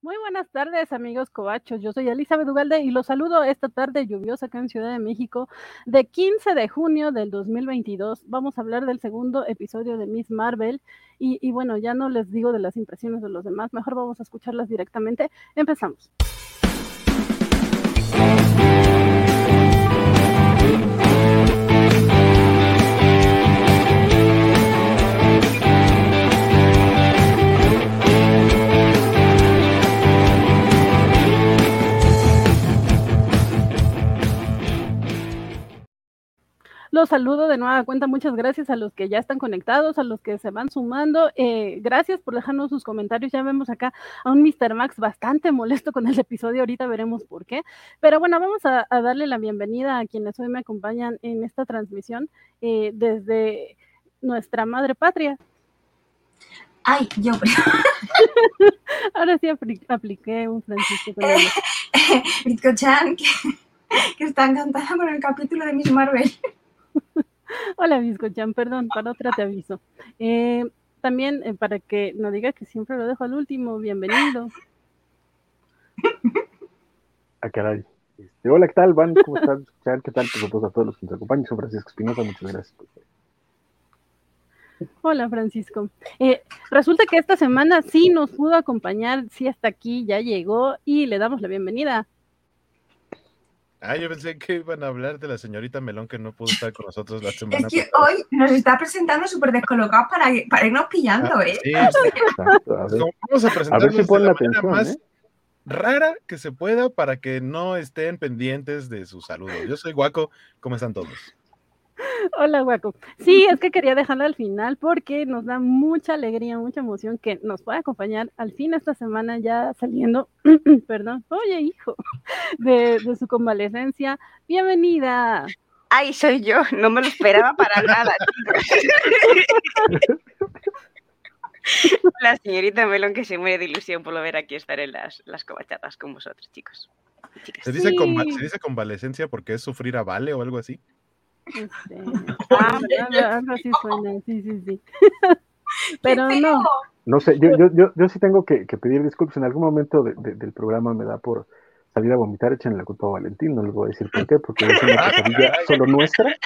Muy buenas tardes, amigos covachos. Yo soy Elizabeth Ugalde y los saludo esta tarde lluviosa acá en Ciudad de México de 15 de junio del 2022. Vamos a hablar del segundo episodio de Miss Marvel y, y bueno, ya no les digo de las impresiones de los demás, mejor vamos a escucharlas directamente. Empezamos. Los saludo de nueva cuenta. Muchas gracias a los que ya están conectados, a los que se van sumando. Eh, gracias por dejarnos sus comentarios. Ya vemos acá a un Mr. Max bastante molesto con el episodio. Ahorita veremos por qué. Pero bueno, vamos a, a darle la bienvenida a quienes hoy me acompañan en esta transmisión eh, desde nuestra madre patria. Ay, yo. Ahora sí apli apliqué un Francisco. Con eh, Chan, que, que está encantada con el capítulo de Miss Marvel. Hola, Biscochan, perdón, para otra te aviso. Eh, también eh, para que no diga que siempre lo dejo al último, bienvenido. Ah, caray. Este, hola, ¿qué tal, Van? ¿Cómo están? ¿Qué tal? Supuesto, a todos los que nos acompañan. Soy Francisco Espinosa, muchas gracias. Hola, Francisco. Eh, resulta que esta semana sí nos pudo acompañar, sí hasta aquí ya llegó y le damos la bienvenida Ah, yo pensé que iban a hablar de la señorita Melón que no pudo estar con nosotros la semana Es que pasada. hoy nos está presentando súper descolocados para, para irnos pillando, ah, ¿eh? Sí, Vamos a presentarnos a ver si de la, la manera más ¿eh? rara que se pueda para que no estén pendientes de su saludo. Yo soy Guaco, ¿cómo están todos? Hola, Guaco. Sí, es que quería dejarla al final porque nos da mucha alegría, mucha emoción que nos pueda acompañar al fin esta semana ya saliendo, perdón, oye, hijo, de, de, su convalecencia. Bienvenida. Ay, soy yo, no me lo esperaba para nada. La señorita Melón que se muere de ilusión por lo ver aquí estar en las, las covachatas con vosotros, chicos. ¿Se dice, sí. ¿Se dice convalecencia porque es sufrir a Vale o algo así? Este, ah, algo así suena, sí, sí, sí. Pero no. No sé, yo, yo, yo, yo sí tengo que, que, pedir disculpas. En algún momento de, de, del programa me da por salir a vomitar, echen la culpa a Valentín. No les voy a decir por qué, porque es una pesadilla solo nuestra.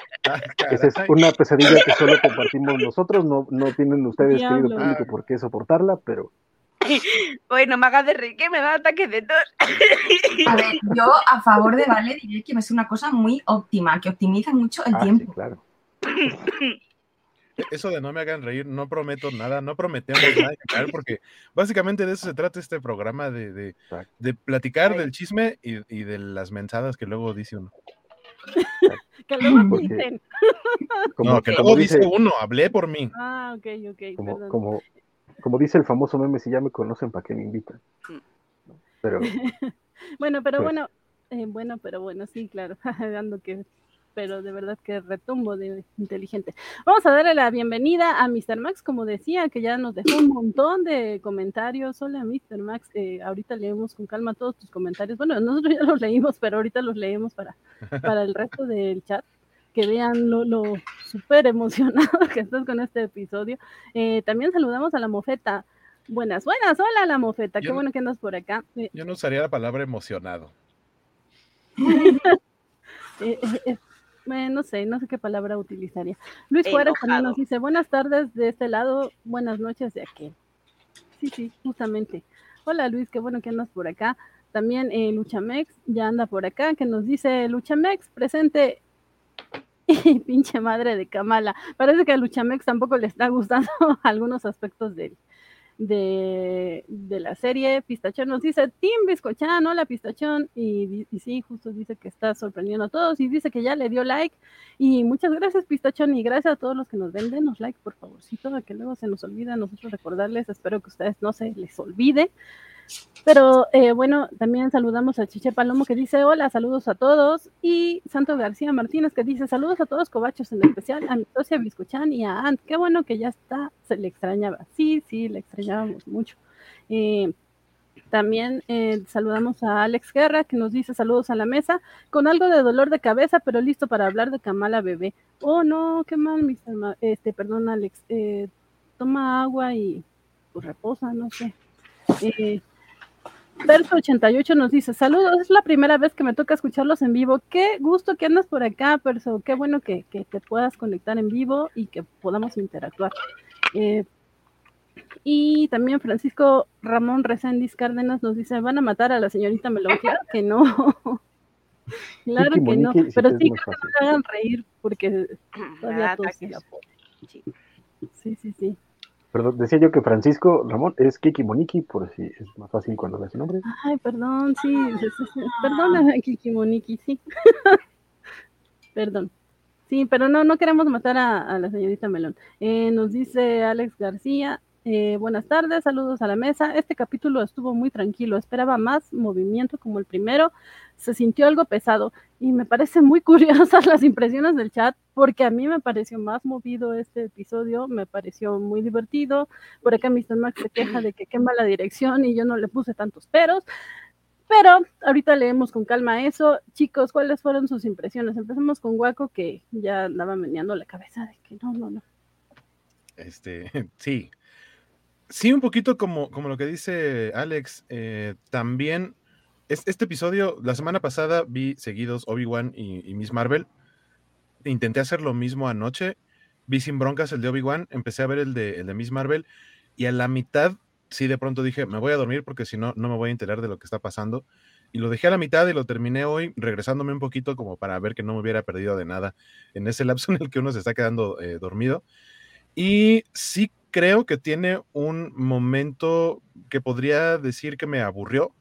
Esa es una pesadilla que solo compartimos nosotros. No, no tienen ustedes, Diablo. querido público, por qué soportarla, pero Bueno, me hagas de reír que me da ataques de tos. A ver, yo a favor de Vale diré que es una cosa muy óptima, que optimiza mucho el ah, tiempo. Sí, claro. Eso de no me hagan reír, no prometo nada, no prometemos nada, claro, porque básicamente de eso se trata este programa, de, de, de platicar del chisme y, y, de las mensadas que luego dice uno. que luego dicen. Como, no, que luego dice, dice, uno, hablé por mí. Ah, ok, ok. Como, perdón. como, como dice el famoso meme, si ya me conocen, ¿para qué me invitan? Pero, bueno, pero pues, bueno, eh, bueno, pero bueno, sí, claro, dando que, pero de verdad que retumbo de inteligente. Vamos a darle la bienvenida a Mr. Max, como decía, que ya nos dejó un montón de comentarios. Hola, Mr. Max, eh, ahorita leemos con calma todos tus comentarios. Bueno, nosotros ya los leímos, pero ahorita los leemos para, para el resto del chat que vean lo, lo súper emocionado que estás con este episodio. Eh, también saludamos a la mofeta. Buenas, buenas, hola la mofeta, yo qué bueno que andas por acá. Eh, Yo no usaría la palabra emocionado. eh, no sé, no sé qué palabra utilizaría. Luis Juárez también nos dice, buenas tardes de este lado, buenas noches de aquel. Sí, sí, justamente. Hola Luis, qué bueno que andas por acá. También eh, Luchamex ya anda por acá, que nos dice Luchamex, presente y pinche madre de Kamala. Parece que a Luchamex tampoco le está gustando algunos aspectos de, de, la serie. Pistachón nos dice, Tim Biscochan, hola Pistachón. Y, y, sí, justo dice que está sorprendiendo a todos y dice que ya le dio like. Y muchas gracias Pistachón y gracias a todos los que nos ven. Denos like, por favorcito, que luego se nos olvida a nosotros recordarles. Espero que a ustedes no se les olvide. Pero eh, bueno, también saludamos a Chiche Palomo que dice hola, saludos a todos. Y Santo García Martínez que dice saludos a todos cobachos, en especial a mi socia Biscuchan y a Ant. Qué bueno que ya está, se le extrañaba. Sí, sí, le extrañábamos mucho. Eh, también eh, saludamos a Alex Guerra que nos dice saludos a la mesa con algo de dolor de cabeza, pero listo para hablar de Kamala Bebé. Oh no, qué mal, Mr. Ma este, perdón, Alex. Eh, toma agua y pues, reposa, no sé. Perso88 nos dice, saludos, es la primera vez que me toca escucharlos en vivo. Qué gusto que andas por acá, Perso. Qué bueno que, te puedas conectar en vivo y que podamos interactuar. Eh, y también Francisco Ramón Reséndiz Cárdenas nos dice, van a matar a la señorita Melón. Claro que no. claro que no. Pero sí que me hagan reír porque todavía ah, Sí, sí, sí. Perdón, decía yo que Francisco Ramón es Kiki Moniki, por si es más fácil cuando da su nombre. Ay, perdón, sí, perdona, Kiki Moniki, sí. perdón. Sí, pero no, no queremos matar a, la señorita Melón. Eh, nos dice Alex García, eh, buenas tardes, saludos a la mesa. Este capítulo estuvo muy tranquilo, esperaba más movimiento como el primero, se sintió algo pesado y me parece muy curiosas las impresiones del chat porque a mí me pareció más movido este episodio, me pareció muy divertido. Por acá Mr. Max se queja de que quema la dirección y yo no le puse tantos peros. Pero ahorita leemos con calma eso. Chicos, ¿cuáles fueron sus impresiones? Empecemos con Waco, que ya andaba meneando la cabeza de que no, no, no. Este, sí, Sí, un poquito como, como lo que dice Alex. Eh, también este episodio, la semana pasada vi seguidos Obi-Wan y, Miss Marvel. Intenté hacer lo mismo anoche. Vi sin broncas el de Obi-Wan, empecé a ver el de, el de Miss Marvel y a la mitad, sí, de pronto dije, me voy a dormir porque si no, no me voy a enterar de lo que está pasando. Y lo dejé a la mitad y lo terminé hoy, regresándome un poquito como para ver que no me hubiera perdido de nada en ese lapso en el que uno se está quedando eh, dormido. Y sí creo que tiene un momento que podría decir que me aburrió,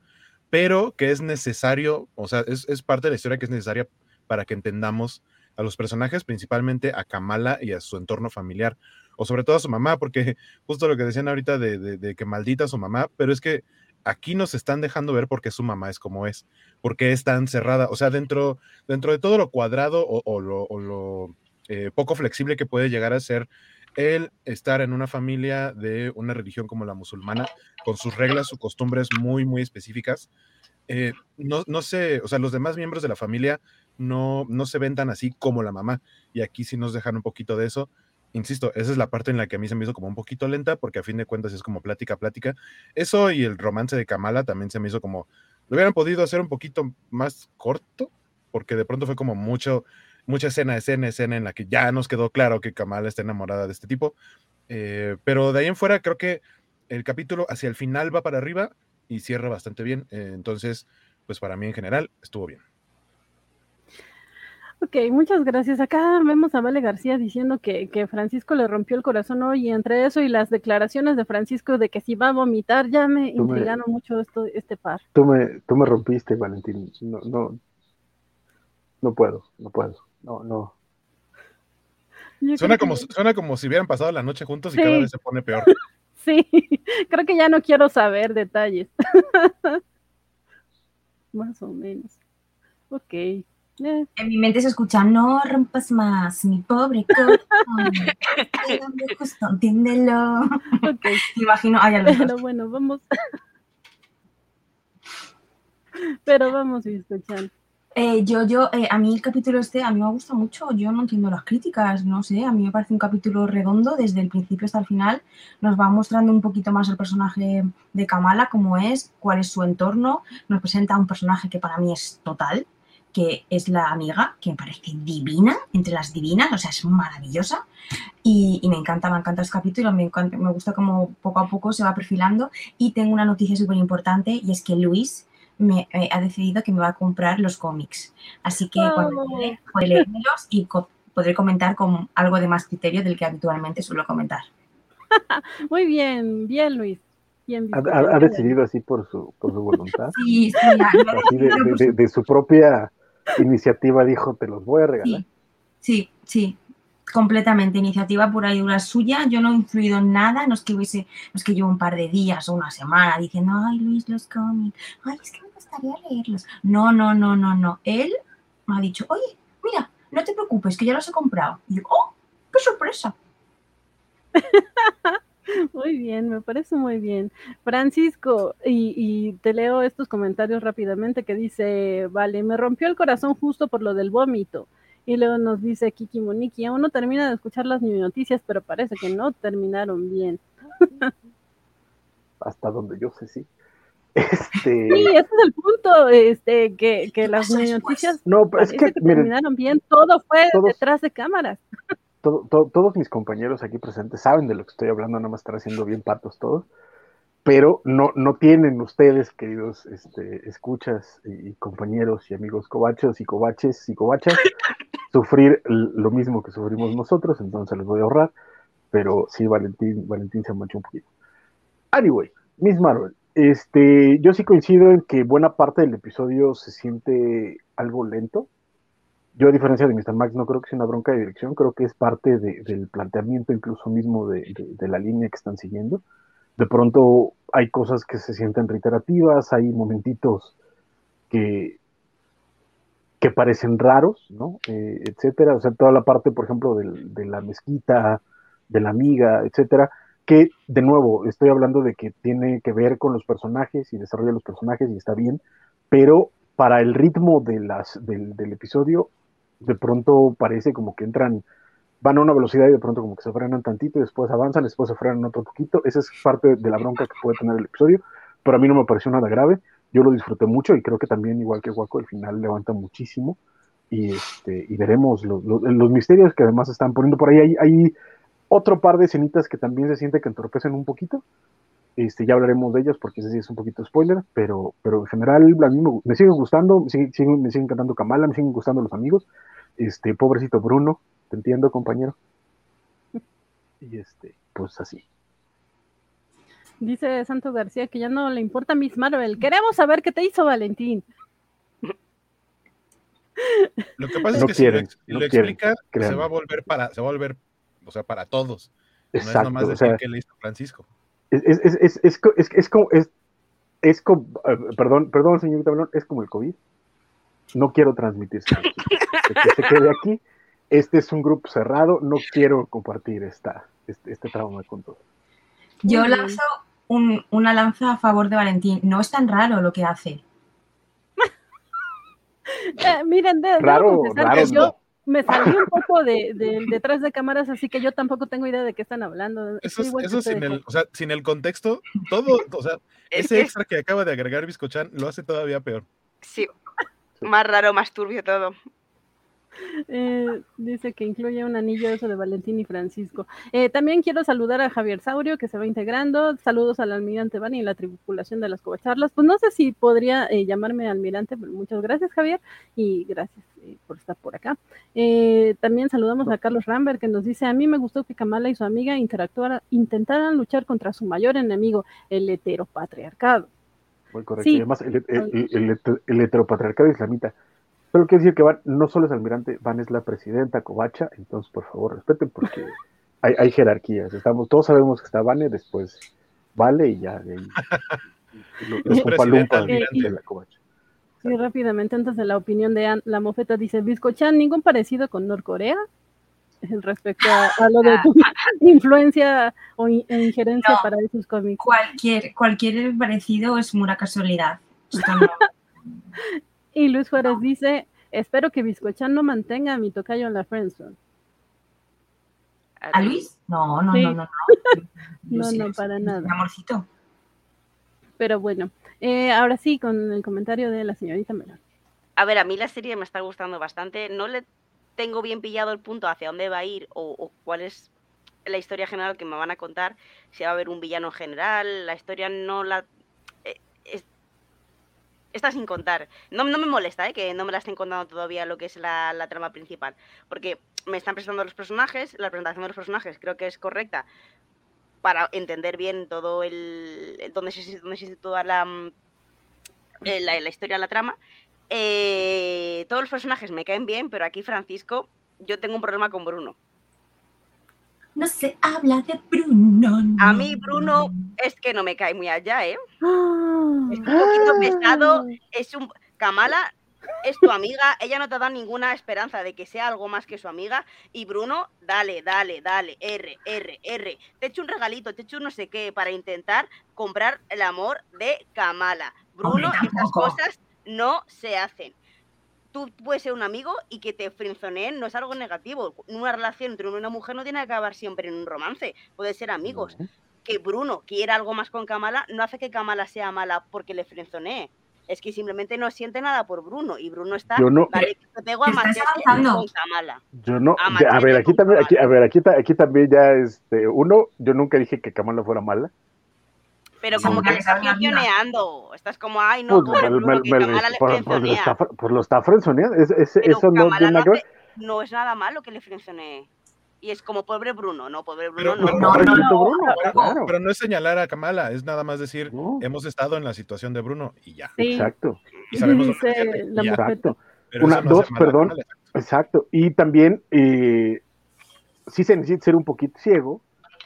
pero que es necesario, o sea, es, parte de la historia que es necesaria para que entendamos a los personajes, principalmente a Kamala y a su entorno familiar, o sobre todo a su mamá, porque justo lo que decían ahorita de, que maldita su mamá, pero es que aquí nos están dejando ver por qué su mamá es como es, porque es tan cerrada, o sea, dentro, dentro de todo lo cuadrado o, lo, eh, poco flexible que puede llegar a ser el estar en una familia de una religión como la musulmana, con sus reglas, sus costumbres muy, muy específicas. Eh, no, no sé, o sea, los demás miembros de la familia no, no se ven tan así como la mamá, y aquí sí nos dejan un poquito de eso. Insisto, esa es la parte en la que a mí se me hizo como un poquito lenta, porque a fin de cuentas es como plática, plática. Eso y el romance de Kamala también se me hizo como, lo hubieran podido hacer un poquito más corto, porque de pronto fue como mucho, mucha escena, escena, escena en la que ya nos quedó claro que Kamala está enamorada de este tipo. Eh, pero de ahí en fuera creo que el capítulo hacia el final va para arriba y cierra bastante bien. Eh, entonces, pues para mí en general estuvo bien. Ok, muchas gracias. Acá vemos a Vale García diciendo que, Francisco le rompió el corazón hoy y entre eso y las declaraciones de Francisco de que si va a vomitar, ya me intrigaron mucho esto, este par. Tú me, tú me rompiste, Valentín. No, no, no puedo, no puedo no, no. Suena como, suena como si hubieran pasado la noche juntos y cada vez se pone peor. Sí, creo que ya no quiero saber detalles. más o menos. Ok. Eh. En mi mente se escucha, no rompas más, mi pobre corazón. justo, entiéndelo. Ok. Imagino, ay, Pero bueno, vamos. Pero vamos a escuchar. Eh, yo, yo, eh, a mí el capítulo este, a mí me gusta mucho, yo no entiendo las críticas, no sé, a mí me parece un capítulo redondo desde el principio hasta el final, nos va mostrando un poquito más el personaje de Kamala, cómo es, cuál es su entorno, nos presenta un personaje que para mí es total, que es la amiga, que me parece divina, entre las divinas, o sea, es maravillosa, y, me encanta, me encanta este capítulo, me, me gusta cómo poco a poco se va perfilando, y tengo una noticia súper importante, y es que Luis me eh, ha decidido que me va a comprar los cómics. Así que cuando pueda podré leerlos y podré comentar con algo de más criterio del que habitualmente suelo comentar. Muy bien, bien Luis. ¿Ha, decidido así por su, por su voluntad? Sí, sí. de, su propia iniciativa dijo, te los voy a regalar. Sí, sí, completamente iniciativa pura y dura suya. Yo no he influido en nada, no es que hubiese, no es que llevo un par de días o una semana diciendo, ay Luis, los cómics, ay, es que leerlos. No, no, no, no, no. Él me ha dicho, oye, mira, no te preocupes, que ya los he comprado. Y yo, oh, qué sorpresa. Muy bien, me parece muy bien. Francisco, y, te leo estos comentarios rápidamente que dice, vale, me rompió el corazón justo por lo del vómito. Y luego nos dice Kiki Moniki, aún no termina de escuchar las noticias, pero parece que no terminaron bien. Hasta donde yo sé, sí. Este... Sí, ese es el punto, este, que, que las noticias no, es que, terminaron bien, todo fue detrás de cámaras. todos mis compañeros aquí presentes saben de lo que estoy hablando, nada más estar haciendo bien patos todos, pero no, no tienen ustedes, queridos este, escuchas y, compañeros y amigos cobachos y cobaches y cobachas, sufrir lo mismo que sufrimos nosotros, entonces les voy a ahorrar, pero sí, Valentín, Valentín se manchó un poquito. Anyway, Miss Marvel, este, yo sí coincido en que buena parte del episodio se siente algo lento. Yo, a diferencia de Mr. Max, no creo que sea una bronca de dirección, creo que es parte del planteamiento incluso mismo de, la línea que están siguiendo. De pronto hay cosas que se sienten reiterativas, hay momentitos que, que parecen raros, ¿no? Eh, etcétera. O sea, toda la parte, por ejemplo, de la mezquita, de la amiga, etcétera que de nuevo estoy hablando de que tiene que ver con los personajes y desarrolla los personajes y está bien, pero para el ritmo de las, del, episodio, de pronto parece como que entran, van a una velocidad y de pronto como que se frenan tantito y después avanzan, después se frenan otro poquito. Esa es parte de la bronca que puede tener el episodio, pero a mí no me pareció nada grave. Yo lo disfruté mucho y creo que también, igual que Waco, el final levanta muchísimo. Y, este, y veremos los, misterios que además están poniendo por ahí. Hay otro par de escenitas que también se siente que entorpecen un poquito. Este, ya hablaremos de ellas porque ese sí es un poquito spoiler, pero, pero en general a mí me, sigue gustando, me sigue, me sigue encantando Kamala, me siguen gustando los amigos. Este, pobrecito Bruno, te entiendo, compañero. Y este, pues así. Dice Santo García que ya no le importa Miss Marvel. Queremos saber qué te hizo Valentín. Lo que pasa es que si lo, explicar, se va a volver para, se va a volver o sea, para todos. no es nomás decir que le hizo Francisco. Es, es, es, es, es como, es, es como, eh, perdón, perdón, señorita Belón, es como el COVID. No quiero transmitir que se quede aquí. Este es un grupo cerrado, no quiero compartir esta, este, este trauma con todos. Yo lanzo un, una lanza a favor de Valentín. No es tan raro lo que hace. eh, miren, de, raro, raro, yo, me salí un poco de, detrás de cámaras, así que yo tampoco tengo idea de qué están hablando. Eso, eso sin, el, o sea, sin el contexto, todo, o sea, ese extra que acaba de agregar Biscochan lo hace todavía peor. Sí, más raro, más turbio todo. Eh, dice que incluye un anillo eso de Valentín y Francisco. Eh, también quiero saludar a Javier Saurio que se va integrando. Saludos al almirante Bani y la tripulación de las covacharlas. Pues no sé si podría eh, llamarme almirante, pero muchas gracias Javier y gracias por estar por acá. también saludamos a Carlos Rambert que nos dice, a mí me gustó que Kamala y su amiga interactuaran, intentaran luchar contra su mayor enemigo, el heteropatriarcado. Muy correcto. además, el, el, el heteropatriarcado islamita Solo quiero decir que Van no solo es almirante, Van es la presidenta Covacha, entonces por favor respeten porque hay, jerarquías. Estamos, todos sabemos que está Vane, después Vale y ya de ahí. Los de la Covacha. Sí, rápidamente, antes de la opinión de la mofeta, dice Biscochan, ¿ningún parecido con Norcorea? Respecto a, lo de tu influencia o injerencia para esos cómics. Cualquier, cualquier parecido es pura casualidad. Y Luis Juárez dice, espero que Biscochan no mantenga a mi tocayo en la friendzone. ¿A Luis? No, no, no, no, no. no, para nada. amorcito. Pero bueno, eh, ahora sí, con el comentario de la señorita Melón. A ver, a mí la serie me está gustando bastante. No le tengo bien pillado el punto hacia dónde va a ir o, o cuál es la historia general que me van a contar. Si va a haber un villano general, la historia no la está sin contar. No, no me molesta ¿eh? que no me la estén contando todavía lo que es la, trama principal, porque me están presentando los personajes, la presentación de los personajes creo que es correcta para entender bien todo el... donde se, donde se sitúa la, mm, eh, la, la, historia, la trama. Eh, todos los personajes me caen bien, pero aquí Francisco, yo tengo un problema con Bruno. No se habla de Bruno. A mí Bruno es que no me cae muy allá, ¿eh? Es un poquito pesado, es un... Kamala es tu amiga, ella no te da ninguna esperanza de que sea algo más que su amiga. Y Bruno, dale, dale, dale, R, R, R. Te echo un regalito, te echo no sé qué para intentar comprar el amor de Kamala. Bruno, estas cosas no se hacen tú puedes ser un amigo y que te frinzoneen no es algo negativo. Una relación entre una mujer no tiene que acabar siempre en un romance, puede ser amigos. que Bruno quiera algo más con Kamala no hace que Kamala sea mala porque le frenzonee. Es que simplemente no siente nada por Bruno y Bruno está yo no, vale, te pego a con Kamala. Yo no, a, ver, aquí también, aquí, a ver, aquí, aquí también ya este, uno, yo nunca dije que Kamala fuera mala. Pero como que le estás frenzoneando. Estás como, ay, no, pues, Bruno, me, que Kamala le pues, pues, lo está, pues lo está frenzoneando. Es, es, eso no, no, no es nada malo que le frenzonee y es como pobre Bruno, no, pobre Bruno, no. no, no, pero, no es señalar a Kamala, es nada más decir, hemos estado en la situación de Bruno y ya. Exacto. Y sabemos lo que la Exacto. Una, dos, perdón. Exacto. Y también, eh, sí se necesita ser un poquito ciego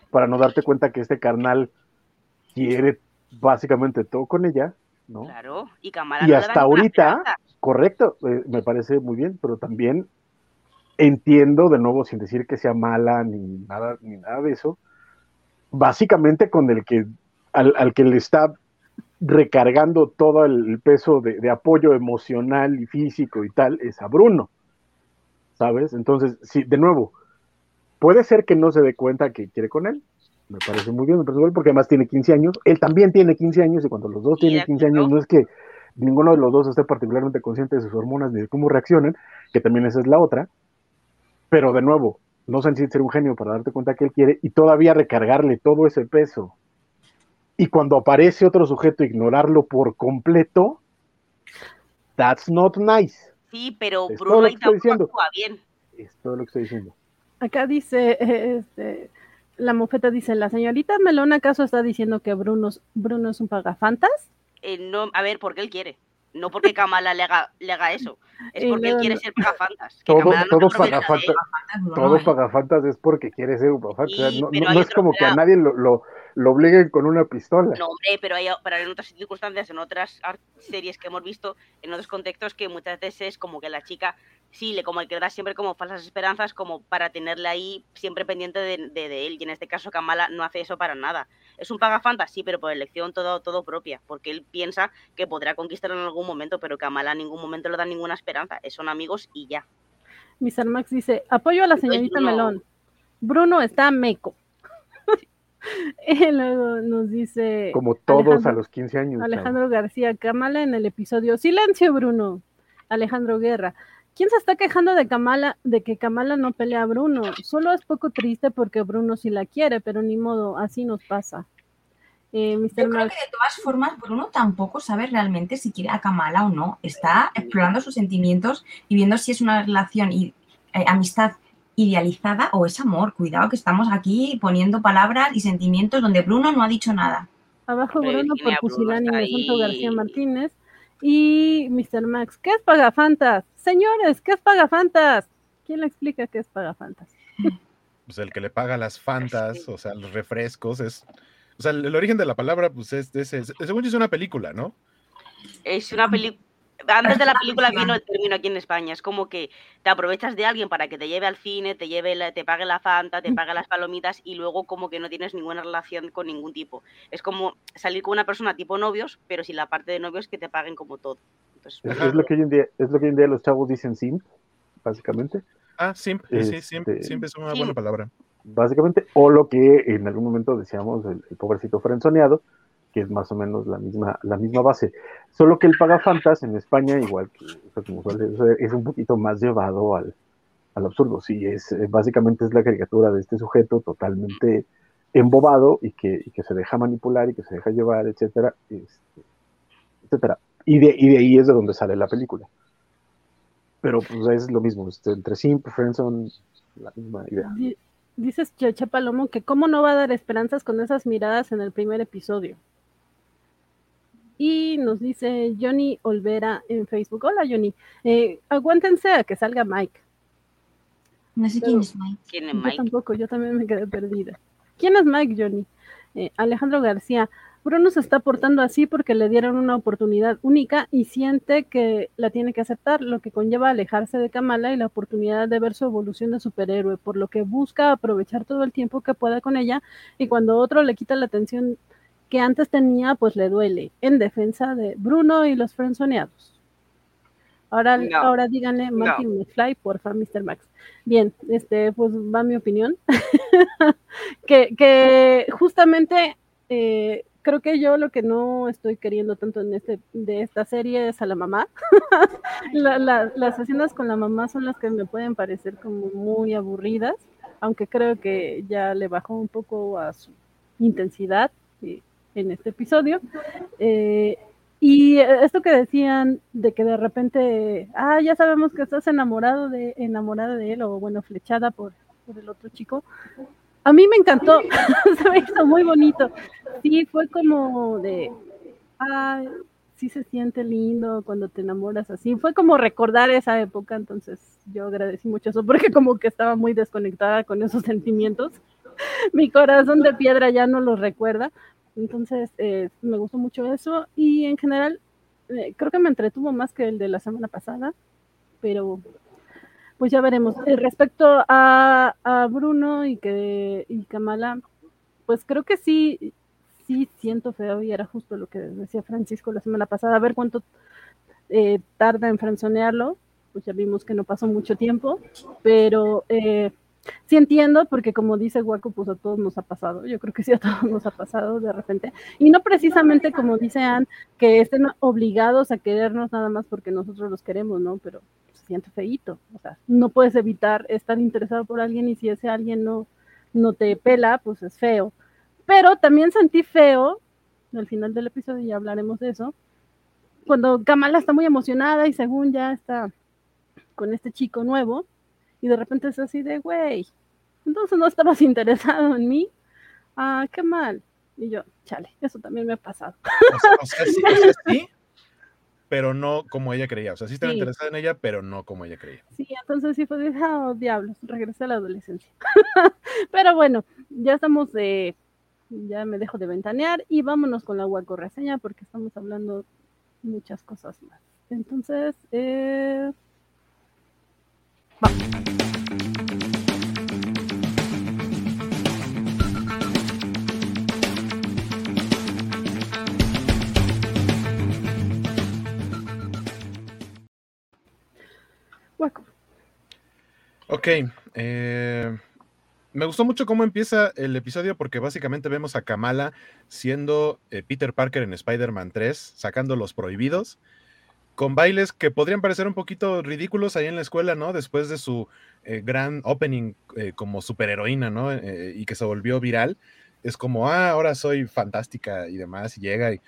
para no darte cuenta que este carnal quiere básicamente todo con ella, ¿no? Claro, y Kamala Y hasta ahorita, correcto, eh, me parece muy bien, pero también entiendo, de nuevo, sin decir que sea mala ni nada, ni nada de eso, básicamente con el que, al, que le está recargando todo el peso de, apoyo emocional y físico y tal, es a Bruno, ¿sabes? Entonces, sí, de nuevo, puede ser que no se dé cuenta que quiere con él, me parece muy bien, me parece porque además tiene 15 años, él también tiene 15 años y cuando los dos tienen 15 años no es que ninguno de los dos esté particularmente consciente de sus hormonas ni de cómo reaccionan, que también esa es la otra, pero de nuevo, no se necesita ser un genio para darte cuenta que él quiere y todavía recargarle todo ese peso. Y cuando aparece otro sujeto, ignorarlo por completo, that's not nice. Sí, pero Bruno ahí tampoco bien. Es todo lo que estoy diciendo. Acá dice, este, la mofeta dice, ¿la señorita Melón acaso está diciendo que Bruno, Bruno es un pagafantas? Eh, no, a ver, porque él quiere no porque Kamala le haga, le haga eso, es porque él quiere ser pagafantas. Todo, todo, pagafantas, todo pagafantas es porque quiere ser un pagafantas. no, es como que a nadie lo, lo, lo, obliguen con una pistola. No, hombre, pero hay, pero en otras circunstancias, en otras series que hemos visto, en otros contextos, que muchas veces es como que la chica sí, le como el que da siempre como falsas esperanzas como para tenerle ahí siempre pendiente de, de, él. Y en este caso Kamala no hace eso para nada. Es un pagafanta, sí, pero por elección todo, todo propia, porque él piensa que podrá conquistarlo en algún momento, pero Kamala en ningún momento le da ninguna esperanza. Son amigos y ya. Mr. Max dice, apoyo a la señorita Melón. Bruno está meco. y luego nos dice... Como todos a los 15 años. Alejandro García, Kamala en el episodio Silencio, Bruno. Alejandro Guerra. ¿Quién se está quejando de Kamala, de que Kamala no pelea a Bruno? Solo es poco triste porque Bruno sí la quiere, pero ni modo, así nos pasa. Eh, Yo creo que de todas formas Bruno tampoco sabe realmente si quiere a Kamala o no. Está explorando sus sentimientos y viendo si es una relación y eh, amistad idealizada o es amor. Cuidado que estamos aquí poniendo palabras y sentimientos donde Bruno no ha dicho nada. Abajo Bruno por Pusilani de Santo García Martínez y Mr. Max. ¿Qué es Pagafantas? Señores, ¿qué es Pagafantas? ¿Quién le explica qué es Pagafantas? Pues el que le paga las fantas, o sea, los refrescos, es. O sea, el, origen de la palabra, pues es, es, según yo, es una película, ¿no? Es una película antes de la película vino el término aquí en España. Es como que te aprovechas de alguien para que te lleve al cine, te lleve, te pague la fanta, te pague las palomitas y luego como que no tienes ninguna relación con ningún tipo. Es como salir con una persona tipo novios, pero sin la parte de novios que te paguen como todo. es, lo que hoy en día, es lo que hoy en día los chavos dicen simp, básicamente. Ah, simp, sí, simp, este, simp es una buena palabra. Básicamente, o lo que en algún momento decíamos el, el pobrecito frenzoneado, que es más o menos la misma, la misma base. Solo que el pagafantas en España, igual que es un poquito más llevado al, al absurdo. Sí, es, eh, básicamente es la caricatura de este sujeto totalmente embobado y que, y que se deja manipular y que se deja llevar, etcétera, este, etcétera. Y de, y de ahí es de donde sale la película. Pero pues es lo mismo, este, entre Simp, Friendson, la misma idea. Dices Cheche Palomo que cómo no va a dar esperanzas con esas miradas en el primer episodio. Y nos dice Johnny Olvera en Facebook. Hola Johnny, eh, aguántense a que salga Mike. No sé quién es Mike. ¿Quién es Mike? Yo tampoco, yo también me quedé perdida. ¿Quién es Mike, Johnny? Eh, Alejandro García. Bruno se está portando así porque le dieron una oportunidad única y siente que la tiene que aceptar, lo que conlleva alejarse de Kamala y la oportunidad de ver su evolución de superhéroe, por lo que busca aprovechar todo el tiempo que pueda con ella y cuando otro le quita la atención que antes tenía, pues le duele, en defensa de Bruno y los frenzoneados. Ahora, ahora díganle Martin McFly, porfa, Mr. Max. Bien, este, pues va mi opinión. que, que justamente eh, creo que yo lo que no estoy queriendo tanto en este de esta serie es a la mamá. las escenas con la mamá son las que me pueden parecer como muy aburridas, aunque creo que ya le bajó un poco a su intensidad en este episodio. Eh, y esto que decían de que de repente, ah, ya sabemos que estás enamorado de, enamorada de él, o bueno, flechada por, por el otro chico, a mí me encantó, se me hizo muy bonito. Sí, fue como de, ah, sí se siente lindo cuando te enamoras así. Fue como recordar esa época, entonces yo agradecí mucho eso porque como que estaba muy desconectada con esos sentimientos. Mi corazón de piedra ya no los recuerda. Entonces, eh, me gustó mucho eso y en general eh, creo que me entretuvo más que el de la semana pasada, pero pues ya veremos. Eh, respecto a, Bruno y que y Kamala, pues creo que sí, sí siento feo y era justo lo que decía Francisco la semana pasada, a ver cuánto eh, tarda en franzonearlo, pues ya vimos que no pasó mucho tiempo, pero eh, sí entiendo, porque como dice Guaco, pues a todos nos ha pasado, yo creo que sí a todos nos ha pasado de repente, y no precisamente como dice Anne, que estén obligados a querernos nada más porque nosotros los queremos, ¿no? Pero siente feíto. O sea, no puedes evitar estar interesado por alguien y si ese alguien no, no te pela, pues es feo. Pero también sentí feo, al final del episodio ya hablaremos de eso, cuando Kamala está muy emocionada y según ya está con este chico nuevo, y de repente es así de, güey, entonces no estabas interesado en mí. Ah, qué mal. Y yo, chale, eso también me ha pasado. O sea, sí, pero no como ella creía. O sea, sí estaba interesada en ella, pero no como ella creía. Sí, entonces sí fue de, oh, diablos, regresé a la adolescencia. pero bueno, ya estamos de, ya me dejo de ventanear y vámonos con la guaco reseña porque estamos hablando muchas cosas más. Entonces, eh... Ok. Eh, me gustó mucho cómo empieza el episodio porque básicamente vemos a Kamala siendo eh, Peter Parker en Spider-Man 3, sacando los prohibidos, con bailes que podrían parecer un poquito ridículos ahí en la escuela, ¿no? Después de su eh, gran opening como superheroína, ¿no? y que se volvió viral. Es como, ah, ahora soy fantástica y demás, y llega y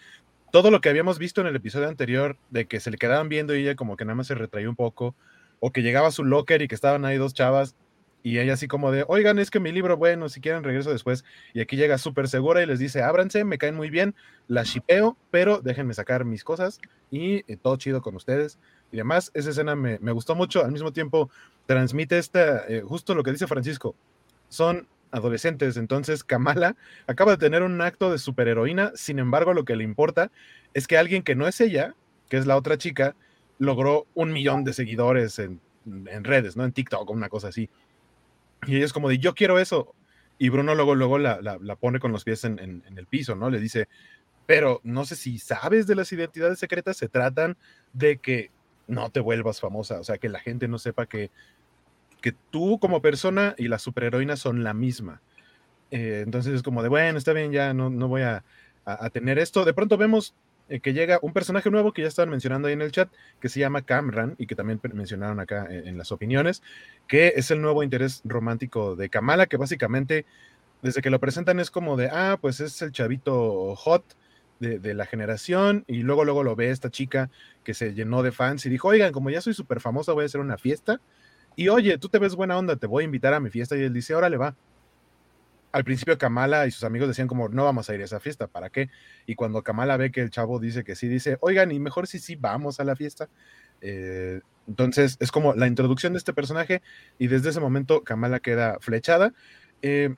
todo lo que habíamos visto en el episodio anterior, de que se le quedaban viendo y ella como que nada más se retraía un poco, o que llegaba a su locker y que estaban ahí dos chavas y ella así como de, oigan, es que mi libro, bueno, si quieren regreso después. Y aquí llega súper segura y les dice, ábranse, me caen muy bien, la shipeo, pero déjenme sacar mis cosas y eh, todo chido con ustedes. Y además, esa escena me, gustó mucho, al mismo tiempo transmite esta, eh, justo lo que dice Francisco, son adolescentes, entonces Kamala acaba de tener un acto de superheroína, sin embargo, lo que le importa es que alguien que no es ella, que es la otra chica, logró un millón de seguidores en, redes, ¿no? En TikTok o una cosa así. Y ella es como de, yo quiero eso. Y Bruno luego, luego la, pone con los pies en, el piso, ¿no? Le dice, pero no sé si sabes de las identidades secretas, se tratan de que no te vuelvas famosa, o sea, que la gente no sepa que, que tú como persona y la superheroína son la misma. Eh, entonces es como de, bueno, está bien, ya no, no voy a, a, tener esto. De pronto vemos eh, que llega un personaje nuevo que ya estaban mencionando ahí en el chat, que se llama Camran y que también mencionaron acá en, las opiniones, que es el nuevo interés romántico de Kamala, que básicamente desde que lo presentan es como de, ah, pues es el chavito hot de, la generación y luego luego lo ve esta chica que se llenó de fans y dijo, oigan, como ya soy súper famosa, voy a hacer una fiesta. Y oye, tú te ves buena onda, te voy a invitar a mi fiesta. Y él dice, órale, va al principio Kamala y sus amigos decían como, no vamos a ir a esa fiesta, ¿para qué? Y cuando Kamala ve que el chavo dice que sí, dice, oigan, y mejor si sí vamos a la fiesta. Eh, entonces es como la introducción de este personaje y desde ese momento Kamala queda flechada. Eh,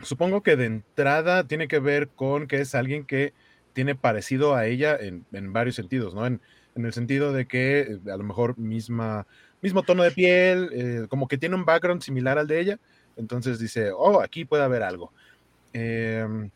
supongo que de entrada tiene que ver con que es alguien que tiene parecido a ella en, varios sentidos, ¿no? En, el sentido de que eh, a lo mejor misma, mismo tono de piel, como que tiene un background similar al de ella entonces dice, oh, aquí puede haber algo. Em,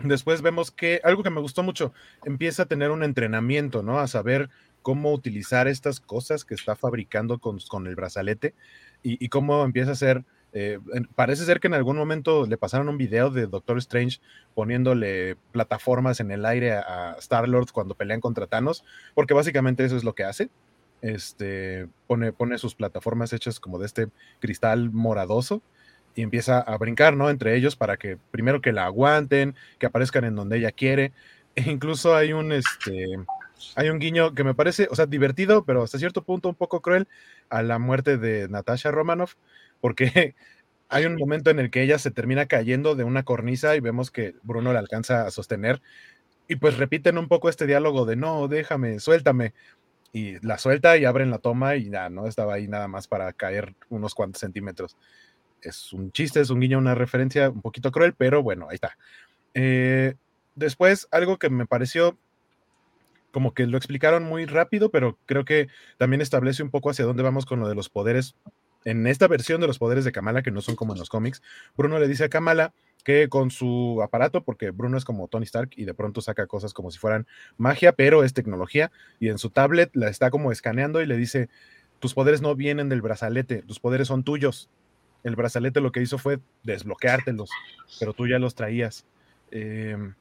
después vemos que algo que me gustó mucho, empieza a tener un entrenamiento, ¿no? A saber cómo utilizar estas cosas que está fabricando con, con el brazalete y, cómo empieza a ser eh, parece ser que en algún momento le pasaron un video de Doctor Strange poniéndole plataformas en el aire a, Star-Lord cuando pelean contra Thanos, porque básicamente eso es lo que hace. Este, pone, pone sus plataformas hechas como de este cristal moradoso y empieza a brincar, ¿no? Entre ellos para que primero que la aguanten, que aparezcan en donde ella quiere. E incluso hay un, este, hay un guiño que me parece, o sea, divertido, pero hasta cierto punto un poco cruel a la muerte de Natasha Romanoff, porque hay un momento en el que ella se termina cayendo de una cornisa y vemos que Bruno la alcanza a sostener y pues repiten un poco este diálogo de no, déjame, suéltame. Y la suelta y abren la toma y ya, ¿no? Estaba ahí nada más para caer unos cuantos centímetros. Es un chiste, es un guiño, una referencia un poquito cruel, pero bueno, ahí está. Eh, después, algo que me pareció como que lo explicaron muy rápido, pero creo que también establece un poco hacia dónde vamos con lo de los poderes en esta versión de los poderes de Kamala, que no son como en los cómics, Bruno le dice a Kamala que con su aparato, porque Bruno es como Tony Stark y de pronto saca cosas como si fueran magia, pero es tecnología, y en su tablet la está como escaneando y le dice, tus poderes no vienen del brazalete, tus poderes son tuyos. El brazalete lo que hizo fue desbloqueártelos, pero tú ya los traías. Em,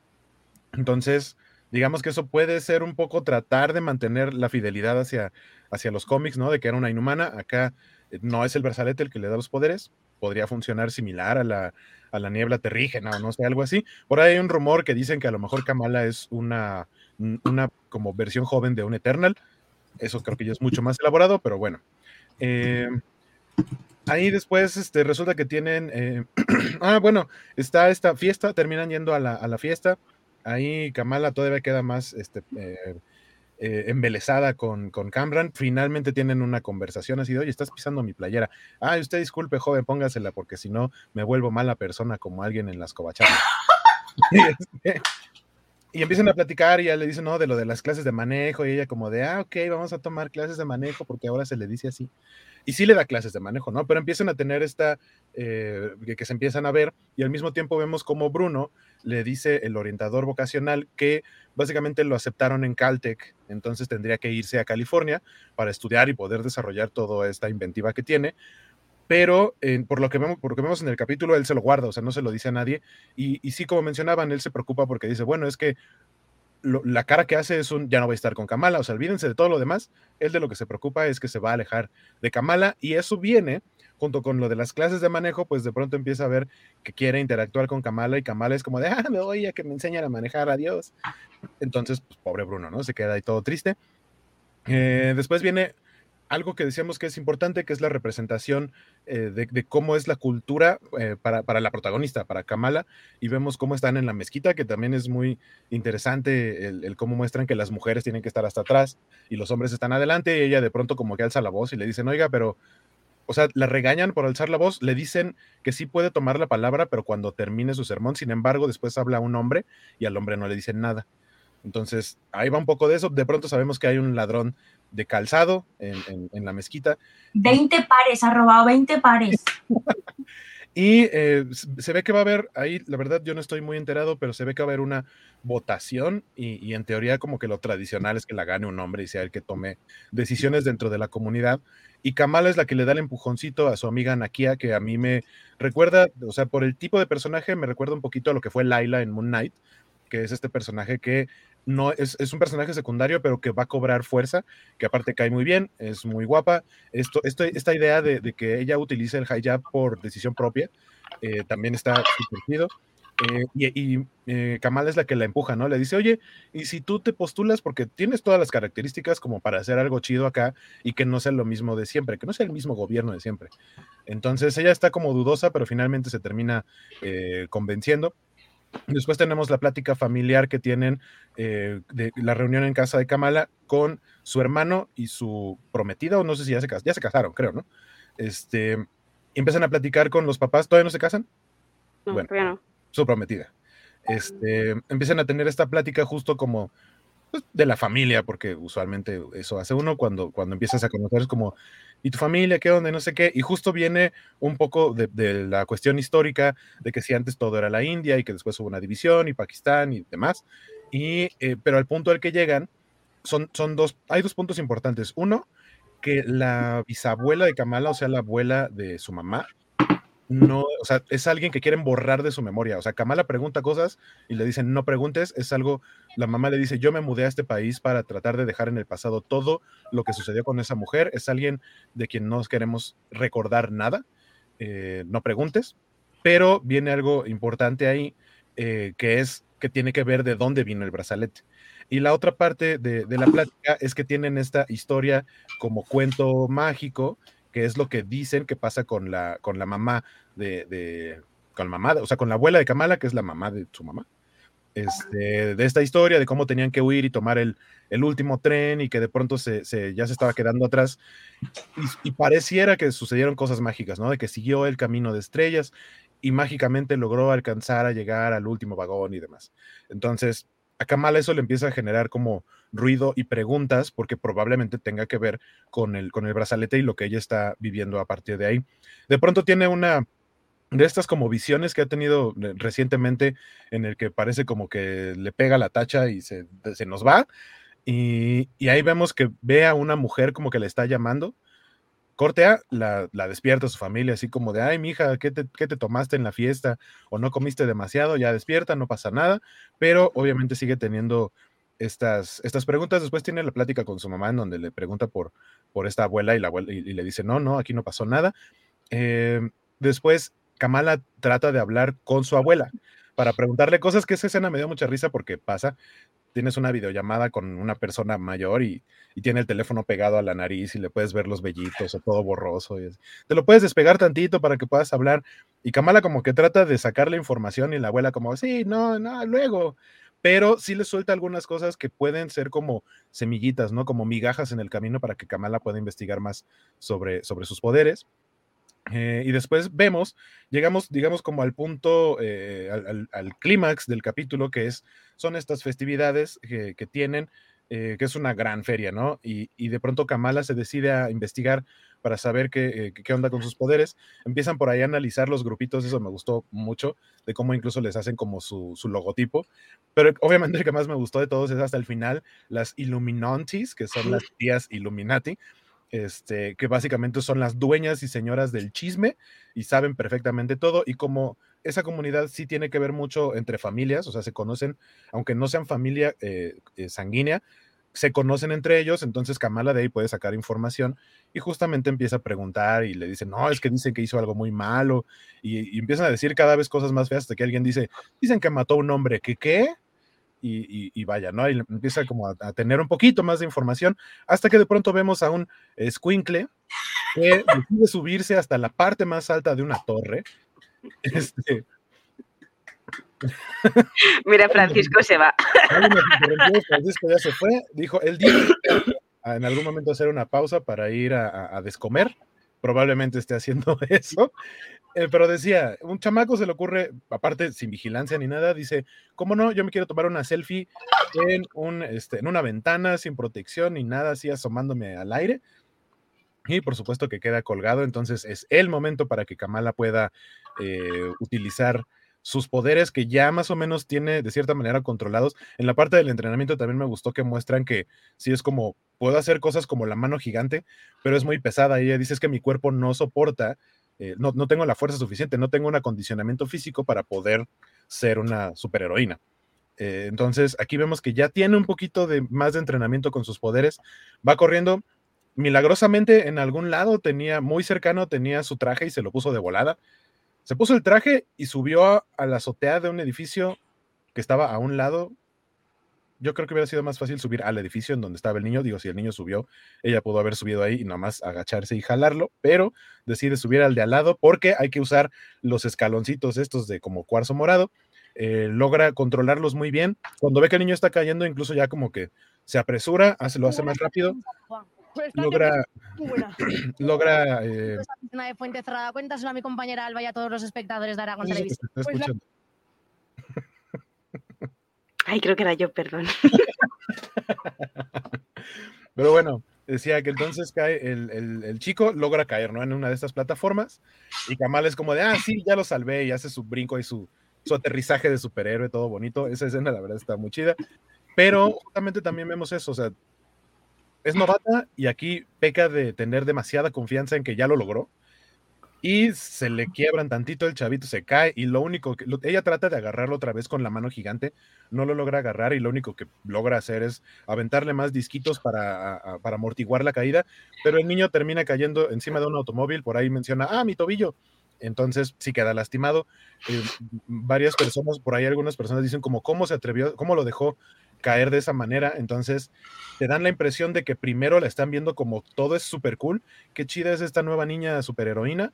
entonces, digamos que eso puede ser un poco tratar de mantener la fidelidad hacia, hacia los cómics, ¿no? De que era una inhumana. Acá no es el brazalete el que le da los poderes, podría funcionar similar a la, a la niebla terrígena o no sé, algo así. Por ahí hay un rumor que dicen que a lo mejor Kamala es una, una como versión joven de un Eternal. Eso creo que ya es mucho más elaborado, pero bueno. Eh, ahí después este, resulta que tienen... Eh, ah, bueno, está esta fiesta, terminan yendo a la, a la fiesta. Ahí Kamala todavía queda más este, eh, eh, embelesada con, con Camran, finalmente tienen una conversación así de, oye, estás pisando mi playera. Ah, usted disculpe, joven, póngasela porque si no me vuelvo mala persona como alguien en las covachadas. Este, y, empiezan a platicar y ya le dicen, no, de lo de las clases de manejo y ella como de, ah, ok, vamos a tomar clases de manejo porque ahora se le dice así. Y sí le da clases de manejo, ¿no? Pero empiezan a tener esta, eh, que, se empiezan a ver y al mismo tiempo vemos como Bruno le dice el orientador vocacional que básicamente lo aceptaron en Caltech, entonces tendría que irse a California para estudiar y poder desarrollar toda esta inventiva que tiene. Pero por, lo que vemos, por lo vemos en el capítulo, él se lo guarda, o sea, no se lo dice a nadie. Y, y sí, como mencionaban, él se preocupa porque dice, bueno, es que la cara que hace es un ya no voy a estar con Kamala, o sea, olvídense de todo lo demás. Él de lo que se preocupa es que se va a alejar de Kamala y eso viene junto con lo de las clases de manejo, pues de pronto empieza a ver que quiere interactuar con Kamala y Kamala es como de, ah, me voy a que me enseñen a manejar, adiós. Entonces, pues, pobre Bruno, ¿no? Se queda ahí todo triste. Eh, después viene algo que decíamos que es importante, que es la representación eh, de, cómo es la cultura eh, para, para, la protagonista, para Kamala, y vemos cómo están en la mezquita, que también es muy interesante el, el, cómo muestran que las mujeres tienen que estar hasta atrás y los hombres están adelante, y ella de pronto como que alza la voz y le dicen, oiga, pero o sea, la regañan por alzar la voz, le dicen que sí puede tomar la palabra, pero cuando termine su sermón, sin embargo, después habla un hombre y al hombre no le dicen nada. Entonces, ahí va un poco de eso. De pronto sabemos que hay un ladrón de calzado en, en, la mezquita. 20 pares, ha robado 20 pares. y eh, se ve que va a haber, ahí la verdad yo no estoy muy enterado, pero se ve que va a haber una votación y, y, en teoría como que lo tradicional es que la gane un hombre y sea el que tome decisiones dentro de la comunidad. Y Kamala es la que le da el empujoncito a su amiga Nakia, que a mí me recuerda, o sea, por el tipo de personaje, me recuerda un poquito a lo que fue Laila en Moon Knight, que es este personaje que no es, es un personaje secundario, pero que va a cobrar fuerza, que aparte cae muy bien, es muy guapa. Esto, esto esta idea de, de, que ella utilice el hijab por decisión propia eh, también está divertido. Eh, y, y eh, Kamal es la que la empuja, ¿no? Le dice, oye, y si tú te postulas porque tienes todas las características como para hacer algo chido acá y que no sea lo mismo de siempre, que no sea el mismo gobierno de siempre. Entonces ella está como dudosa, pero finalmente se termina convenciendo. Después tenemos la plática familiar que tienen eh, de la reunión en casa de Kamala con su hermano y su prometida, o no sé si ya se, ya se casaron, creo, ¿no? Este, y empiezan a platicar con los papás, ¿todavía no se casan? No, bueno, no su prometida. Este, empiezan a tener esta plática justo como pues, de la familia, porque usualmente eso hace uno cuando, cuando empiezas a conocer, es como, ¿y tu familia qué onda? No sé qué. Y justo viene un poco de, la cuestión histórica de que si antes todo era la India y que después hubo una división y Pakistán y demás. Y, eh, pero al punto al que llegan son, son dos, hay dos puntos importantes. Uno, que la bisabuela de Kamala, o sea, la abuela de su mamá, no, o sea, es alguien que quieren borrar de su memoria. O sea, Kamala pregunta cosas y le dicen, no preguntes, es algo, la mamá le dice, yo me mudé a este país para tratar de dejar en el pasado todo lo que sucedió con esa mujer, es alguien de quien no queremos recordar nada, eh, no preguntes, pero viene algo importante ahí, eh, que es que tiene que ver de dónde vino el brazalete. Y la otra parte de, de la plática es que tienen esta historia como cuento mágico que es lo que dicen que pasa con la, con la mamá de, con la mamá, o sea, con la abuela de Kamala, que es la mamá de su mamá. Este, de esta historia de cómo tenían que huir y tomar el, el último tren y que de pronto se, se, ya se estaba quedando atrás y, y, pareciera que sucedieron cosas mágicas, ¿no? De que siguió el camino de estrellas y mágicamente logró alcanzar a llegar al último vagón y demás. Entonces, a Kamala eso le empieza a generar como ruido y preguntas porque probablemente tenga que ver con el, con el brazalete y lo que ella está viviendo a partir de ahí. De pronto tiene una de estas como visiones que ha tenido eh, recientemente en el que parece como que le pega la tacha y se, se nos va. Y, y, ahí vemos que ve a una mujer como que le está llamando Cortea la, la, despierta su familia, así como de, ay, mija, ¿qué te, ¿qué te tomaste en la fiesta? O no comiste demasiado, ya despierta, no pasa nada, pero obviamente sigue teniendo estas, estas preguntas. Después tiene la plática con su mamá en donde le pregunta por, por esta abuela y, la y, le dice, no, no, aquí no pasó nada. Eh, después, Kamala trata de hablar con su abuela para preguntarle cosas que esa escena me dio mucha risa porque pasa tienes una videollamada con una persona mayor y, tiene el teléfono pegado a la nariz y le puedes ver los vellitos o todo borroso. Y te lo puedes despegar tantito para que puedas hablar. Y Kamala como que trata de sacar la información y la abuela como, sí, no, no, luego. Pero sí le suelta algunas cosas que pueden ser como semillitas, ¿no? Como migajas en el camino para que Kamala pueda investigar más sobre, sobre sus poderes. Eh, y después vemos, llegamos, digamos, como al punto, eh, al, al, clímax del capítulo, que es, son estas festividades que tienen, eh, que es una gran feria, ¿no? Y, y, de pronto Kamala se decide a investigar para saber qué, qué onda con sus poderes. Empiezan por ahí a analizar los grupitos, eso me gustó mucho, de cómo incluso les hacen como su, su logotipo. Pero obviamente el que más me gustó de todos es hasta el final, las Illuminantis, que son las tías Illuminati este, que básicamente son las dueñas y señoras del chisme y saben perfectamente todo y como esa comunidad sí tiene que ver mucho entre familias, o sea, se conocen, aunque no sean familia eh, eh, sanguínea, se conocen entre ellos, entonces Kamala de ahí puede sacar información y justamente empieza a preguntar y le dicen, no, es que dicen que hizo algo muy malo y, y empiezan a decir cada vez cosas más feas hasta que alguien dice, dicen que mató a un hombre, ¿que qué? Y, y, y, vaya, ¿no? Y empieza como a, a, tener un poquito más de información hasta que de pronto vemos a un squinkle que decide subirse hasta la parte más alta de una torre. Este... Mira, Francisco se va. Francisco ya se fue, dijo, él dijo en algún momento hacer una pausa para ir a, a descomer, probablemente esté haciendo eso, eh, pero decía, un chamaco se le ocurre, aparte sin vigilancia ni nada, dice, ¿cómo no? Yo me quiero tomar una selfie en, un, este, en una ventana sin protección ni nada, así asomándome al aire. Y por supuesto que queda colgado, entonces es el momento para que Kamala pueda eh, utilizar sus poderes que ya más o menos tiene de cierta manera controlados. En la parte del entrenamiento también me gustó que muestran que sí es como, puedo hacer cosas como la mano gigante, pero es muy pesada. Ella dice es que mi cuerpo no soporta eh, no, no, tengo la fuerza suficiente, no tengo un acondicionamiento físico para poder ser una superheroína. Eh, entonces, aquí vemos que ya tiene un poquito de más de entrenamiento con sus poderes, va corriendo. Milagrosamente, en algún lado tenía, muy cercano, tenía su traje y se lo puso de volada. Se puso el traje y subió a, a la azotea de un edificio que estaba a un lado yo creo que hubiera sido más fácil subir al edificio en donde estaba el niño. Digo, si el niño subió, ella pudo haber subido ahí y nomás agacharse y jalarlo, pero decide subir al de al lado porque hay que usar los escaloncitos estos de como cuarzo morado. Eh, logra controlarlos muy bien. Cuando ve que el niño está cayendo, incluso ya como que se apresura, hace, lo hace más rápido. Logra, logra eh... de Fuente Cerrada, cuéntaselo a mi compañera Alba y a todos los espectadores de Aragón Televisión. Pues la... Ay, creo que era yo, perdón. Pero bueno, decía que entonces cae el, el, el, chico, logra caer, ¿no? En una de estas plataformas. Y Kamal es como de, ah, sí, ya lo salvé. Y hace su brinco y su, su aterrizaje de superhéroe, todo bonito. Esa escena, la verdad, está muy chida. Pero justamente también vemos eso, o sea, es novata y aquí peca de tener demasiada confianza en que ya lo logró y se le quiebran tantito, el chavito se cae y lo único que ella trata de agarrarlo otra vez con la mano gigante, no lo logra agarrar y lo único que logra hacer es aventarle más disquitos para, para amortiguar la caída, pero el niño termina cayendo encima de un automóvil, por ahí menciona, ah, mi tobillo. Entonces sí queda lastimado. Eh, varias personas, por ahí algunas personas dicen como, ¿cómo se atrevió, cómo lo dejó caer de esa manera. Entonces, te dan la impresión de que primero la están viendo como todo es súper cool, qué chida es esta nueva niña superheroína,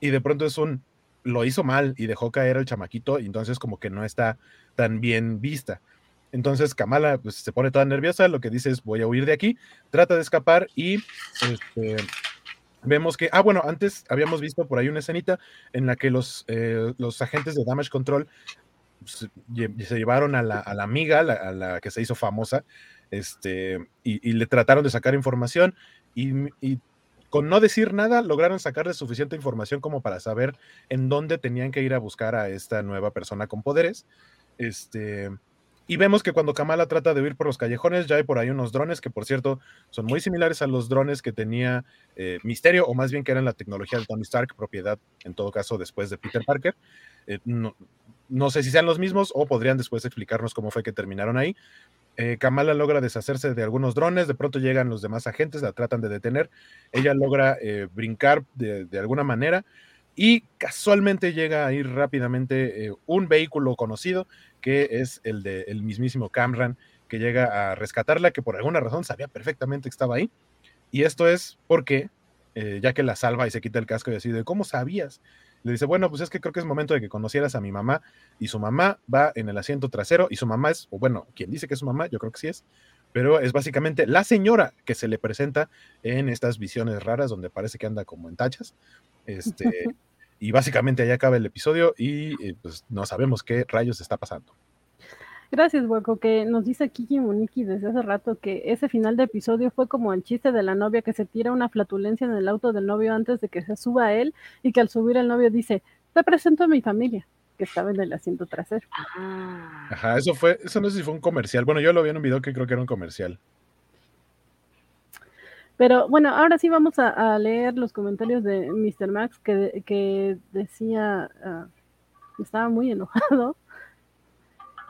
y de pronto es un, lo hizo mal y dejó caer al chamaquito, entonces como que no está tan bien vista. Entonces Kamala pues, se pone toda nerviosa, lo que dice es voy a huir de aquí, trata de escapar y este, vemos que, ah, bueno, antes habíamos visto por ahí una escenita en la que los, eh, los agentes de Damage Control se, llevaron a la, amiga, a la que se hizo famosa, este, y, le trataron de sacar información y, con no decir nada lograron sacarle suficiente información como para saber en dónde tenían que ir a buscar a esta nueva persona con poderes. Este, y vemos que cuando Kamala trata de huir por los callejones, ya hay por ahí unos drones que, por cierto, son muy similares a los drones que tenía eh, Misterio, o más bien que eran la tecnología de Tony Stark, propiedad, en todo caso, después de Peter Parker. Eh, no, no sé si sean los mismos o podrían después explicarnos cómo fue que terminaron ahí. Eh, Kamala logra deshacerse de algunos drones, de pronto llegan los demás agentes, la tratan de detener, ella logra brincar de, alguna manera y casualmente llega a ir rápidamente un vehículo conocido que es el del mismísimo Camran que llega a rescatarla, que por alguna razón sabía perfectamente que estaba ahí. Y esto es porque, ya que la salva y se quita el casco y así de, ¿cómo sabías? Le dice, bueno, pues es que creo que es momento de que conocieras a mi mamá. Y su mamá va en el asiento trasero y su mamá es, o bueno, quien dice que es su mamá, yo creo que sí es, pero es básicamente la señora que se le presenta en estas visiones raras donde parece que anda como en tachas. Este, y básicamente ahí acaba el episodio y eh, pues no sabemos qué rayos está pasando. Gracias, Hueco, que nos dice Kiki Moniki desde hace rato que ese final de episodio fue como el chiste de la novia que se tira una flatulencia en el auto del novio antes de que se suba a él y que al subir el novio dice, te presento a mi familia, que estaba en el asiento trasero. Ah. Ajá, eso fue, eso no sé si fue un comercial. Bueno, yo lo vi en un video que creo que era un comercial. Pero bueno, ahora sí vamos a, leer los comentarios de Mr. Max que, que decía, uh, estaba muy enojado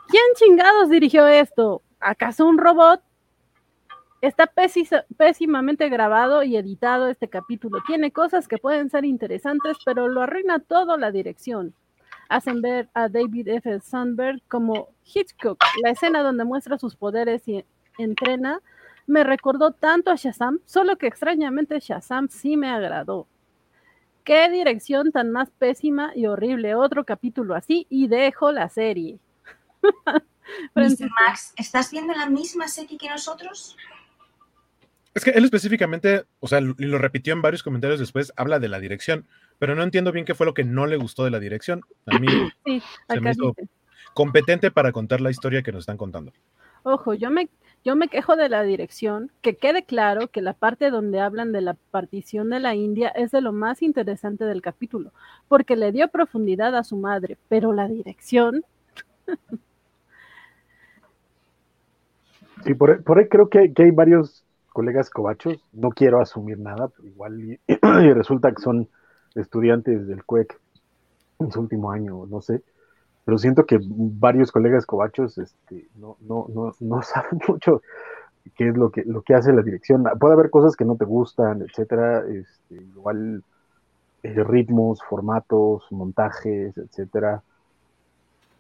¿Quién chingados dirigió esto? ¿Acaso un robot? Está pésimamente grabado y editado este capítulo. Tiene cosas que pueden ser interesantes, pero lo arruina todo la dirección. Hacen ver a David F. Sandberg como Hitchcock. La escena donde muestra sus poderes y entrena me recordó tanto a Shazam, solo que extrañamente Shazam sí me agradó. Qué dirección tan más pésima y horrible. Otro capítulo así y dejo la serie. Mr. Max, ¿estás viendo la misma serie que nosotros? Es que él específicamente, o sea, y lo repitió en varios comentarios después, habla de la dirección, pero no entiendo bien qué fue lo que no le gustó de la dirección. A mí se me hizo competente para contar la historia que nos están contando. Ojo, yo me, yo me quejo de la dirección, que quede claro que la parte donde hablan de la partición de la India es de lo más interesante del capítulo, porque le dio profundidad a su madre, pero la dirección Sí, por, ahí creo que, hay varios colegas cobachos, no quiero asumir nada, pero igual y, resulta que son estudiantes del CUEC en su último año, no sé, pero siento que varios colegas cobachos este, no, saben mucho qué es lo que, hace la dirección. Puede haber cosas que no te gustan, etcétera, este, igual eh, ritmos, formatos, montajes, etcétera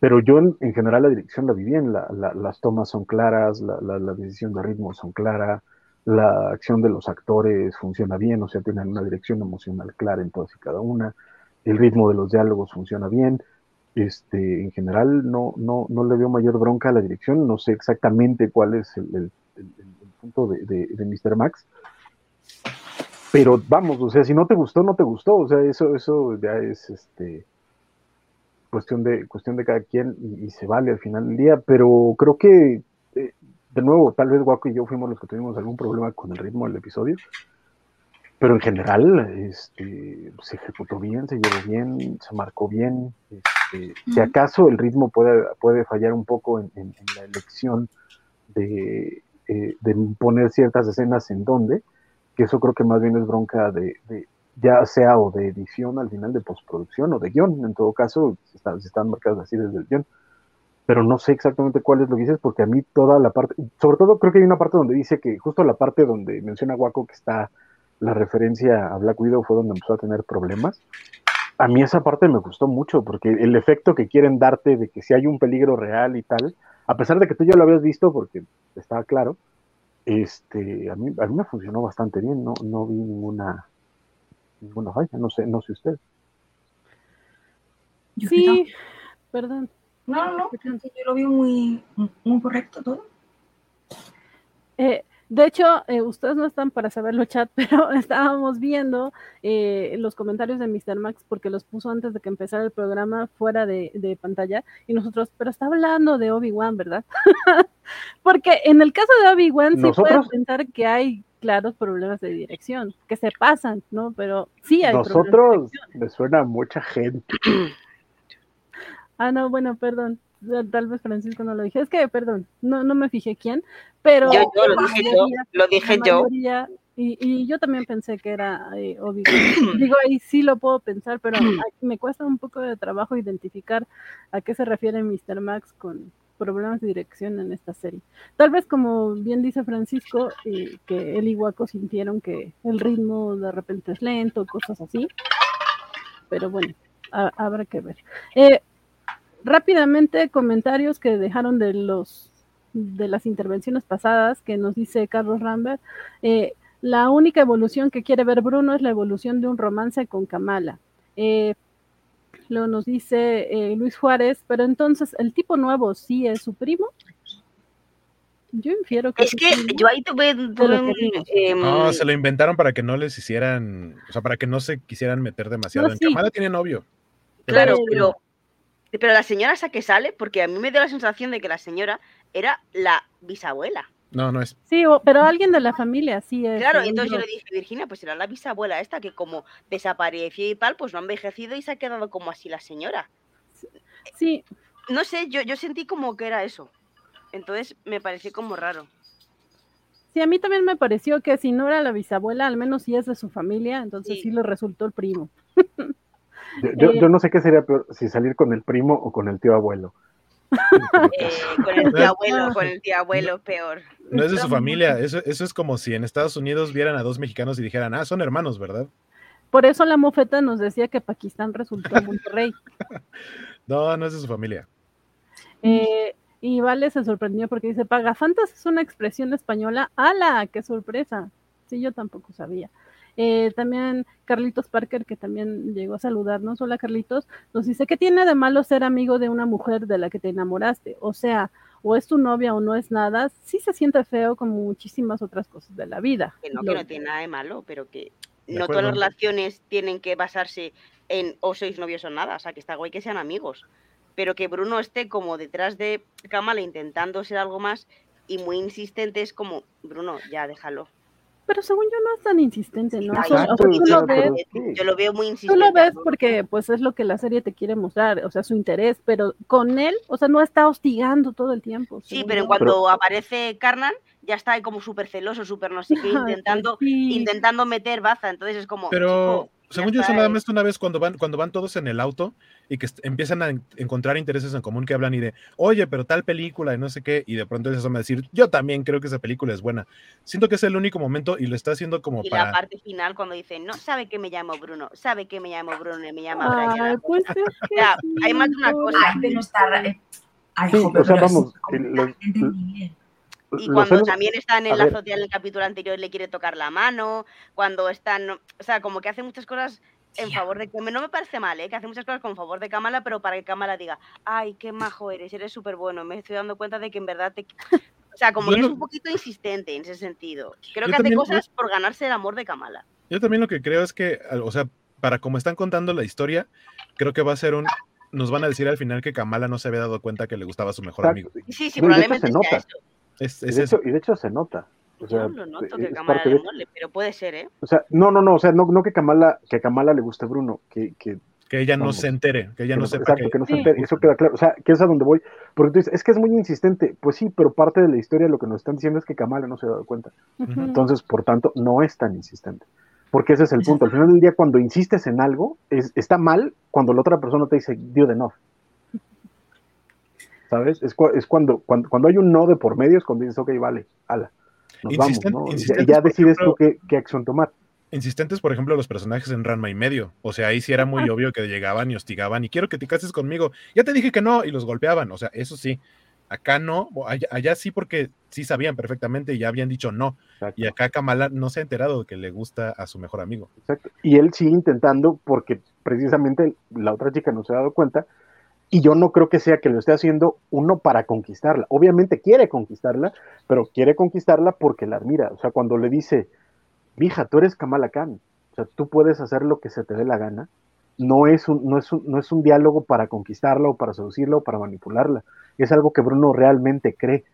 pero yo en, general la dirección la vi bien, las tomas son claras, la, decisión de ritmo son clara, la acción de los actores funciona bien, o sea, tienen una dirección emocional clara en todas y cada una, el ritmo de los diálogos funciona bien, este, en general no, no, no le veo mayor bronca a la dirección, no sé exactamente cuál es el, punto de, de, Mr. Max, pero vamos, o sea, si no te gustó, no te gustó, o sea, eso, eso ya es, este, cuestión de, cuestión de cada quien y, se vale al final del día, pero creo que, eh, de nuevo, tal vez Guaco y yo fuimos los que tuvimos algún problema con el ritmo del episodio, pero en general este, se ejecutó bien, se llevó bien, se marcó bien. Este, si acaso el ritmo puede, puede fallar un poco en, la elección de eh, de poner ciertas escenas en donde, que eso creo que más bien es bronca de, ya sea o de edición al final de postproducción o de guion, en todo caso, están, están marcadas así desde el guion. Pero no sé exactamente cuál es lo que dices, porque a mí toda la parte, sobre todo creo que hay una parte donde dice que justo la parte donde menciona Waco que está la referencia a Black Widow fue donde empezó a tener problemas. A mí esa parte me gustó mucho, porque el efecto que quieren darte de que si hay un peligro real y tal, a pesar de que tú ya lo habías visto, porque estaba claro, este, a mí, a mí me funcionó bastante bien, no, no vi ninguna, ninguna falla, no sé, no sé usted. Sí, perdón. No, no, yo lo vi muy, muy correcto todo. Eh, de hecho, eh, ustedes no están para saberlo, chat, pero estábamos viendo eh, los comentarios de Mr. Max porque los puso antes de que empezara el programa fuera de, pantalla y nosotros, pero está hablando de Obi-Wan, ¿verdad? porque en el caso de Obi-Wan sí puedes pensar que hay claros problemas de dirección, que se pasan, ¿no? Pero sí hay Nosotros me suena mucha gente. ah, no, bueno, perdón tal vez Francisco no lo dije, es que, perdón, no, no me fijé quién, pero... Yo, lo dije yo, lo dije yo. Y, yo también pensé que era eh, obvio. Digo, ahí sí lo puedo pensar, pero me cuesta un poco de trabajo identificar a qué se refiere Mr. Max con problemas de dirección en esta serie. Tal vez, como bien dice Francisco, eh, que él y Waco sintieron que el ritmo de repente es lento, cosas así. Pero bueno, habrá que ver. Eh, rápidamente comentarios que dejaron de los de las intervenciones pasadas que nos dice Carlos Rambert. Eh, la única evolución que quiere ver Bruno es la evolución de un romance con Kamala. Eh, lo nos dice eh, Luis Juárez, pero entonces el tipo nuevo sí es su primo. Yo infiero que es que yo ahí tuve em, no, se lo inventaron para que no les hicieran, o sea, para que no se quisieran meter demasiado. en Kamala tiene novio. Claro, pero pero la señora esa que sale, porque a mí me dio la sensación de que la señora era la bisabuela. No, no es. Sí, pero alguien de la familia, sí es. Claro, y entonces yo le dije, Virginia, pues era la bisabuela esta que como desapareció y tal, pues no ha envejecido y se ha quedado como así la señora. Sí. No sé, yo, yo sentí como que era eso. Entonces me pareció como raro. Sí, a mí también me pareció que si no era la bisabuela, al menos sí es de su familia, entonces sí le resultó el primo. Yo, yo, no sé qué sería peor, si salir con el primo o con el tío abuelo. Eh, con el tío abuelo, con el tío abuelo, peor. No es de su familia, eso, eso es como si en Estados Unidos vieran a dos mexicanos y dijeran, ah, son hermanos, ¿verdad? Por eso la mofeta nos decía que Pakistán resultó Monterrey. no, no es de su familia. Eh, y Vale se sorprendió porque dice, Pagafantas es una expresión española. ¡Hala! ¡Qué sorpresa! Sí, yo tampoco sabía. Eh, también Carlitos Parker, que también llegó a saludarnos. Hola Carlitos, nos dice, ¿qué tiene de malo ser amigo de una mujer de la que te enamoraste? O sea, o es tu novia o no es nada, sí se siente feo como muchísimas otras cosas de la vida. Que no, que no tiene nada de malo, pero que no todas las relaciones tienen que basarse en o sois novios o nada, o sea, que está guay que sean amigos, pero que Bruno esté como detrás de Kamala intentando ser algo más y muy insistente es como, Bruno, ya déjalo. Pero según yo no es tan insistente, ¿no? yo lo veo muy insistente. Tú lo ves porque pues es lo que la serie te quiere mostrar, o sea, su interés, pero con él, o sea, no está hostigando todo el tiempo. Sí, pero cuando aparece Carnan, ya está ahí como súper celoso, súper no sé qué, intentando, intentando meter baza, entonces es como... Pero... Según yo, eso nada más una vez cuando van, cuando van todos en el auto y que empiezan a encontrar intereses en común que hablan y de, oye, pero tal película y no sé qué, y de pronto eso me decir, yo también creo que esa película es buena. Siento que es el único momento y lo está haciendo como y para... la parte final cuando dice, no sabe que me llamo Bruno, sabe que me llamo Bruno y me llama Brian. Pues hay más de una cosa. Ay, no está... Ay, o sea, vamos, y cuando también están en la azotea en el capítulo anterior le quiere tocar la mano, cuando están, o sea, como que hace muchas cosas en favor de no me parece mal, ¿eh? que hace muchas cosas con favor de Kamala, pero para que Kamala diga, ay, qué majo eres, eres súper bueno, me estoy dando cuenta de que en verdad te... O sea, como que es un poquito insistente en ese sentido. Creo que hace cosas por ganarse el amor de Kamala. Yo también lo que creo es que, o sea, para como están contando la historia, creo que va a ser un... Nos van a decir al final que Kamala no se había dado cuenta que le gustaba a su mejor amigo. Sí, sí, probablemente se nota. Es, y, de hecho, y, de hecho, se nota. O sea, Yo no noto que Kamala le mole, pero puede ser, ¿eh? O sea, no, no, no, o sea, no, no que Kamala, que Kamala le guste Bruno, que, que Que ella no se entere, que ella no, sepa. Exacto, que, no se entere, eso queda claro. O sea, que es a donde voy. Porque tú dices, es que es muy insistente. Pues sí, pero parte de la historia lo que nos están diciendo es que Kamala no se ha dado cuenta. Entonces, por tanto, no es tan insistente. Porque ese es el punto. Al final del día, cuando insistes en algo, es, está mal cuando la otra persona te dice, dio de no. ¿Sabes? Es, es cuando, cuando, cuando, hay un no de por medio, es cuando dices, ok, vale, ala, nos vamos, ¿no? Y ya, decides tú qué, qué acción tomar insistentes, por ejemplo, los personajes en Ranma y medio. O sea, ahí sí era muy obvio que llegaban y hostigaban y quiero que te cases conmigo. Ya te dije que no y los golpeaban. O sea, eso sí. Acá no, allá, sí porque sí sabían perfectamente y ya habían dicho no. Y acá Kamala no se ha enterado de que le gusta a su mejor amigo. Exacto. Y él sigue intentando porque precisamente la otra chica no se ha dado cuenta. Y yo no creo que sea que lo esté haciendo uno para conquistarla. Obviamente quiere conquistarla, pero quiere conquistarla porque la admira. O sea, cuando le dice, mija, tú eres Kamala Khan, o sea, tú puedes hacer lo que se te dé la gana. No es un, no es un, no es un diálogo para conquistarla o para seducirla o para manipularla. Es algo que Bruno realmente cree.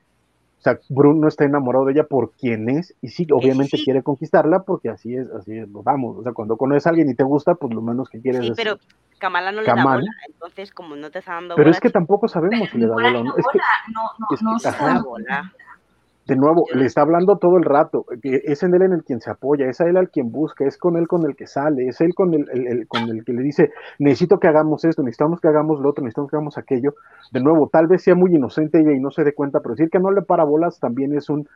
O sea, Bruno está enamorado de ella por quien es y sí, obviamente quiere conquistarla porque así es, así es, lo vamos. O sea, cuando conoces a alguien y te gusta, pues lo menos que quieres sí, pero Kamala no le da bola, entonces como no te está dando Pero es que tampoco sabemos si le da bola o no. Es que, no, no, no, no, bola de nuevo, le está hablando todo el rato, es en él en el quien se apoya, es a él al quien busca, es con él con el que sale, es él con el, con el que le dice, necesito que hagamos esto, necesitamos que hagamos lo otro, necesitamos que hagamos aquello. De nuevo, tal vez sea muy inocente ella y no se dé cuenta, pero decir que no le para bolas también es un,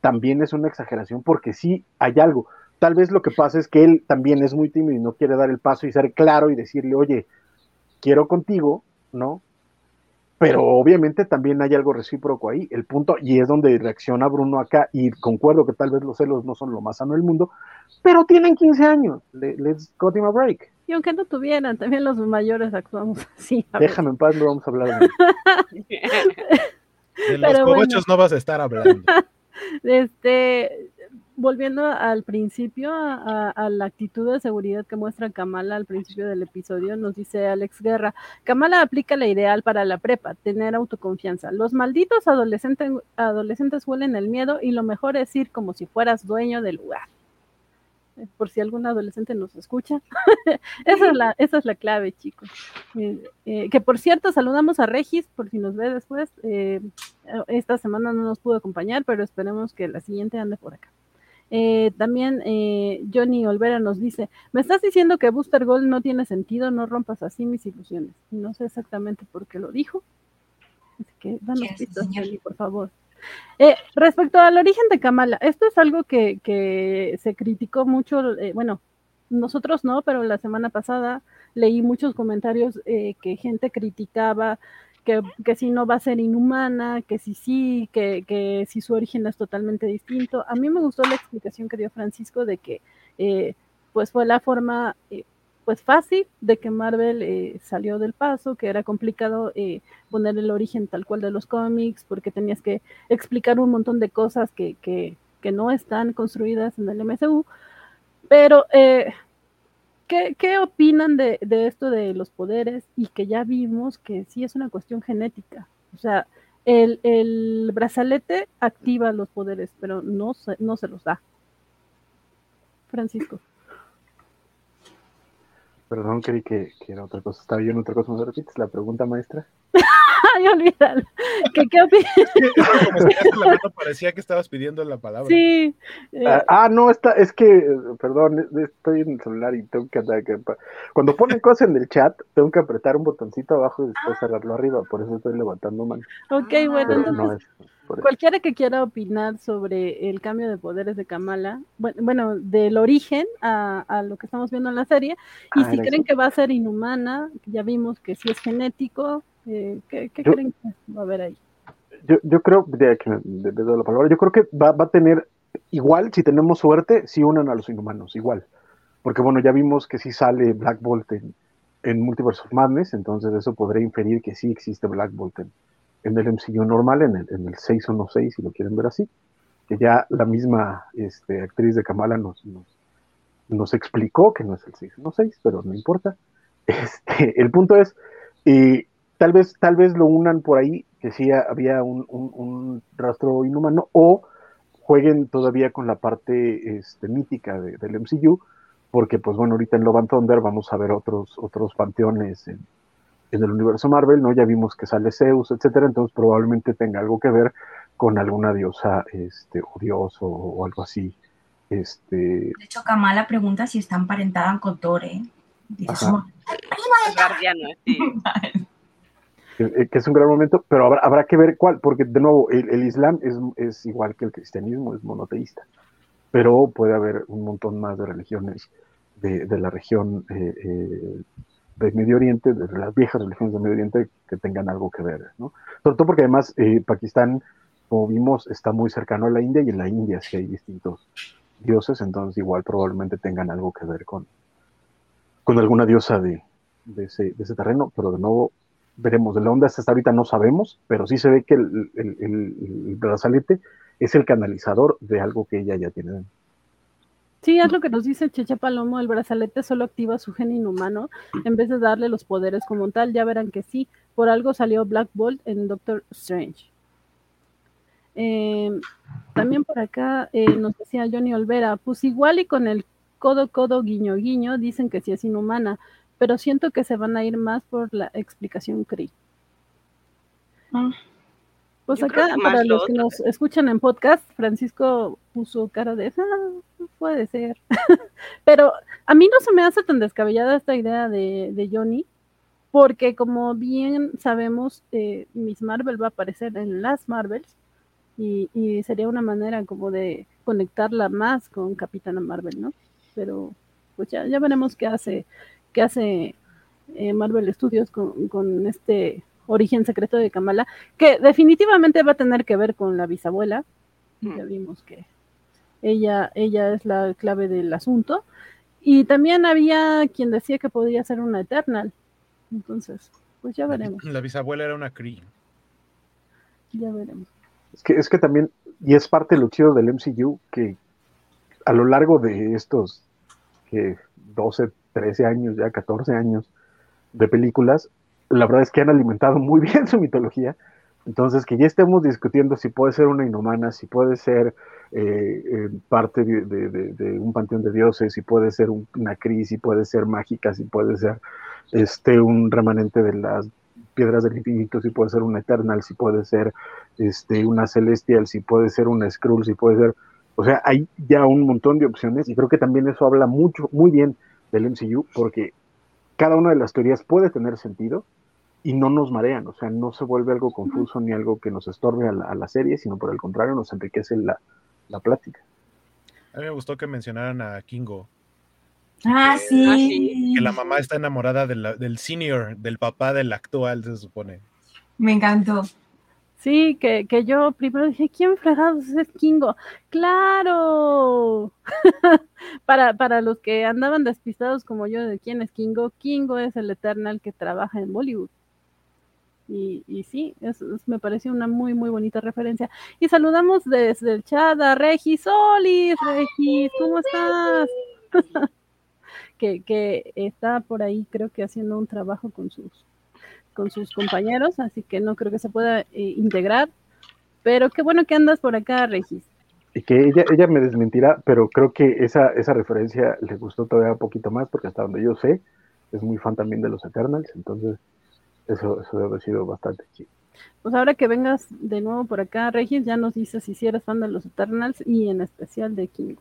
también es una exageración, porque sí hay algo. Tal vez lo que pasa es que él también es muy tímido y no quiere dar el paso y ser claro y decirle, oye, quiero contigo, ¿no? Pero obviamente también hay algo recíproco ahí. El punto, y es donde reacciona Bruno acá, y concuerdo que tal vez los celos no son lo más sano del mundo, pero tienen 15 años. let's got him a break. Y aunque no tuvieran, también los mayores actuamos así. Déjame en paz, no vamos a hablar de De los cobochos no vas a estar hablando. Este, volviendo al principio, a, la actitud de seguridad que muestra Kamala al principio del episodio, nos dice Alex Guerra, Kamala aplica la ideal para la prepa, tener autoconfianza. Los malditos adolescentes, adolescentes huelen el miedo y lo mejor es ir como si fueras dueño del lugar. Eh, por si algún adolescente nos escucha. esa, es la, esa es la clave, chicos. Eh, eh, que por cierto, saludamos a Regis, por si nos ve después. esta semana no nos pudo acompañar, pero esperemos que la siguiente ande por acá. Eh, también eh, Johnny Olvera nos dice, me estás diciendo que Booster Gold no tiene sentido, no rompas así mis ilusiones. No sé exactamente por qué lo dijo. Así que danos pistas, Johnny, por favor. Eh, respecto al origen de Kamala, esto es algo que, que se criticó mucho, bueno, nosotros no, pero la semana pasada leí muchos comentarios que gente criticaba que, si no va a ser inhumana, que si sí, que, si su origen es totalmente distinto. A mí me gustó la explicación que dio Francisco de que eh, pues fue la forma eh, pues fácil de que Marvel eh, salió del paso, que era complicado poner el origen tal cual de los cómics, porque tenías que explicar un montón de cosas que, que, que no están construidas en el MCU. Pero ¿Qué, opinan de, esto de los poderes y que ya vimos que sí es una cuestión genética? O sea, el, brazalete activa los poderes, pero no se, no se los da. Francisco. Perdón, creí que, que era otra cosa. Estaba viendo otra cosa. ¿Me repites la pregunta, maestra? Ay, olvídalo. ¿Qué, qué opinas? la mano parecía que estabas pidiendo la palabra. Sí. Eh. Ah, ah, no, está, es que, perdón, estoy en el celular y tengo que, que cuando ponen cosas en el chat, tengo que apretar un botoncito abajo y después cerrarlo arriba, por eso estoy levantando mano. Ok, bueno, entonces, cualquiera que quiera opinar sobre el cambio de poderes de Kamala, bueno, del origen a, a lo que estamos viendo en la serie, y ah, si creen que va a ser inhumana, ya vimos que sí es genético, eh, ¿Qué, creen que va a haber ahí? Yo, yo creo, de que me la palabra, yo creo que va, va, a tener, igual, si tenemos suerte, si unan a los inhumanos, igual. Porque bueno, ya vimos que sí sale Black Bolt en, en Multiverse of Madness, entonces eso podría inferir que sí existe Black Bolt en, el MCU normal, en el, en el 616, si lo quieren ver así. Que ya la misma este, actriz de Kamala nos, nos, nos explicó que no es el 616, pero no importa. Este, el punto es, y tal vez, tal vez lo unan por ahí, que sí había un, rastro inhumano, o jueguen todavía con la parte este, mítica del MCU, porque pues bueno, ahorita en Love and Thunder vamos a ver otros, otros panteones en, el universo Marvel, ¿no? Ya vimos que sale Zeus, etcétera, entonces probablemente tenga algo que ver con alguna diosa, este, o dios o, algo así. Este... De hecho, Kamala pregunta si está emparentada con Thor, ¿eh? que, es un gran momento, pero habrá, que ver cuál, porque de nuevo, el, Islam es, es, igual que el cristianismo, es monoteísta, pero puede haber un montón más de religiones de, de la región eh, eh, de Medio Oriente, de las viejas religiones de Medio Oriente, que tengan algo que ver, ¿no? Sobre todo porque además eh, Pakistán, como vimos, está muy cercano a la India y en la India sí hay distintos dioses, entonces igual probablemente tengan algo que ver con, con alguna diosa de, de, ese, de ese terreno, pero de nuevo veremos. De la onda hasta ahorita no sabemos, pero sí se ve que el, brazalete es el canalizador de algo que ella ya tiene. Sí, es lo que nos dice Checha Palomo, el brazalete solo activa su gen inhumano en vez de darle los poderes como tal, ya verán que sí, por algo salió Black Bolt en Doctor Strange. Eh, también por acá eh, nos decía Johnny Olvera, pues igual y con el codo, codo, guiño, guiño, dicen que sí es inhumana, pero siento que se van a ir más por la explicación CRI. Ah. Pues acá, para los que nos escuchan en podcast, Francisco puso cara de, ah, puede ser. Pero a mí no se me hace tan descabellada esta idea de, Johnny, porque como bien sabemos, eh, Miss Marvel va a aparecer en las Marvels y, y, sería una manera como de conectarla más con Capitana Marvel, ¿no? Pero pues ya, ya veremos qué hace que hace eh, Marvel Studios con, este origen secreto de Kamala, que definitivamente va a tener que ver con la bisabuela. Hmm. Ya vimos que ella, ella es la clave del asunto. Y también había quien decía que podría ser una Eternal. Entonces, pues ya veremos. La, bisabuela era una Kree. Ya veremos. Es que, es que también, y es parte de lo chido del MCU, que a lo largo de estos que 12, 13 años, ya 14 años de películas, la verdad es que han alimentado muy bien su mitología. Entonces, que ya estemos discutiendo si puede ser una inhumana, si puede ser eh, eh, parte de, un panteón de dioses, si puede ser una crisis, si puede ser mágica, si puede ser este, un remanente de las piedras del infinito, si puede ser una eternal, si puede ser este, una celestial, si puede ser una skrull, si puede ser... O sea, hay ya un montón de opciones y creo que también eso habla mucho, muy bien del MCU porque cada una de las teorías puede tener sentido y no nos marean, o sea, no se vuelve algo confuso ni algo que nos estorbe a la, serie, sino por el contrario nos enriquece la, la, plática. A mí me gustó que mencionaran a Kingo. Ah, sí. Que la mamá está enamorada del senior, del papá del actual, se supone. Me encantó. Sí, que, que yo primero dije, ¿quién fregados es Kingo? ¡Claro! para, para los que andaban despistados como yo de quién es Kingo, Kingo es el Eternal que trabaja en Bollywood. Y, y sí, me pareció una muy, muy bonita referencia. Y saludamos desde el chat a Regis Solis. Regis, ¿cómo estás? que, que está por ahí, creo que haciendo un trabajo con sus con sus compañeros, así que no creo que se pueda eh, integrar. Pero qué bueno que andas por acá, Regis. Y que ella, ella me desmentirá, pero creo que esa, esa referencia le gustó todavía un poquito más, porque hasta donde yo sé, es muy fan también de los Eternals, entonces eso, eso debe haber sido bastante chido. Pues ahora que vengas de nuevo por acá, Regis, ya nos dices si eres fan de los Eternals y en especial de King.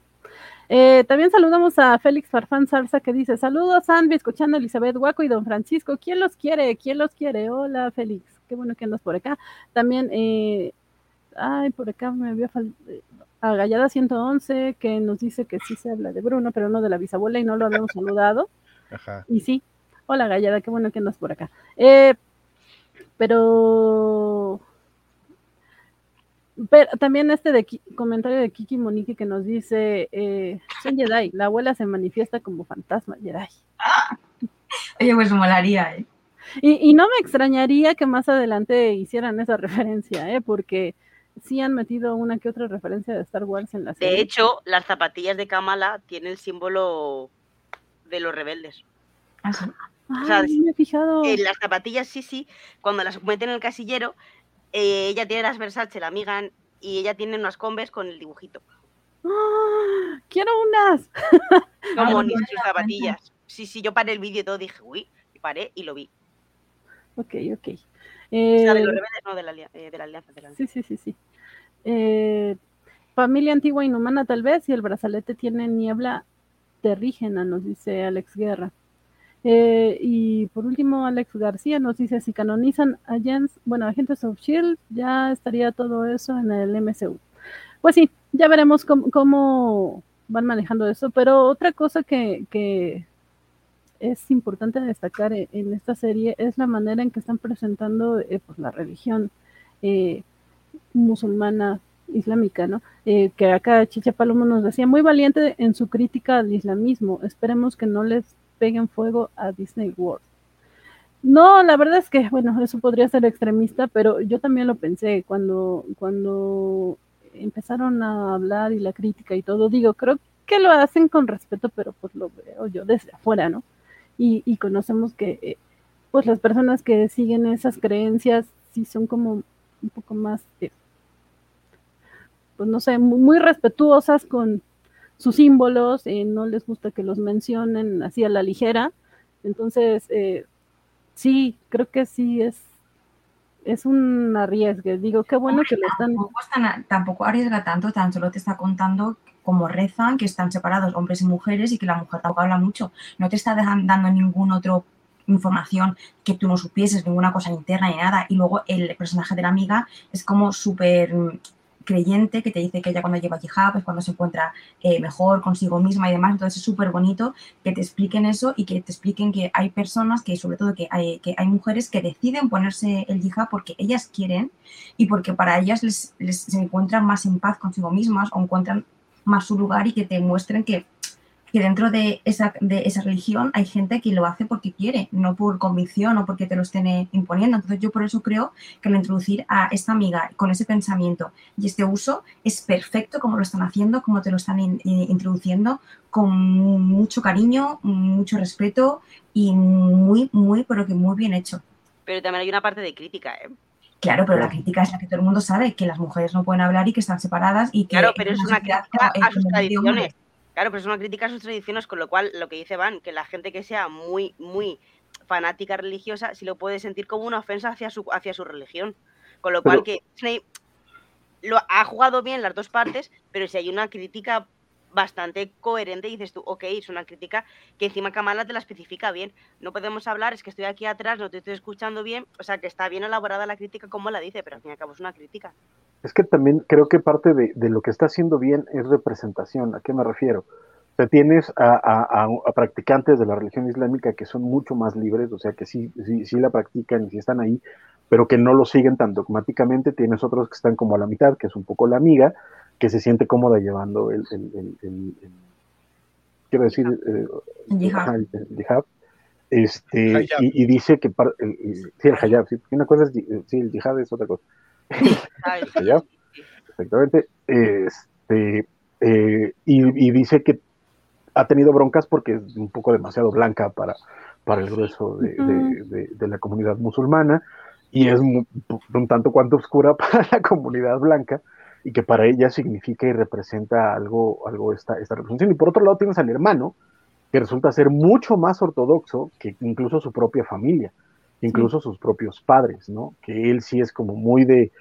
Eh, también saludamos a Félix Farfán Salsa que dice: Saludos, Andy, escuchando a Elizabeth Guaco y don Francisco. ¿Quién los quiere? ¿Quién los quiere? Hola, Félix. Qué bueno que andas por acá. También, eh, ay, por acá me había a Gallada 111 que nos dice que sí se habla de Bruno, pero no de la bisabuela y no lo habíamos saludado. Ajá. Y sí, hola Gallada, qué bueno que andas por acá. Eh, pero pero también este de comentario de Kiki Monique que nos dice, eh, son Jedi, la abuela se manifiesta como fantasma Jedi. Oye, pues molaría, ¿eh? Y, no me extrañaría que más adelante hicieran esa referencia, ¿eh? Porque sí han metido una que otra referencia de Star Wars en la serie. De hecho, las zapatillas de Kamala tienen el símbolo de los rebeldes. ¿Ah, o sea, me he fijado. En las zapatillas, sí, sí, cuando las meten en el casillero, eh, ella tiene las Versace, la amiga, y ella tiene unas combes con el dibujito. ¡Ah! ¡Quiero unas! Como ni sus zapatillas. Sí, sí, yo paré el vídeo y todo, dije, uy, y paré y lo vi. Ok, ok. Eh, o sea, de los rebeldes, no, de la, eh, de la alianza. De la alianza. Sí, sí, sí, sí. Eh, familia antigua inhumana tal vez, y el brazalete tiene niebla terrígena, nos dice Alex Guerra. Eh, y por último, Alex García nos dice, si canonizan a Jens, bueno, Agentes of S.H.I.E.L.D., ya estaría todo eso en el MCU. Pues sí, ya veremos cómo, van manejando eso, pero otra cosa que, es importante destacar e, en, esta serie es la manera en que están presentando eh, pues, la religión eh, musulmana islámica, ¿no? que acá Chicha Palomo nos decía, muy valiente en su crítica al islamismo, esperemos que no les peguen fuego a Disney World. No, la verdad es que, bueno, eso podría ser extremista, pero yo también lo pensé cuando, cuando empezaron a hablar y la crítica y todo. Digo, creo que lo hacen con respeto, pero pues lo veo yo desde afuera, ¿no? Y, conocemos que, eh, pues las personas que siguen esas creencias sí son como un poco más, eh, pues no sé, muy respetuosas con, sus símbolos, eh, no les gusta que los mencionen así a la ligera. Entonces, eh, sí, creo que sí es, es un arriesgue. Digo, qué bueno que lo están... Tampoco, arriesga tanto, tan solo te está contando cómo rezan, que están separados hombres y mujeres y que la mujer tampoco habla mucho. No te está dando ningún otro información que tú no supieses, ninguna cosa interna ni nada. Y luego el personaje de la amiga es como súper creyente que te dice que ella cuando lleva hijab es cuando se encuentra eh, mejor consigo misma y demás. Entonces es súper bonito que te expliquen eso y que te expliquen que hay personas, que sobre todo que hay, que hay mujeres que deciden ponerse el hijab porque ellas quieren y porque para ellas les, les se encuentran más en paz consigo mismas o encuentran más su lugar y que te muestren que que dentro de esa, de esa religión hay gente que lo hace porque quiere, no por convicción o porque te lo estén imponiendo. Entonces yo por eso creo que al introducir a esta amiga con ese pensamiento y este uso es perfecto como lo están haciendo, como te lo están introduciendo, con mucho cariño, mucho respeto y muy, muy, pero que muy bien hecho. Pero también hay una parte de crítica, ¿eh? Claro, pero la crítica es la que todo el mundo sabe, que las mujeres no pueden hablar y que están separadas y que... Claro, pero es una crítica a sus tradiciones. Claro, pero es una crítica a sus tradiciones, con lo cual lo que dice Van, que la gente que sea muy, muy fanática religiosa, si lo puede sentir como una ofensa hacia su, hacia su religión. Con lo cual que Disney lo ha jugado bien las dos partes, pero si hay una crítica bastante coherente, dices tú, ok, es una crítica que encima Kamala te la especifica bien. No podemos hablar, es que estoy aquí atrás, no te estoy escuchando bien, o sea que está bien elaborada la crítica como la dice, pero al fin y al cabo es una crítica. Es que también creo que parte de, lo que está haciendo bien es representación. ¿A qué me refiero? O sea, tienes a, practicantes de la religión islámica que son mucho más libres, o sea, que sí, sí, sí la practican y sí están ahí, pero que no lo siguen tan dogmáticamente. Tienes otros que están como a la mitad, que es un poco la amiga, que se siente cómoda llevando el, quiero decir, eh, el jihad. Este, y, dice que, sí, el hijab, sí, una cosa es, sí, el jihad es otra cosa. Exactamente. Este, eh, y, dice que ha tenido broncas porque es un poco demasiado blanca para, para el grueso de, la comunidad musulmana y es un, tanto cuanto oscura para la comunidad blanca y que para ella significa y representa algo, algo esta, esta representación. Y por otro lado tienes al hermano, que resulta ser mucho más ortodoxo que incluso su propia familia incluso sus propios padres, ¿no? Que él sí es como muy de,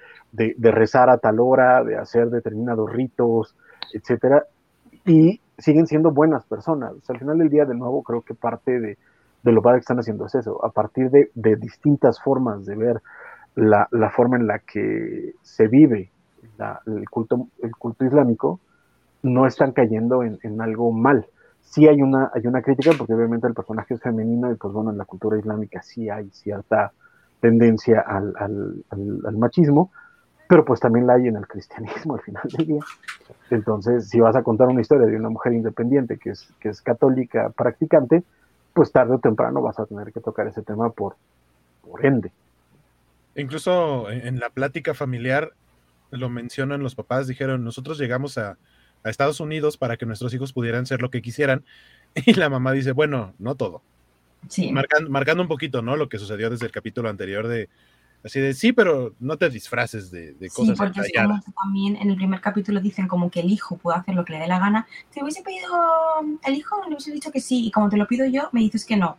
rezar a tal hora, de hacer determinados ritos, etcétera, y siguen siendo buenas personas. al final del día, de nuevo, creo que parte de, lo padre que están haciendo es eso, a partir de, distintas formas de ver la, forma en la que se vive el, culto, el culto islámico, no están cayendo en algo mal, sí hay una, hay una crítica, porque obviamente el personaje es femenino y pues bueno, en la cultura islámica sí hay cierta tendencia al, al, machismo, pero pues también la hay en el cristianismo al final del día. Entonces, si vas a contar una historia de una mujer independiente que es, que es católica practicante, pues tarde o temprano vas a tener que tocar ese tema por, por ende. Incluso en la plática familiar lo mencionan los papás, dijeron, nosotros llegamos a, a Estados Unidos para que nuestros hijos pudieran ser lo que quisieran. Y la mamá dice, bueno, no todo. Sí. Marcando, un poquito, ¿no? Lo que sucedió desde el capítulo anterior de, Así de, sí, pero no te disfraces de, cosas. Sí, porque también en el primer capítulo dicen como que el hijo puede hacer lo que le dé la gana. Te hubiese pedido el hijo, le hubiese dicho que sí, y como te lo pido yo, me dices que no.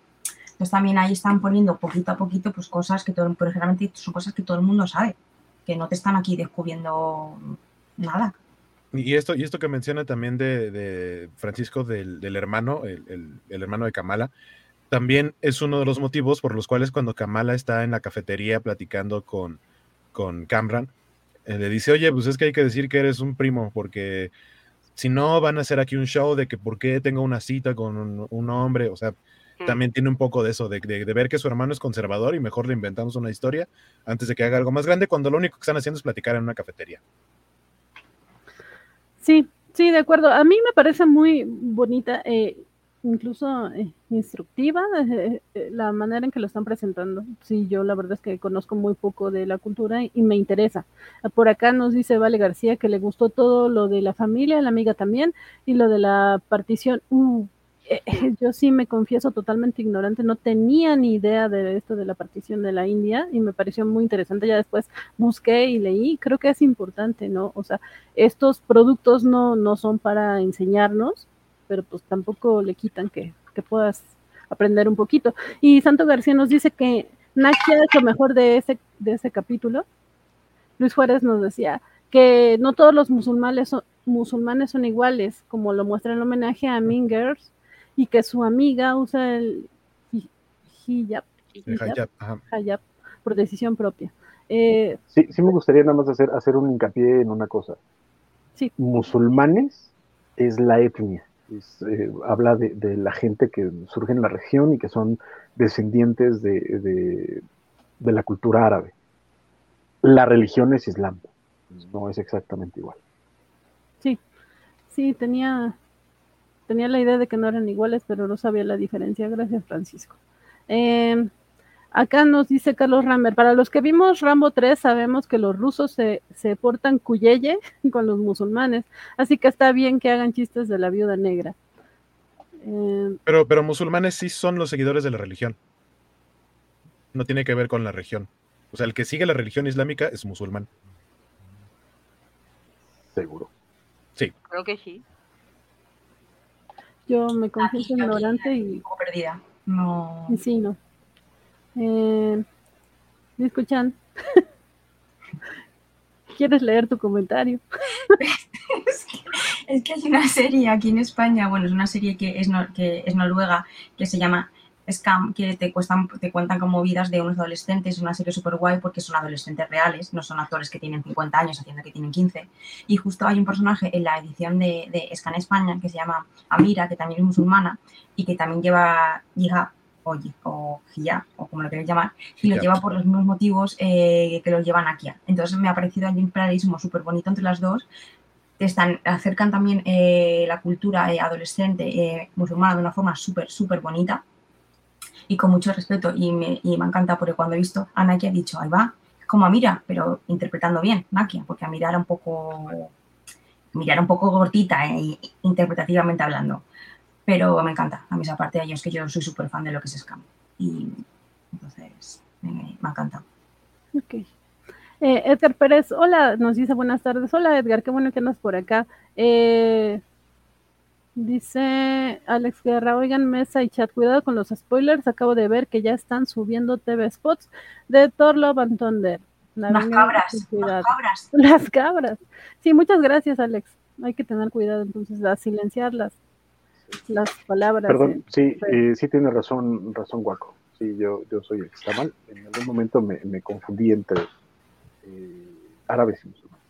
Entonces también ahí están poniendo poquito a poquito pues cosas que todo, pero generalmente son cosas que todo el mundo sabe, que no te están aquí descubriendo nada. Y esto, y esto que menciona también de, Francisco del, hermano, el, hermano de Kamala, también es uno de los motivos por los cuales cuando Kamala está en la cafetería platicando con, con Camran, eh, le dice, oye, pues es que hay que decir que eres un primo, porque si no van a hacer aquí un show de que por qué tengo una cita con un, hombre, o sea, mm. también tiene un poco de eso, de, de, ver que su hermano es conservador y mejor le inventamos una historia antes de que haga algo más grande, cuando lo único que están haciendo es platicar en una cafetería. Sí, sí, de acuerdo. A mí me parece muy bonita. Eh, incluso eh, instructiva eh, eh, la manera en que lo están presentando. Sí, yo la verdad es que conozco muy poco de la cultura y, me interesa. Por acá nos dice Vale García que le gustó todo lo de la familia, la amiga también, y lo de la partición. Uh, yo sí me confieso totalmente ignorante, no tenía ni idea de esto de la partición de la India y me pareció muy interesante. Ya después busqué y leí, creo que es importante, ¿no? O sea, estos productos no, no son para enseñarnos, pero pues tampoco le quitan que, puedas aprender un poquito. Y Santo García nos dice que Nakia es lo mejor de ese, de ese capítulo. Luis Juárez nos decía que no todos los musulmanes son, musulmanes son iguales, como lo muestra el homenaje a Mingers, y que su amiga usa el hijab, hijab, por decisión propia. Eh, sí, sí me gustaría nada más hacer, hacer un hincapié en una cosa. Sí. Musulmanes es la etnia. Eh, habla de, la gente que surge en la región y que son descendientes de, la cultura árabe. La religión es Islam, no es exactamente igual. Sí, sí, tenía, tenía la idea de que no eran iguales, pero no sabía la diferencia. Gracias, Francisco. Em, acá nos dice Carlos Ramer, para los que vimos Rambo 3 sabemos que los rusos se, se portan cuyeye con los musulmanes, así que está bien que hagan chistes de la viuda negra. Eh, pero, pero musulmanes sí son los seguidores de la religión. No tiene que ver con la religión. O sea, el que sigue la religión islámica es musulmán. Seguro. Sí. Creo que sí. Yo me confieso ignorante y. perdida. No. Sí, no. Eh, ¿Me escuchan? ¿Quieres leer tu comentario? es, que, hay una serie aquí en España, bueno, es una serie que es, que es noruega, que se llama Scam, que te, cuestan, te cuentan como vidas de unos adolescentes, es una serie súper guay porque son adolescentes reales, no son actores que tienen 50 años haciendo que tienen 15. Y justo hay un personaje en la edición de, de Scam España que se llama Amira, que también es musulmana y que también lleva hija o, o o como lo queréis llamar, y lo lleva por los mismos motivos eh, que lo llevan aquí. Entonces me ha parecido allí un paralelismo súper bonito entre las dos. Están, acercan también eh, la cultura eh, adolescente musulmana de una forma súper, súper bonita y con mucho respeto. Y me, y me encanta porque cuando he visto a Nakia ha dicho, ahí va, como a Mira, pero interpretando bien Nakia, porque a Mira era un poco, Mira un poco cortita, interpretativamente hablando pero me encanta. A mí esa parte de ellos que yo soy súper fan de lo que es Scam. Y entonces me, me encanta. Ok. Eh, Edgar Pérez, hola, nos dice buenas tardes. Hola Edgar, qué bueno que andas por acá. Eh, dice Alex Guerra, oigan mesa y chat, cuidado con los spoilers, acabo de ver que ya están subiendo TV spots de Thor Love and Thunder. Las cabras, las cabras. Las cabras. Sí, muchas gracias Alex. Hay que tener cuidado entonces a silenciarlas las palabras. Perdón, sí, eh, sí tiene razón, razón Guaco. Sí, yo, yo soy el que está mal. En algún momento me, me confundí entre eh, árabes y musulmanes.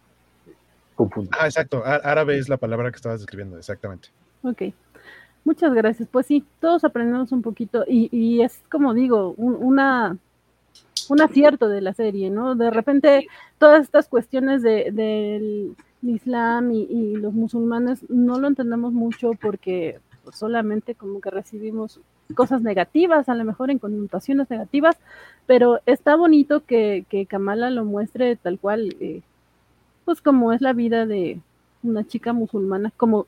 Confundí. Ah, exacto. Árabe es la palabra que estabas describiendo, exactamente. Ok. Muchas gracias. Pues sí, todos aprendemos un poquito y, y es como digo, una, un acierto de la serie, ¿no? De repente todas estas cuestiones de, del Islam y, y, los musulmanes no lo entendemos mucho porque solamente como que recibimos cosas negativas, a lo mejor en connotaciones negativas, pero está bonito que, que Kamala lo muestre tal cual, eh, pues como es la vida de una chica musulmana, como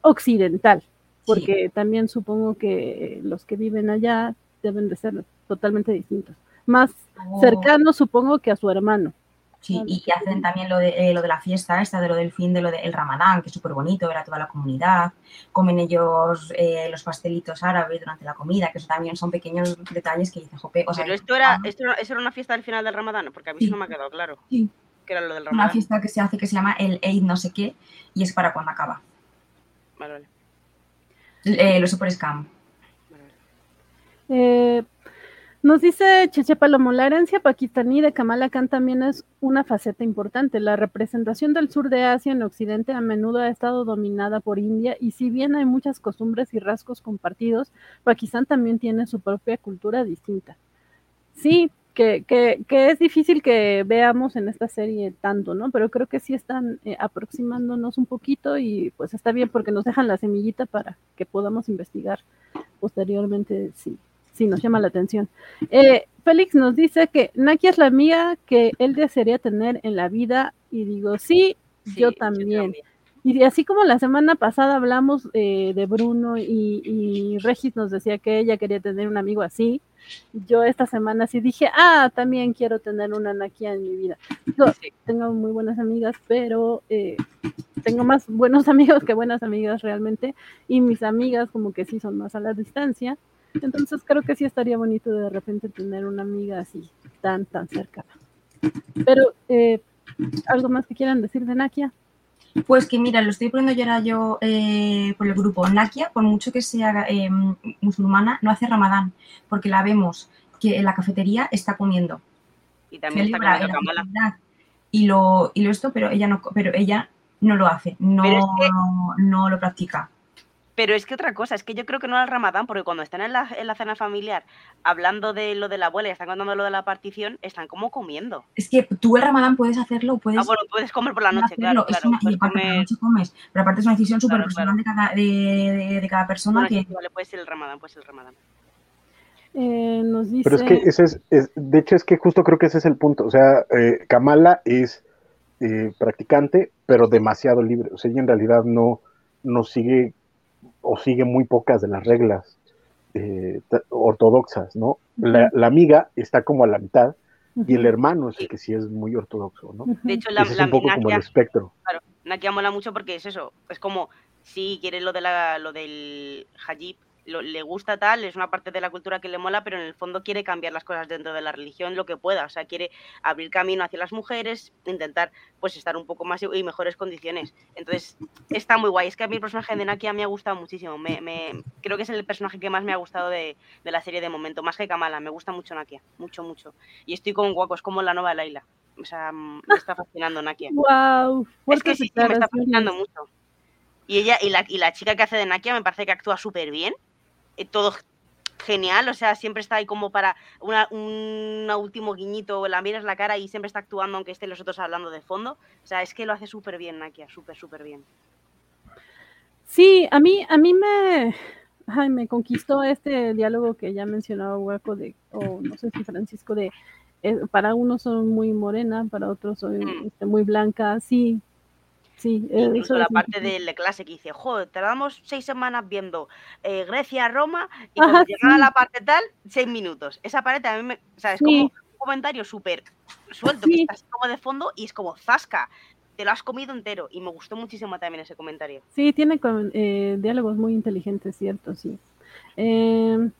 occidental, porque también supongo que los que viven allá deben de ser totalmente distintos. más oh. cercano, supongo, que a su hermano. Sí, y hacen también lo de, eh, lo de la fiesta esta, de lo del fin de lo del ramadán, que es súper bonito, ver a toda la comunidad. Comen ellos eh, los pastelitos árabes durante la comida, que eso también son pequeños detalles que dice Jope. O sea, Pero esto era, esto, era una fiesta al final del ramadán, porque a mí sí. no me ha quedado claro. Sí. Que era lo del ramadán. Una fiesta que se hace que se llama el Eid no sé qué, y es para cuando acaba. Vale, vale. Eh, los Super Scam. Eh, nos dice Cheche Palomo, la herencia pakistaní de Kamala Khan también es una faceta importante. La representación del sur de Asia en Occidente a menudo ha estado dominada por India y si bien hay muchas costumbres y rasgos compartidos, Pakistán también tiene su propia cultura distinta. Sí, que, que, que, es difícil que veamos en esta serie tanto, ¿no? Pero creo que sí están eh, aproximándonos un poquito y pues está bien porque nos dejan la semillita para que podamos investigar posteriormente si, si nos llama la atención. Eh, Félix nos dice que Nakia es la amiga que él desearía tener en la vida y digo, sí, yo también. Y así como la semana pasada hablamos eh, de Bruno y, y Regis nos decía que ella quería tener un amigo así, yo esta semana sí dije, ah, también quiero tener una Nakia en mi vida. Yo tengo muy buenas amigas, pero eh, tengo más buenos amigos que buenas amigas realmente, y mis amigas como que sí son más a la distancia. Entonces creo que sí estaría bonito de repente tener una amiga así, tan, tan cercana. Pero, eh, ¿algo más que quieran decir de Nakia? Pues que mira, lo estoy poniendo ya yo eh, por el grupo. Nakia, por mucho que sea eh, musulmana, no hace ramadán, porque la vemos que en la cafetería está comiendo. Y también está comiendo y lo, y lo esto, pero ella no, pero ella no lo hace, no, no lo practica. Pero es que otra cosa, es que yo creo que no era el ramadán, porque cuando están en la, en la, cena familiar hablando de lo de la abuela y están contando lo de la partición, están como comiendo. Es que tú el ramadán puedes hacerlo, puedes... Ah, bueno, puedes comer por la noche, claro. claro una, y aparte por la noche comes, pero aparte es una decisión súper personal de, cada, de, de, de, cada persona bueno, que... Sí, vale, puede ser el ramadán, puede ser el ramadán. Eh, nos dice... Pero es que ese es, es, de hecho es que justo creo que ese es el punto, o sea, eh, Kamala es eh, practicante, pero demasiado libre, o sea, ella en realidad no, no sigue o sigue muy pocas de las reglas eh, ortodoxas, ¿no? La, la, amiga está como a la mitad y el hermano es el que sí es muy ortodoxo, ¿no? De hecho, la, Ese es un poco Nakia, como el espectro. Claro, Nakia mola mucho porque es eso, es como si quiere lo de la, lo del hajib, lo, le gusta tal, es una parte de la cultura que le mola, pero en el fondo quiere cambiar las cosas dentro de la religión lo que pueda, o sea, quiere abrir camino hacia las mujeres, intentar pues estar un poco más y mejores condiciones. Entonces, está muy guay. Es que a mí el personaje de Nakia me ha gustado muchísimo. Me, me, creo que es el personaje que más me ha gustado de, de, la serie de momento, más que Kamala. Me gusta mucho Nakia, mucho, mucho. Y estoy con guaco, es como la nueva Laila. O sea, me está fascinando Nakia. Wow, es que sí, sí, me está fascinando mucho. Y ella y la, y la chica que hace de Nakia me parece que actúa súper bien todo genial, o sea, siempre está ahí como para una, un último guiñito, la miras la cara y siempre está actuando aunque estén los otros hablando de fondo. O sea, es que lo hace súper bien Nakia, súper, súper bien. Sí, a mí, a mí me, ay, me conquistó este diálogo que ya mencionaba Hueco de, o no sé si Francisco, de eh, para unos son muy morena, para otros son Mm. este, muy blanca, sí, sí. eh, Incluso eso la parte de la clase que dice, joder, te damos seis semanas viendo eh, Grecia, Roma, y cuando llegan a la parte tal, seis minutos. Esa parte mí me, o sea, es Sí. como un comentario súper suelto, que está así como de fondo, y es como, zasca, te lo has comido entero. Y me gustó muchísimo también ese comentario. Sí, tiene con- eh, diálogos muy inteligentes, cierto, sí. Em,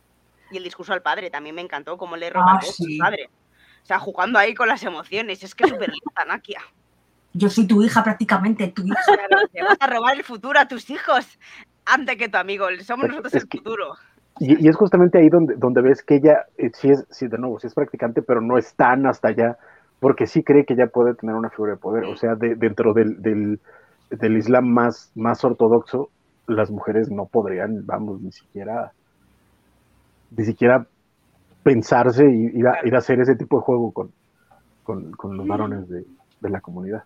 Y el discurso al padre también me encantó, como le roba Ah, al padre. O sea, jugando ahí con las emociones, es que es súper lista, Nakia. Yo soy tu hija prácticamente, tu hija. Claro, te vas a robar el futuro a tus hijos antes que tu amigo. Somos nosotros es el que- futuro. Y, y es justamente ahí donde, donde ves que ella eh, sí es, sí, de nuevo, sí es practicante, pero no es tan hasta allá, porque sí cree que ella puede tener una figura de poder. O sea, de- dentro del, del, del Islam más, más ortodoxo, las mujeres no podrían, vamos, ni siquiera, ni siquiera pensarse y ir a, ir a hacer ese tipo de juego con, con, con los varones de, de la comunidad.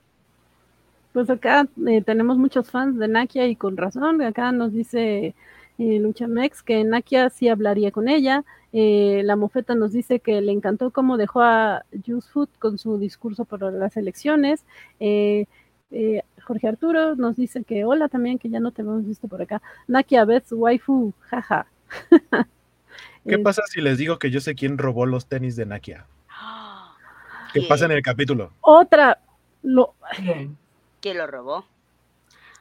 Pues acá eh, tenemos muchos fans de Nakia y con razón. Acá nos dice eh, Lucha Mex que Nakia sí hablaría con ella. Eh, la mofeta nos dice que le encantó cómo dejó a Yusfood con su discurso por las elecciones. Eh, eh, Jorge Arturo nos dice que hola también, que ya no te hemos visto por acá. Nakia Beth waifu, jaja. ¿Qué Eh, pasa si les digo que yo sé quién robó los tenis de Nakia? Que pasa en el capítulo. Otra. Lo... ¿Quién lo robó?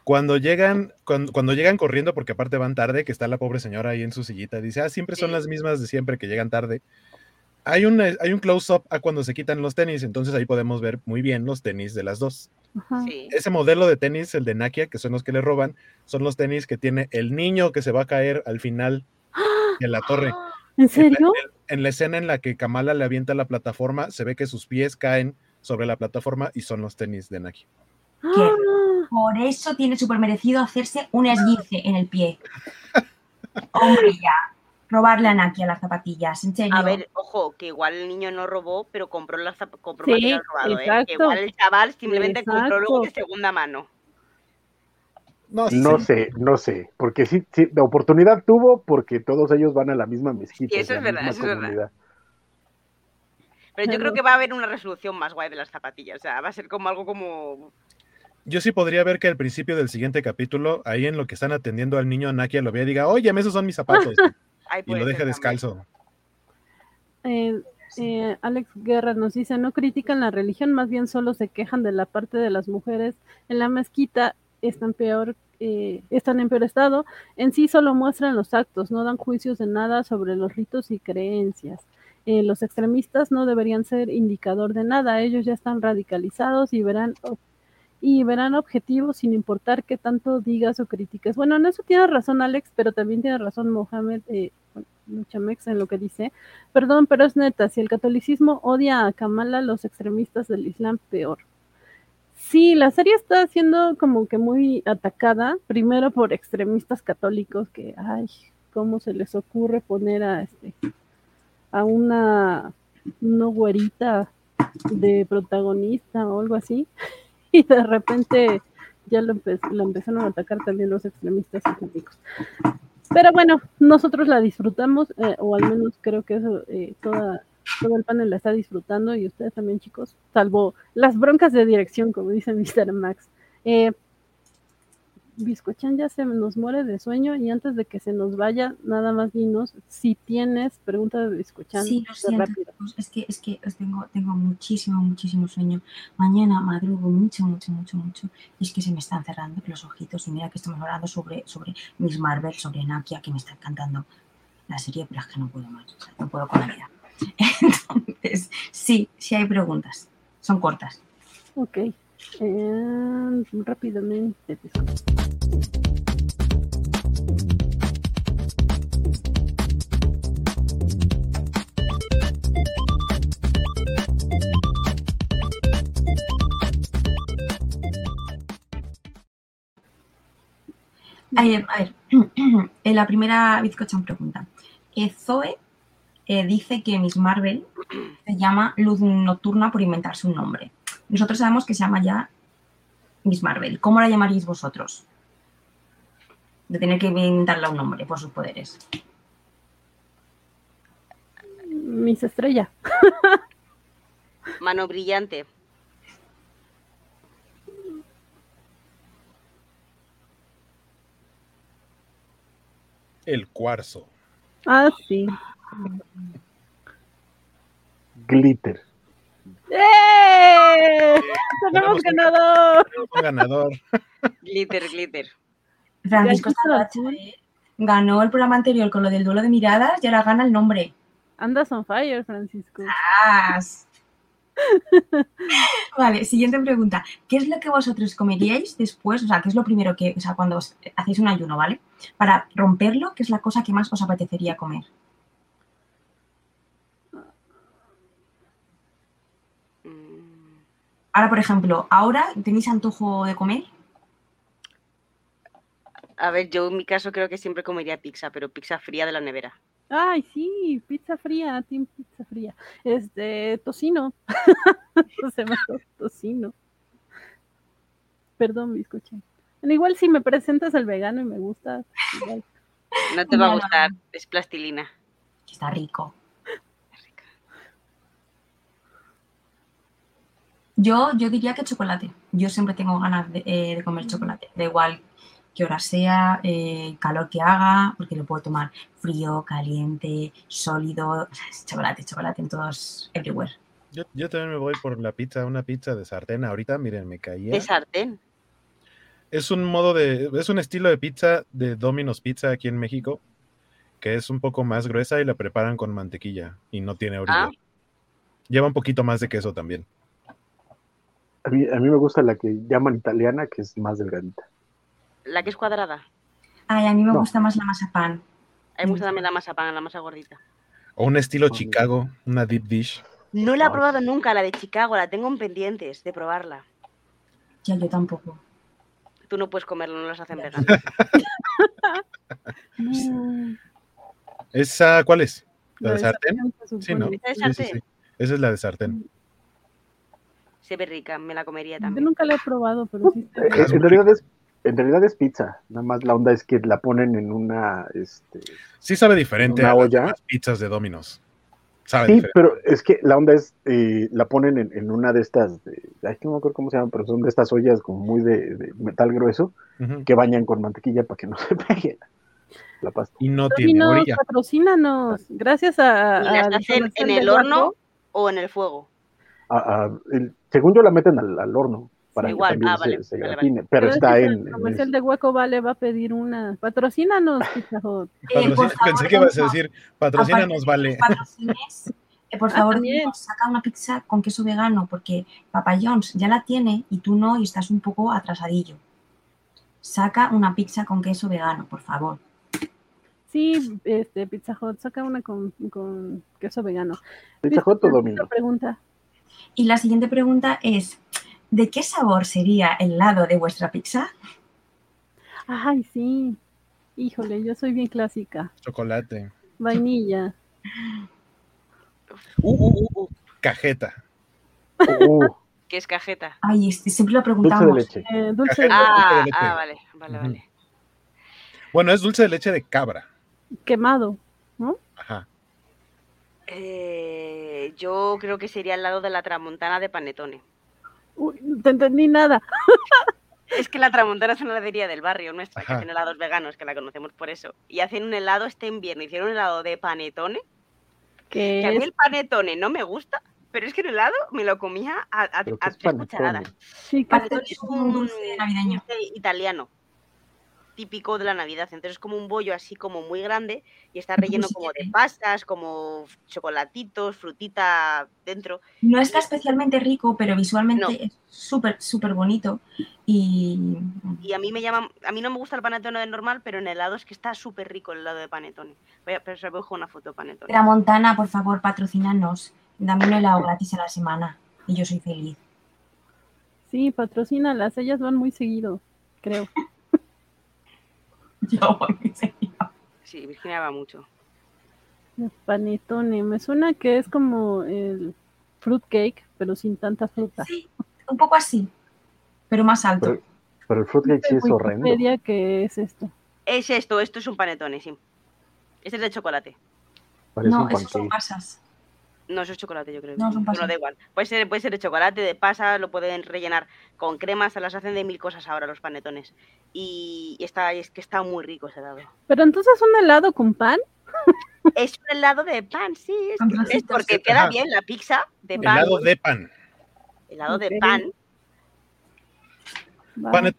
Cuando llegan, cuando, llegan corriendo, porque aparte van tarde, que está la pobre señora ahí en su sillita, dice, ah, siempre son las mismas de siempre que llegan tarde. Hay un, hay un close-up a cuando se quitan los tenis, entonces ahí podemos ver muy bien los tenis de las dos. Ese modelo de tenis, el de Nakia, que son los que le roban, son los tenis que tiene el niño que se va a caer al final de la torre. ¿En serio? En la, escena en la que Kamala le avienta la plataforma, se ve que sus pies caen sobre la plataforma y son los tenis de Nakia. Por eso tiene súper merecido hacerse un esguince en el pie. Hombre, ya. Robarle a Naki a las zapatillas, en serio. A ver, ojo, que igual el niño no robó, pero compró las compró sí, robado, ¿eh? Que igual el chaval simplemente compró luego de segunda mano. No, sé, no sé, porque sí, sí, la oportunidad tuvo porque todos ellos van a la misma mezquita. Sí, eso es verdad, eso es verdad. Pero yo creo que va a haber una resolución más guay de las zapatillas, o sea, va a ser como algo como yo sí podría ver que al principio del siguiente capítulo, ahí en lo que están atendiendo al niño Nakia, lo vea y diga, oye, esos son mis zapatos. y lo deje descalzo. Eh, eh, Alex Guerra nos dice, no critican la religión, más bien solo se quejan de la parte de las mujeres en la mezquita, están peor, eh, están en peor estado, en sí solo muestran los actos, no dan juicios de nada sobre los ritos y creencias. los extremistas no deberían ser indicador de nada, ellos ya están radicalizados y verán y verán objetivos sin importar qué tanto digas o critiques. Bueno, en eso tiene razón Alex, pero también tiene razón Mohamed eh, Muchamex en lo que dice. Perdón, pero es neta, si el catolicismo odia a Kamala, los extremistas del Islam peor. Sí, la serie está siendo como que muy atacada, primero por extremistas católicos que, ay, cómo se les ocurre poner a este a una no güerita de protagonista o algo así. y de repente ya lo, empezaron a atacar también los extremistas islámicos. Pero bueno, nosotros la disfrutamos, eh, o al menos creo que eso, eh, todo el panel la está disfrutando y ustedes también, chicos, salvo las broncas de dirección, como dice Mr. Max. Eh, Biscochan ya se nos muere de sueño y antes de que se nos vaya, nada más dinos si tienes pregunta de Biscochan. Sí, lo siento, es que, es que tengo, tengo muchísimo, muchísimo sueño. Mañana madrugo mucho, mucho, mucho, mucho. Y es que se me están cerrando los ojitos y mira que estamos hablando sobre, sobre Miss Marvel, sobre Nakia, que me está encantando la serie, pero es que no puedo más, no puedo con la vida. Entonces, sí, sí hay preguntas, son cortas. Ok. Eh, rápidamente. a ver, en la primera bizcochan pregunta. Eh, Zoe eh, dice que Miss Marvel se llama Luz Nocturna por inventarse un nombre. Nosotros sabemos que se llama ya Miss Marvel. ¿Cómo la llamaríais vosotros? De tener que inventarle un nombre por sus poderes. Miss Estrella. Mano brillante. El cuarzo. Ah, sí. Glitter. ¡Eh! ¡Tenemos ganador! ganador. glitter, glitter. Francisco ganó el programa anterior con lo del duelo de miradas y ahora gana el nombre. Andas on fire, Francisco. vale, siguiente pregunta. ¿Qué es lo que vosotros comeríais después? O sea, ¿qué es lo primero que, o sea, cuando hacéis un ayuno, ¿vale? Para romperlo, ¿qué es la cosa que más os apetecería comer? Ahora, por ejemplo, ¿ahora tenéis antojo de comer? A ver, yo en mi caso creo que siempre comería pizza, pero pizza fría de la nevera. Ay, sí, pizza fría, team pizza fría. Este, tocino. Se me tocino. Perdón, bizcocho. Igual si me presentas el vegano y me gusta, No te va a gustar, es plastilina. Está rico. Yo, yo diría que chocolate. Yo siempre tengo ganas de, eh, comer chocolate. Da igual qué hora sea, eh, calor que haga, porque lo puedo tomar frío, caliente, sólido. Chocolate, chocolate en todos, everywhere. Yo, yo, también me voy por la pizza, una pizza de sartén. Ahorita, miren, me caía. ¿De sartén? Es un modo de, es un estilo de pizza de Domino's Pizza aquí en México, que es un poco más gruesa y la preparan con mantequilla y no tiene orilla. Ah. Lleva un poquito más de queso también. A mí, a mí me gusta la que llaman italiana, que es más delgadita. ¿La que es cuadrada? Ay, a mí me gusta más la masa pan. A mí me gusta también la masa pan, la masa gordita. O un estilo Chicago, una deep dish. No la he probado nunca, la de Chicago, la tengo en pendientes de probarla. Ya, yo tampoco. Tú no puedes comerlo, no las hacen veganas. ¿Esa cuál es? ¿La, de sartén? Sí, ¿no? Esa es la de sartén. Se ve rica, me la comería también. Yo nunca la he probado, pero sí. Eh, en, realidad es, en realidad es pizza, nada más la onda es que la ponen en una... Este, sí sabe diferente a las pizzas de Domino's. sí, pero es que la onda es, eh, la ponen en, una de estas, de, ay, no me acuerdo cómo se llaman, pero son de estas ollas como muy de, metal grueso, que bañan con mantequilla para que no se pegue la pasta. Y no tiene orilla. patrocínanos, gracias a... ¿Y las hacen en el horno o en el fuego? Según yo la meten al, horno para que también ah, se, gratine, pero, está en... El comercial de Hueco Vale va a pedir una... Patrocínanos, Pizza eh, Pensé que ibas a decir, patrocínanos, Vale. Eh, por favor, saca una pizza con queso vegano, porque Papa John's ya la tiene y tú no, y estás un poco atrasadillo. Saca una pizza con queso vegano, por favor. Sí, este, Pizza Hut, saca una con, con queso vegano. Pizza Hut o Domino. Pregunta. Y la siguiente pregunta es, ¿de qué sabor sería el lado de vuestra pizza? Ay, sí. Híjole, yo soy bien clásica. Chocolate. Vainilla. Uh, uh, uh, uh. Cajeta. Uh. ¿Qué es cajeta? Ay, este, siempre lo preguntamos. Dulce de leche. Eh, dulce de ah, leche. Ah, vale, vale, vale. Bueno, es dulce de leche de cabra. Quemado, ¿no? Ajá. Eh, yo creo que sería al lado de la tramontana de Panetone. Uy, no te entendí nada. Es que la Tramontana es una heladería del barrio nuestra, que hacen helados veganos, que la conocemos por eso. Y hacen un helado este invierno, hicieron un helado de panetone. Que a mí el panetone no me gusta, pero es que el helado me lo comía a, a, tres cucharadas. Sí, panetone es un dulce navideño. italiano típico de la Navidad. Entonces es como un bollo así como muy grande y está relleno como de pastas, como chocolatitos, frutita dentro. No está especialmente rico, pero visualmente es súper, súper bonito. Y... y a mí me llama, a mí no me gusta el panetone de normal, pero en helado es que está súper rico el helado de panetone. Voy a, pero se una foto de panetone. La Montana, por favor, patrocínanos. Dame un helado gratis a la semana y yo soy feliz. Sí, patrocínalas, ellas van muy seguido, creo. Yo Sí, Virginia va mucho. panetone, me suena que es como el fruit cake, pero sin tanta fruta. Sí, un poco así, pero más alto. Pero, el fruit cake sí es horrendo. que es esto? Es esto, esto es un panetone, sí. Este es de chocolate. no, esos son pasas. No, eso es chocolate, yo creo. No, son pasas. da igual. Puede ser, puede ser de chocolate, de pasas, lo pueden rellenar con cremas, se las hacen de mil cosas ahora los panetones. Y, está, es que está muy rico ese helado. Pero entonces un helado con pan. Es un helado de pan, sí. Es, porque queda bien la pizza de pan. Helado de pan. Helado de pan.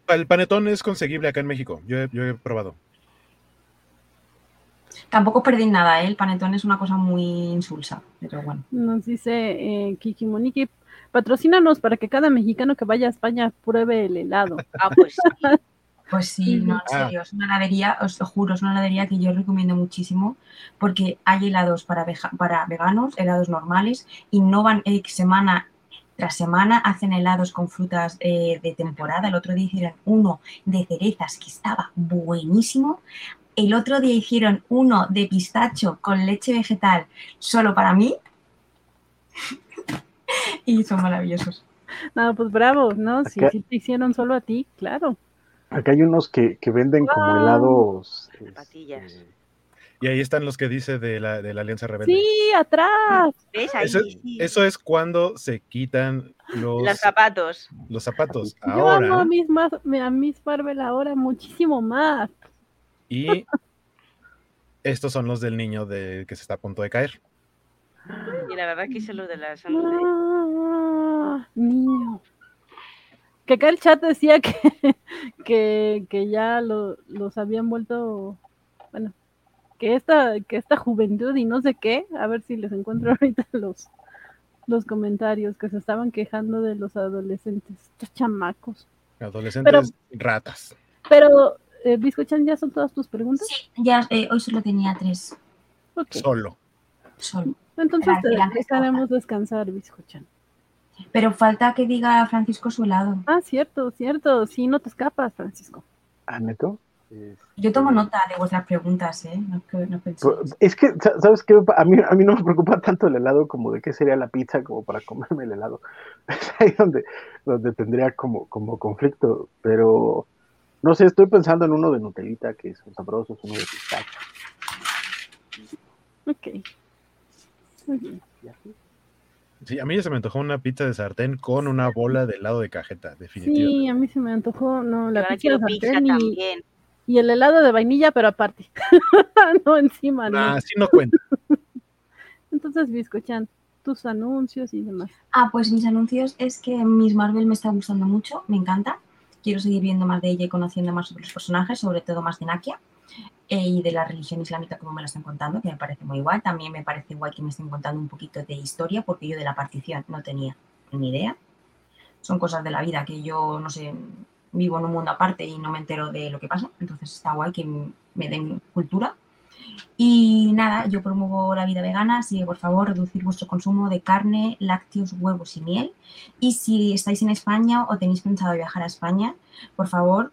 el panetón es conseguible acá en México. Yo yo he probado. Tampoco perdí nada, ¿eh? el panetón es una cosa muy insulsa, pero bueno. Nos dice eh, Kiki Monique, patrocínanos para que cada mexicano que vaya a España pruebe el helado. Ah, pues sí. Pues sí, no, en ah. serio, es una heladería, os lo juro, es una heladería que yo recomiendo muchísimo porque hay helados para, para veganos, helados normales, innovan eh, semana tras semana, hacen helados con frutas eh, de temporada. El otro día hicieron uno de cerezas que estaba buenísimo. El otro día hicieron uno de pistacho con leche vegetal solo para mí. y son maravillosos. No, pues bravo, ¿no? Si, te hicieron solo a ti, claro. Acá hay unos que, venden como helados. Patillas. Este, y ahí están los que dice de la, de la Alianza Rebelde. Sí, atrás. Eso, es cuando se quitan los, los zapatos. Los zapatos. Yo amo a Miss, a Miss Marvel ahora muchísimo más. Y estos son los del niño de, que se está a punto de caer. Y la verdad que hice los de la... ¡Ah! Niño. Que acá el chat decía que, que, que ya lo, los habían vuelto, bueno, que esta, que esta juventud y no sé qué, a ver si les encuentro ahorita los, los comentarios que se estaban quejando de los adolescentes, estos chamacos. Adolescentes ratas. Pero, eh, Biscochan, ¿ya son todas tus preguntas? Sí, ya eh, hoy solo tenía tres. Solo. Solo. Entonces te dejaremos descansar, Biscochan. Pero falta que diga Francisco su lado. Ah, cierto, cierto. Sí, no te escapas, Francisco. ¿Ah, neto? Yo tomo nota de vuestras preguntas, ¿eh? No, no pues, es que, ¿sabes qué? A mí, a mí no me preocupa tanto el helado como de qué sería la pizza como para comerme el helado. Es ahí donde, donde tendría como, como conflicto. Pero, no sé, estoy pensando en uno de Nutellita que son sabrosos, uno de pistacho. Ok. Muy bien. Sí, a mí ya se me antojó una pizza de sartén con una bola de helado de cajeta, definitivamente. Sí, a mí se me antojó, no, la pizza de sartén y, y, el helado de vainilla, pero aparte. no encima, ¿no? Ah, sí no cuenta. Entonces, Biscochan, tus anuncios y demás. Ah, pues mis anuncios es que Miss Marvel me está gustando mucho, me encanta. Quiero seguir viendo más de ella y conociendo más sobre los personajes, sobre todo más de Nakia. Eh, y de la religión islámica como me lo están contando, que me parece muy igual. También me parece igual que me estén contando un poquito de historia, porque yo de la partición no tenía ni idea. Son cosas de la vida que yo, no sé, vivo en un mundo aparte y no me entero de lo que pasa. Entonces está guay que me den cultura. Y nada, yo promuevo la vida vegana, así que por favor reducir vuestro consumo de carne, lácteos, huevos y miel. Y si estáis en España o tenéis pensado viajar a España, por favor,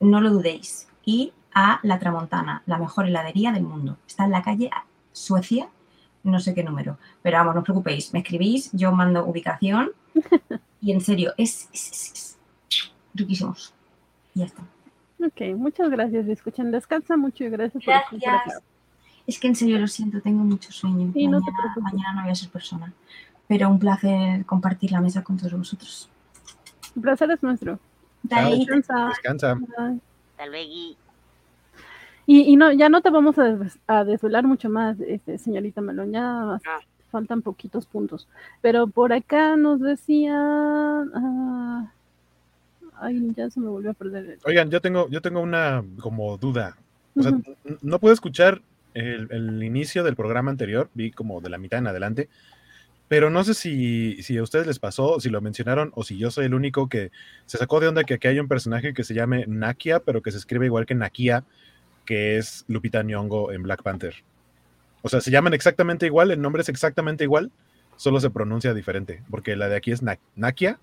no lo dudéis. Y a La Tramontana, la mejor heladería del mundo. Está en la calle Suecia, no sé qué número, pero vamos, no os preocupéis, me escribís, yo mando ubicación y en serio, es, es, riquísimos. Y ya está. Ok, muchas gracias, escuchan, descansa mucho y gracias, por Es que en serio lo siento, tengo mucho sueño. mañana, no mañana no voy a ser persona, pero un placer compartir la mesa con todos vosotros. Un placer es nuestro. Descansa. Descansa. Hasta luego. Y, no, ya no te vamos a, desvelar mucho más, este, señorita Melón, ya ah. faltan poquitos puntos. Pero por acá nos decía... Ah, ay, ya se me volvió a perder. Oigan, yo tengo, yo tengo una como duda. no puedo escuchar el, inicio del programa anterior, vi como de la mitad en adelante, pero no sé si, si a ustedes les pasó, si lo mencionaron, o si yo soy el único que se sacó de onda que aquí hay un personaje que se llame Nakia, pero que se escribe igual que Nakia, que es Lupita Nyong'o en Black Panther. O sea, se llaman exactamente igual, el nombre es exactamente igual, solo se pronuncia diferente, porque la de aquí es Nakia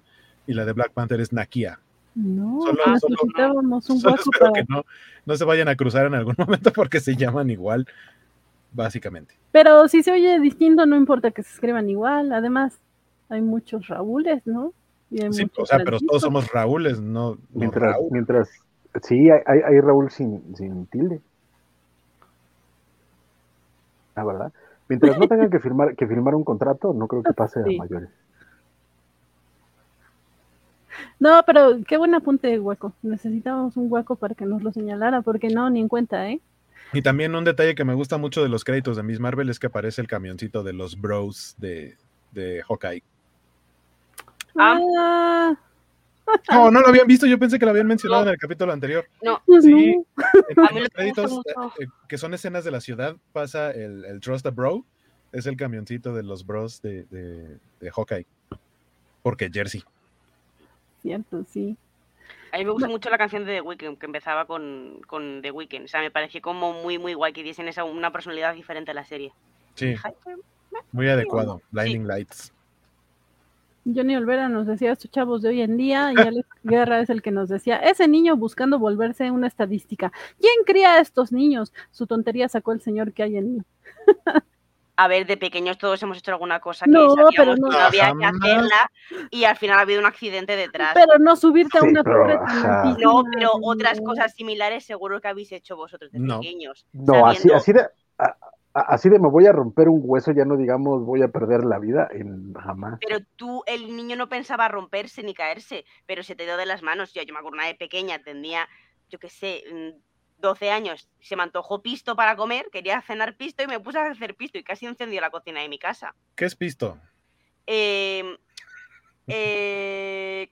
y la de Black Panther es Nakia. No, solo, necesitábamos un espero que no, no se vayan a cruzar en algún momento porque se llaman igual, básicamente. Pero si se oye distinto, no importa que se escriban igual. Además, hay muchos Raúles, ¿no? sí, o sea, pero todos somos Raúles, no, mientras, mientras Sí, hay, hay Raúl sin, sin tilde. La verdad. Mientras no tengan que firmar, que firmar un contrato, no creo que pase a mayores. No, pero qué buen apunte, hueco. Necesitábamos un hueco para que nos lo señalara, porque no, ni en cuenta, ¿eh? Y también un detalle que me gusta mucho de los créditos de Miss Marvel es que aparece el camioncito de los bros de, de Hawkeye. Ah, no, no lo habían visto, yo pensé que lo habían mencionado en el capítulo anterior. No, sí, en los créditos, eh, eh, que son escenas de la ciudad, pasa el, el, Trust a Bro, es el camioncito de los bros de, de, de Hawkeye. Porque Jersey. Cierto, sí. A mí me gusta mucho la canción de The Weeknd, que empezaba con, con The Weeknd. O sea, me pareció como muy, muy guay que diesen esa, una personalidad diferente a la serie. Sí. Muy adecuado. Blinding Lights. Johnny Olvera nos decía estos chavos de hoy en día y Alex Guerra es el que nos decía, ese niño buscando volverse una estadística. ¿Quién cría a estos niños? Su tontería sacó el señor que hay en mí. a ver, de pequeños todos hemos hecho alguna cosa que no, pero no, había que hacerla y al final ha habido un accidente detrás. Pero no subirte a una torre. No, pero otras cosas similares seguro que habéis hecho vosotros de pequeños. No, así, así de así de me voy a romper un hueso, ya no digamos voy a perder la vida, en jamás. Pero tú, el niño no pensaba romperse ni caerse, pero se te dio de las manos. Yo, yo me acuerdo una de pequeña, tenía, yo qué sé, 12 años, se me antojó pisto para comer, quería cenar pisto y me puse a hacer pisto y casi encendió la cocina de mi casa. ¿Qué es pisto? Eh, eh,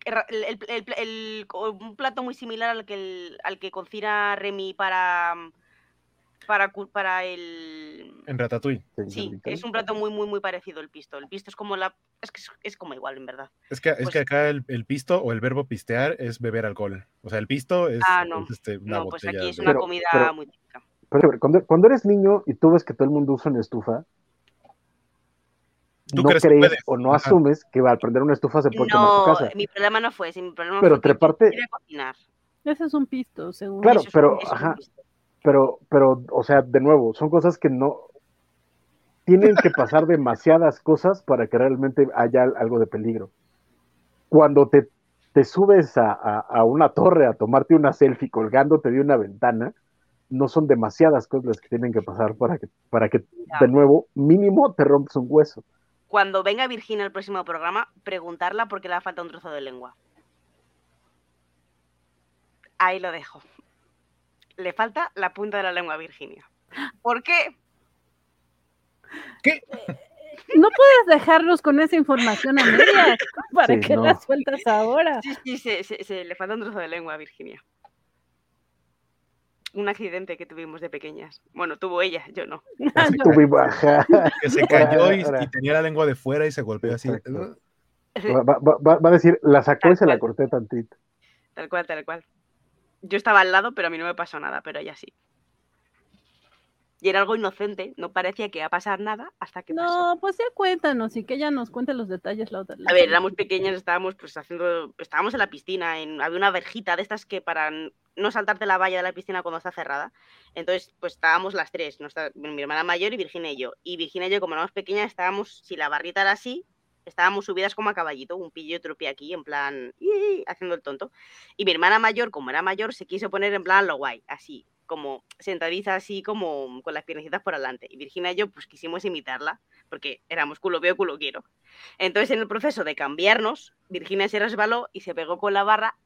un plato muy similar al que, al que cocina Remy para, para, para el... En Ratatouille. Sí, es un plato muy, muy, muy parecido el pisto. El pisto es como la... Es que es, como igual, en verdad. Es que, es pues que acá el, pisto o el verbo pistear es beber alcohol. O sea, el pisto es, ah, no. este, no, pues aquí es una comida muy típica. Pero cuando, cuando, eres niño y tú ves que todo el mundo usa una estufa, no crees, o no asumes que va a prender una estufa se puede no, tu casa. mi problema no fue ese, mi problema pero fue treparte... cocinar. Ese es un pisto, según. Claro, pero, ajá, pero, pero, o sea, de nuevo, son cosas que no, tienen que pasar demasiadas cosas para que realmente haya algo de peligro. Cuando te, te subes a, a, una torre a tomarte una selfie colgándote de una ventana, no son demasiadas cosas las que tienen que pasar para que, para que de nuevo, mínimo, te rompes un hueso. Cuando venga Virginia al próximo programa, preguntarla por qué le falta un trozo de lengua. Ahí lo dejo. Le falta la punta de la lengua a Virginia. ¿Por qué? ¿Qué? No puedes dejarnos con esa información a medias. ¿Para qué la sueltas ahora? Sí, sí, se, le falta un trozo de lengua a Virginia. Un accidente que tuvimos de pequeñas. Bueno, tuvo ella, yo no. baja. Que se cayó y, tenía la lengua de fuera y se golpeó así. Va, a decir, la sacó y se la corté tantito. Tal cual, tal cual. Yo estaba al lado, pero a mí no me pasó nada, pero ella sí y era algo inocente, no parecía que iba a pasar nada hasta que no, pasó. pues ya cuéntanos y que ella nos cuente los detalles la otra. a ver, éramos pequeñas, estábamos pues haciendo, estábamos en la piscina, en, había una verjita de estas que para no saltarte la valla de la piscina cuando está cerrada, entonces pues estábamos las tres, mi hermana mayor y Virginia y yo, y Virginia y yo como éramos pequeñas estábamos, si la barrita era así, estábamos subidas como a caballito, un pillo y otro aquí, en plan, haciendo el tonto. Y mi hermana mayor, como era mayor, se quiso poner en plan lo guay, así, como sentadiza así como con las piernecitas por adelante. Y Virginia y yo pues quisimos imitarla, porque éramos culo veo, culo quiero. Entonces en el proceso de cambiarnos, Virginia se resbaló y se pegó con la barra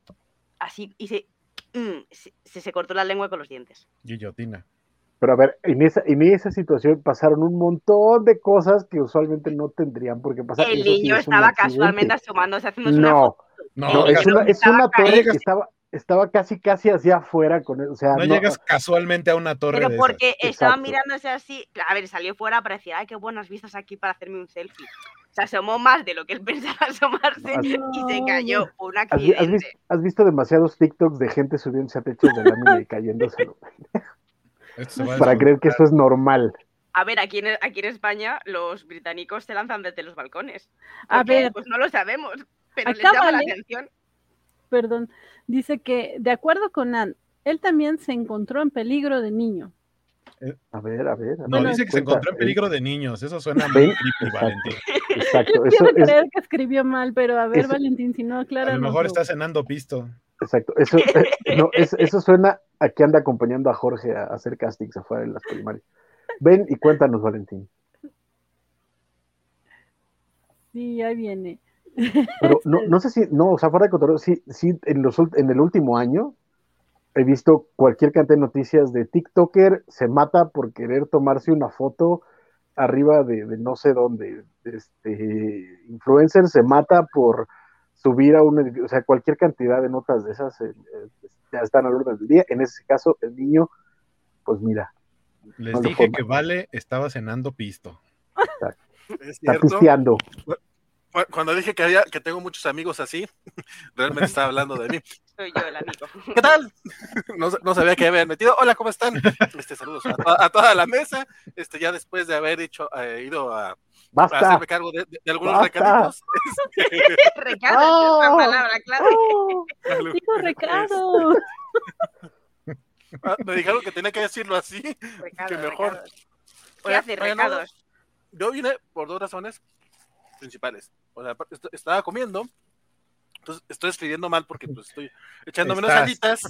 así y se, mm, se, se, cortó la lengua con los dientes. Guillotina. Pero a ver, en esa, en esa situación pasaron un montón de cosas que usualmente no tendrían por qué pasar. El niño estaba casualmente asomándose haciendo no, una foto. No, es una, es una torre que estaba, estaba casi casi hacia afuera con él, o sea, no, llegas casualmente a una torre pero porque estaba mirándose así a ver salió fuera para decir ay qué buenas vistas aquí para hacerme un selfie se asomó más de lo que él pensaba asomarse y se cayó. por un accidente. ¿Has, visto, demasiados TikToks de gente subiéndose a techos de lámina y cayéndose para creer que eso es normal a ver, aquí en, aquí en España los británicos se lanzan desde los balcones. A ver, pues no lo sabemos, pero les llama la atención. Perdón, Dice que, de acuerdo con Ann, él también se encontró en peligro de niño. Eh, a ver, a ver. no, dice que se encontró en peligro de niños. Eso suena muy creepy, Valentín. Exacto. Eso Quiero creer que escribió mal, pero a ver, Valentín, si no, claro. A lo mejor está cenando pisto. Exacto. Eso, eh, no, eso suena a que anda acompañando a Jorge a, hacer castings afuera en las primarias. Ven y cuéntanos, Valentín. Sí, ahí viene. Pero no, no sé si, no, o sea, fuera de cotorreo, sí, sí, en, los, en el último año he visto cualquier cantidad de noticias de TikToker se mata por querer tomarse una foto arriba de, no sé dónde. Este influencer se mata por subir a un, o sea, cualquier cantidad de notas de esas eh, eh, ya están al orden del día. En ese caso, el niño, pues mira. Les dije que Vale estaba cenando pisto. Está pisteando cuando dije que había, que tengo muchos amigos así, realmente estaba hablando de mí. Soy yo el amigo. ¿Qué tal? No, sabía que habían metido. Hola, ¿cómo están? Este, saludos a, toda la mesa. Este, ya después de haber hecho, eh, ido a, hacerme cargo de, algunos recaditos. Recado, oh, es una palabra clave. Oh, digo recado. Ah, me dijeron que tenía que decirlo así. que mejor. Voy a hacer recados. Yo vine por dos razones principales. O sea, estaba comiendo, entonces estoy escribiendo mal porque pues estoy echándome unas alitas.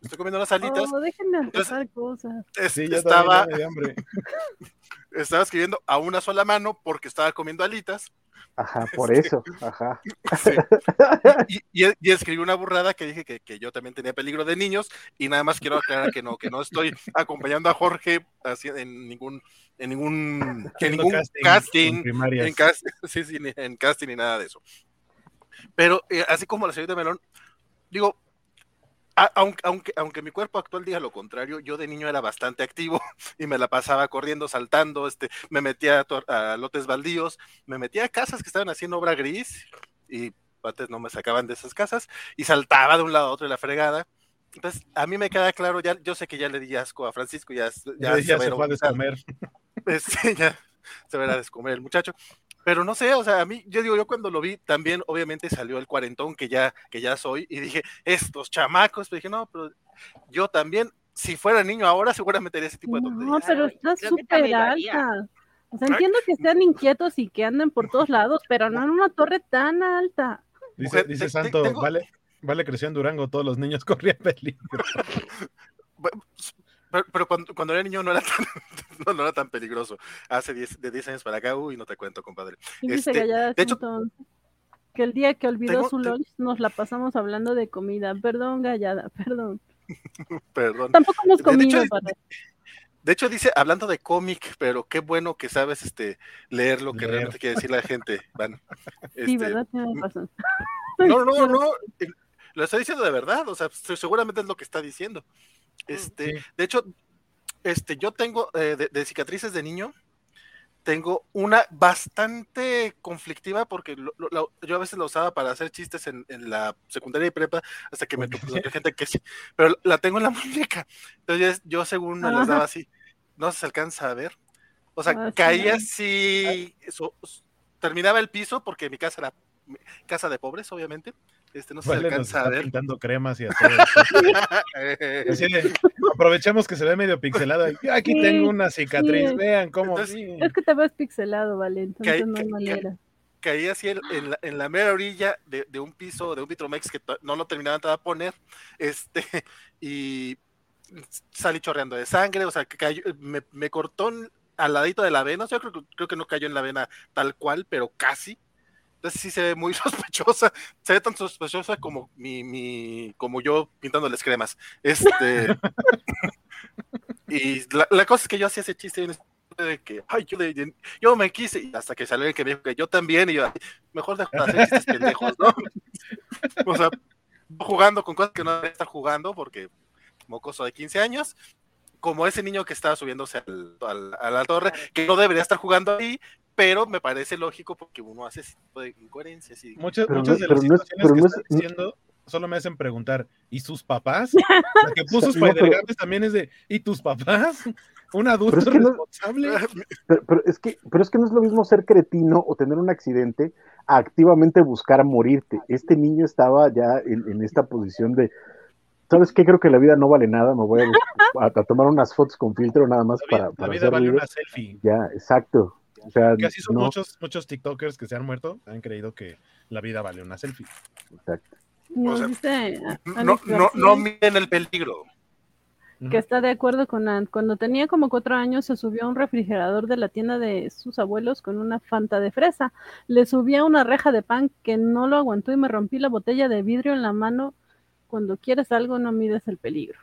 Estoy comiendo unas alitas. No, déjenme empezar cosas. sí, estaba, estaba escribiendo a una sola mano porque estaba comiendo alitas. Ajá, por eso, ajá. Y, y, escribí una burrada que dije que, yo también tenía peligro de niños y nada más quiero aclarar que no, que no estoy acompañando a Jorge así, en ningún, en ningún, en ningún casting, en, casting sí, sí, en casting ni nada de eso. Pero eh, así como la señorita Melón, digo, aunque, aunque, aunque, mi cuerpo actual diga lo contrario, yo de niño era bastante activo y me la pasaba corriendo, saltando, este, me metía a, lotes baldíos, me metía a casas que estaban haciendo obra gris y antes no me sacaban de esas casas y saltaba de un lado a otro de la fregada. Entonces, a mí me queda claro, ya, yo sé que ya le di asco a Francisco, ya, ya, ya se, fue a descomer. Sí, ya se verá a descomer el muchacho. Pero no sé, o sea, a mí, yo digo, yo cuando lo vi, también obviamente salió el cuarentón que ya, que ya soy, y dije, estos chamacos, pero dije, no, pero yo también, si fuera niño ahora, seguramente haría ese tipo de tonterías. No, pero está súper alta. O sea, entiendo que sean inquietos y que anden por todos lados, pero no en una torre tan alta. Dice, dice Santo, vale, vale creció en Durango, todos los niños corrían peligro. Pero, cuando, cuando, era niño no era tan, no, era tan peligroso. Hace de 10 años para acá, uy, no te cuento, compadre. Este, de hecho, que el día que olvidó su lunch nos la pasamos hablando de comida. Perdón, Gallada, perdón. perdón. Tampoco hemos comido. De hecho, dice, hablando de cómic, pero qué bueno que sabes este leer lo que realmente quiere decir la gente. Bueno, sí, este, ¿verdad? Tienes razón. No, no, no. Eh, lo está diciendo de verdad. O sea, seguramente es lo que está diciendo. Este, de hecho, este, yo tengo eh, de, cicatrices de niño, tengo una bastante conflictiva porque yo a veces la usaba para hacer chistes en, la secundaria y prepa hasta que me tocó gente que sí, pero la tengo en la muñeca. Entonces yo según me las daba así, no se alcanza a ver. O sea, ah, caía así, terminaba el piso porque mi casa era casa de pobres, obviamente. Este, no se alcanza a ver. pintando cremas y a todo. aprovechemos que se ve medio pixelado. Aquí tengo una cicatriz, vean cómo. Es que te ves pixelado, vale, entonces no hay manera. Caí así en, la, mera orilla de, un piso, de un Vitromex que no lo terminaban de poner, este, y salí chorreando de sangre, o sea, que me, me cortó al ladito de la vena, yo creo, creo que no cayó en la vena tal cual, pero casi, entonces sí se ve muy sospechosa, se ve tan sospechosa como mi, mi como yo pintándoles cremas. Este y la, cosa es que yo hacía ese chiste de que ay, yo, yo me quise y hasta que salió el que me dijo que yo también y yo mejor dejo de hacer chistes pendejos, ¿no? o sea, jugando con cosas que no debería estar jugando porque mocoso de 15 años como ese niño que estaba subiéndose a la torre, que no debería estar jugando ahí, pero me parece lógico porque uno hace ese tipo de incoherencias. Y... Muchas, muchas de las situaciones que están diciendo solo me hacen preguntar, ¿y sus papás? La que puso spider también es de, ¿y tus papás? Un adulto responsable. pero, es que, pero es que no es lo mismo ser cretino o tener un accidente a activamente buscar morirte. Este niño estaba ya en, esta posición de, ¿sabes qué? Creo que la vida no vale nada, me voy a, tomar unas fotos con filtro nada más para, para... La vida vale una selfie. Ya, exacto. Casi son muchos, muchos TikTokers que se han muerto, han creído que la vida vale una selfie. Exacto. No, no, no, miden el peligro. Que está de acuerdo con Ant. Cuando tenía como cuatro años se subió a un refrigerador de la tienda de sus abuelos con una fanta de fresa. Le subía una reja de pan que no lo aguantó y me rompí la botella de vidrio en la mano. Cuando quieres algo no mides el peligro.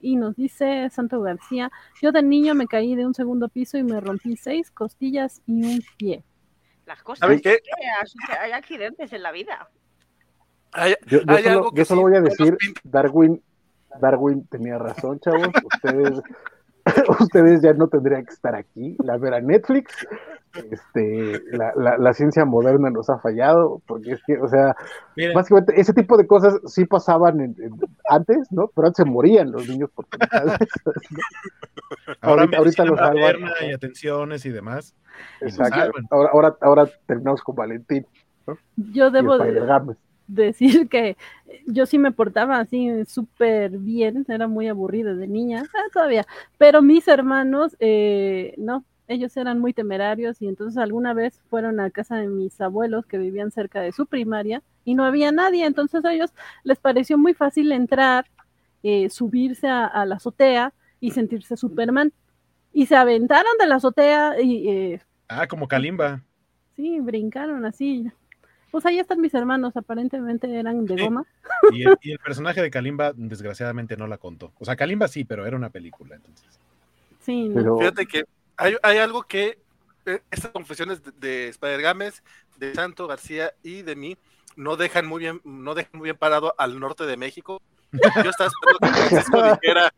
Y nos dice Santo García, yo de niño me caí de un segundo piso y me rompí seis costillas y un pie. Las cosas que hay accidentes en la vida. yo, solo, voy a decir, Darwin, Darwin tenía razón, chavos. Ustedes ustedes ya no tendrían que estar aquí, la ver Netflix. Este, la, ciencia moderna nos ha fallado, porque es que, o sea, básicamente ese tipo de cosas sí pasaban antes, ¿no? Pero antes se morían los niños por Ahora, ahorita, los salvan. Y atenciones y demás. Exacto. ahora, ahora, ahora terminamos con Valentín. Yo debo decir que yo sí me portaba así súper bien, era muy aburrida de niña, ah, todavía, pero mis hermanos, eh, no, ellos eran muy temerarios y entonces alguna vez fueron a casa de mis abuelos que vivían cerca de su primaria y no había nadie, entonces a ellos les pareció muy fácil entrar, eh, subirse a, la azotea y sentirse Superman y se aventaron de la azotea y... Eh, ah, como Kalimba. Sí, brincaron así. Pues ahí están mis hermanos, aparentemente eran de goma. Y el, y el, personaje de Kalimba, desgraciadamente, no la contó. O sea, Kalimba sí, pero era una película, entonces. Sí, pero... Fíjate que hay, hay algo que eh, estas confesiones de, de Spider Games, de Santo García y de mí no dejan muy bien, no dejan muy bien parado al norte de México. Yo estaba esperando que Francisco dijera,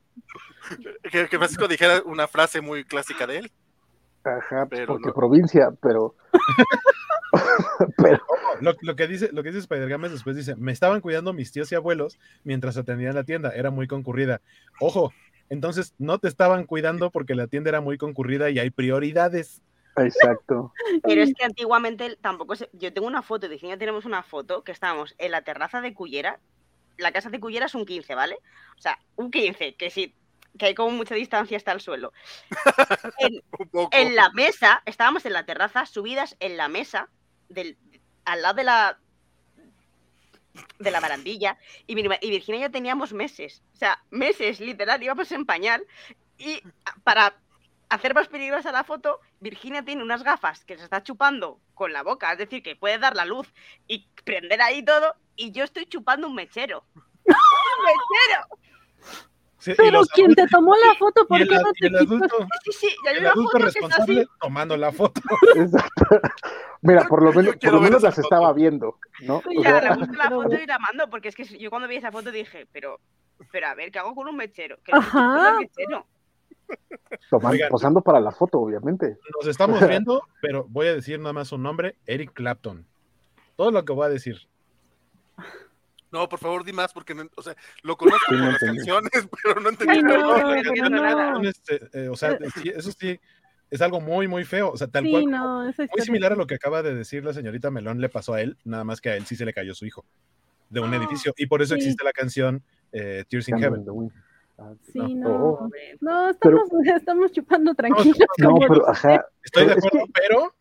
que, que Francisco dijera una frase muy clásica de él. Ajá, pues, pero porque no. provincia, pero. pero... Lo, lo, que dice, lo que dice Spider Games después dice: Me estaban cuidando mis tíos y abuelos mientras atendían la tienda, era muy concurrida. Ojo, entonces no te estaban cuidando porque la tienda era muy concurrida y hay prioridades. Exacto. Pero es que antiguamente tampoco se... Yo tengo una foto, Virginia tenemos una foto que estábamos en la terraza de Cullera. La casa de Cullera es un 15, ¿vale? O sea, un 15, que sí, que hay como mucha distancia hasta el suelo. En, en, la mesa, estábamos en la terraza, subidas en la mesa, del, al lado de la de la barandilla, y, y Virginia y yo teníamos meses, o sea, meses, literal, íbamos en pañal, y para hacer más peligrosa la foto, Virginia tiene unas gafas que se está chupando con la boca, es decir, que puede dar la luz y prender ahí todo, y yo estoy chupando un mechero. ¡Un mechero! Sí, Pero quien te tomó la foto, ¿por qué no te el adulto, Sí, sí, ya el adulto responsable tomando la foto. Exacto. Mira, por lo menos, por lo menos las foto. estaba viendo, ¿no? Sí, o sea, la, la foto y la mando, porque es que yo cuando vi esa foto dije, pero, pero a ver, ¿qué hago con un mechero? ¿Qué Ajá. un mechero? Tomando, Oigan, posando para la foto, obviamente. Nos estamos viendo, pero voy a decir nada más su nombre, Eric Clapton. Todo lo que voy a decir. No, por favor, di más, porque no, o sea, lo conozco sí, por no las entendí. canciones, pero no entendí Ay, no, no, no, no. Este, eh, o sea, sí, eso sí, es algo muy, muy feo. O sea, tal Sí, cual. no, Muy similar a lo que acaba de decir la señorita Melón le pasó a él, nada más que a él sí se le cayó su hijo de un Ah, edificio. Y por eso sí. existe la canción eh, Tears in Heaven. Ah, Sí, no. no. Oh. No, estamos, estamos chupando tranquilos. No, pero ajá. Estoy de es acuerdo, que, pero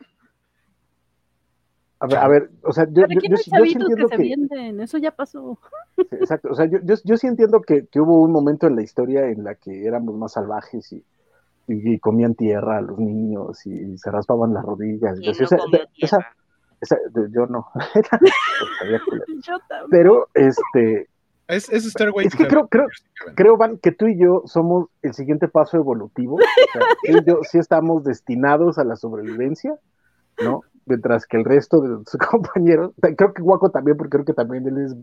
a ver, a ver, o sea, yo, yo, yo, yo sí que entiendo se que, vienden, eso ya pasó. Sí, Exacto, o sea, yo, yo, yo sí entiendo que, que hubo un momento en la historia en la que éramos más salvajes y, y, y comían tierra a los niños y, se raspaban las rodillas. ¿Quién Entonces, no esa- esa- esa- yo no, pero este, es, es Stairway Es to que creo- creo- creo, Van, que tú y yo somos el siguiente paso evolutivo. O sea, tú y yo sí estamos destinados a la sobrevivencia, ¿no? Mientras que el resto de sus compañeros, creo que Guaco también, porque creo que también él es,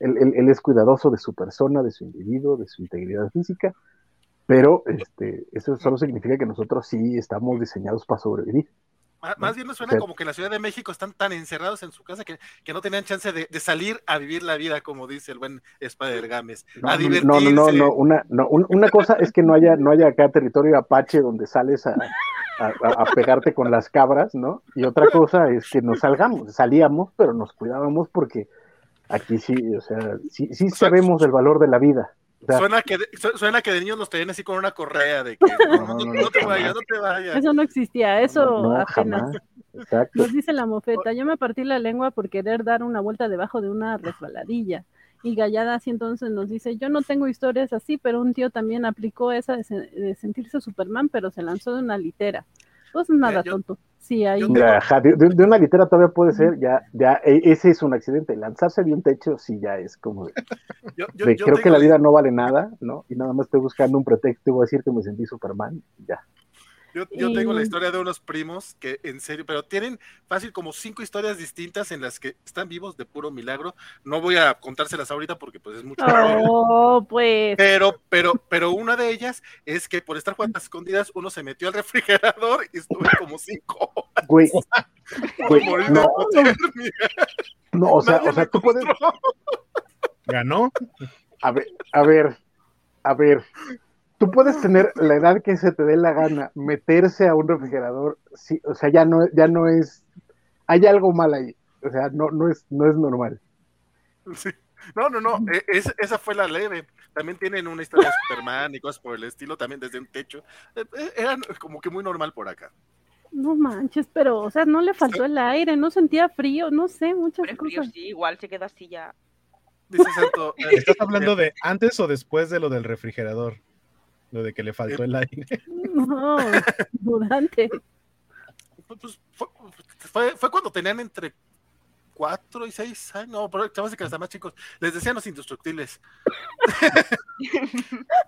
él es cuidadoso de su persona, de su individuo, de su integridad física, pero este, eso solo significa que nosotros sí estamos diseñados para sobrevivir. Más, bien me suena como que en la Ciudad de México están tan encerrados en su casa que, que no tenían chance de, de salir a vivir la vida, como dice el buen Spider Games. No, a no, divertirse. no, no, no, una, no, un- una cosa es que no haya, no haya acá territorio apache donde sales a, a- pegarte con las cabras, ¿no? Y otra cosa es que nos salgamos, salíamos, pero nos cuidábamos porque aquí sí, o sea, sí, sí sea, sabemos del valor de la vida. O sea, Suena que, de, su- suena que de niños nos traían así con una correa de que no, no, No, no, no te vayas, no te vayas. Eso no existía, eso no, no, apenas. jamás. Exacto. Nos dice la mofeta, yo me partí la lengua por querer dar una vuelta debajo de una resbaladilla. Y Gallada así entonces nos dice, yo no tengo historias así, pero un tío también aplicó esa de, se- de sentirse Superman, pero se lanzó de una litera. Pues nada, yo- tonto. Sí, ahí. ajá, de, una litera todavía puede ser, ya, ya, e- ese es un accidente. Lanzarse de un techo, sí, ya es como de, Yo, yo- de yo creo que la vida no vale nada, ¿no? Y nada más estoy buscando un pretexto y voy a decir que me sentí Superman, ya. Yo, yo tengo la historia de unos primos que, en serio, pero tienen fácil como cinco historias distintas en las que están vivos de puro milagro. No voy a contárselas ahorita porque pues es mucho. Oh, pues. Pero, pero, pero una de ellas es que por estar jugando a escondidas, uno se metió al refrigerador y estuve como cinco horas. Güey, güey, no, hipotermia. no, o sea, Nadie o sea, tú puedes. Ganó. a ver, a ver, a ver, tú puedes tener la edad que se te dé la gana, meterse a un refrigerador, sí, o sea, ya no, ya no es, hay algo mal ahí, o sea, no, no es, no es normal. Sí. No, no, no, e- es- esa fue la leve. También tienen una historia de Superman y cosas por el estilo, también desde un techo. Eh, eh, Era como que muy normal por acá. No manches, pero, o sea, no le faltó el aire, no sentía frío, no sé, muchas frío, cosas. sí, igual se quedó así ya. Dice Santo. eh, ¿Estás hablando de antes o después de lo del refrigerador? Lo de que le faltó el aire. No, durante. pues, fue- fue, fue cuando tenían entre cuatro y seis años, no, pero chavos que están más chicos, les decían los indestructibles.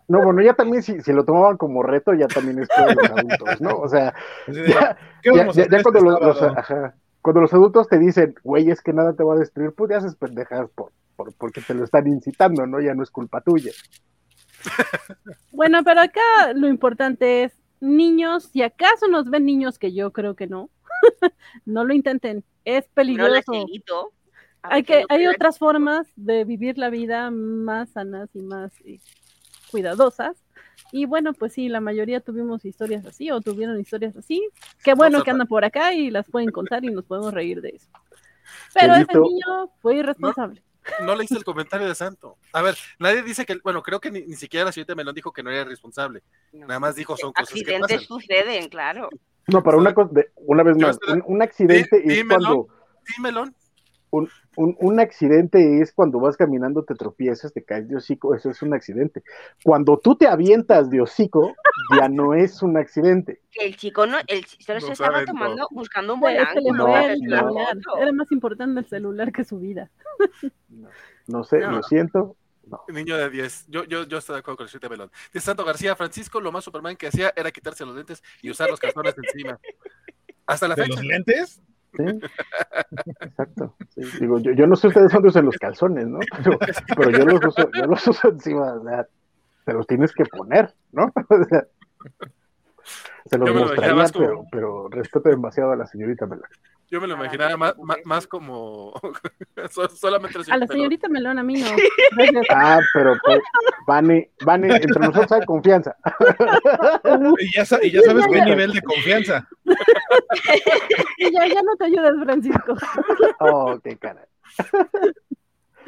No, bueno, ya también si, si lo tomaban como reto, ya también es todos los adultos, ¿no? O sea, ya, ya, ya cuando, los, los, ajá, cuando los adultos te dicen, güey, es que nada te va a destruir, pues ya haces pendejas por, por, porque te lo están incitando, ¿no? Ya no es culpa tuya. Bueno, pero acá lo importante es, niños, si acaso nos ven niños, que yo creo que no, no lo intenten, es peligroso. No hay que, hay otras formas de vivir la vida más sanas y más eh, cuidadosas. Y bueno, pues sí, la mayoría tuvimos historias así o tuvieron historias así. Qué bueno que andan por acá y las pueden contar y nos podemos reír de eso. Pero ese niño fue irresponsable. No, le hice el comentario de Santo. A ver, nadie dice que, bueno, creo que ni, siquiera la señorita Melón dijo que no era responsable. Nada más dijo son cosas Accidentes que pasan. suceden, claro. No, para una cosa, una vez más, un, un accidente es cuando... Melón un, un, un, accidente es cuando vas caminando, te tropiezas, te caes de hocico, eso es un accidente. Cuando tú te avientas de hocico, ya no es un accidente. El chico no, el solo no se estaba tomando, todo. buscando un buen ángulo. Era más importante el celular que su vida. No, sé, lo siento. Niño de 10. Yo, yo, yo estoy de acuerdo con el 7 Melón. De Santo García, Francisco, lo más Superman que hacía era quitarse los lentes y usar los calzones encima. Hasta la ¿De fecha. los lentes? Sí, exacto. Sí. Digo, yo, yo, no sé ustedes dónde usan los calzones, ¿no? Pero, pero, yo, los uso, yo los uso encima, o sea, te los tienes que poner, ¿no? O sea, se los mostraría, pero, pero respeto demasiado a la señorita Melón. Yo me lo imaginaba más, más, más como solamente a la señorita Melón, a mí no. ah, pero pues, Vane, Vane, entre nosotros hay confianza. y, ya, y ya sabes qué nivel de confianza. y ya, ya no te ayudas, Francisco. oh, qué cara.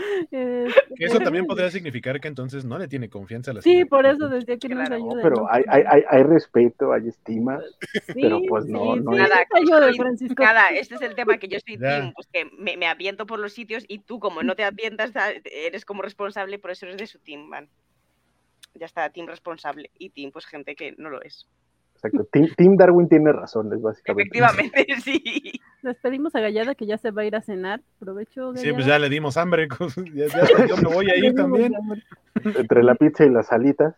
Eh, eso también podría significar que entonces no le tiene confianza a la Sí, por eso decía que claro. nos ayuda. No, pero hay, hay, hay, respeto, hay estima, sí, pero pues no, sí, no. Nada, ayuda, Francisco. nada, este es el tema que yo estoy team, pues que me, me, aviento por los sitios y tú como no te avientas, eres como responsable, por eso eres de su team, man. Ya está, team responsable y team, pues gente que no lo es. Exacto. Team, team, Darwin tiene razones, básicamente. Efectivamente, sí. Despedimos a Gallada que ya se va a ir a cenar. Provecho. Gallada. Sí, pues ya le dimos hambre. Ya, ya, yo me voy a ir también. Entre la pizza y las alitas.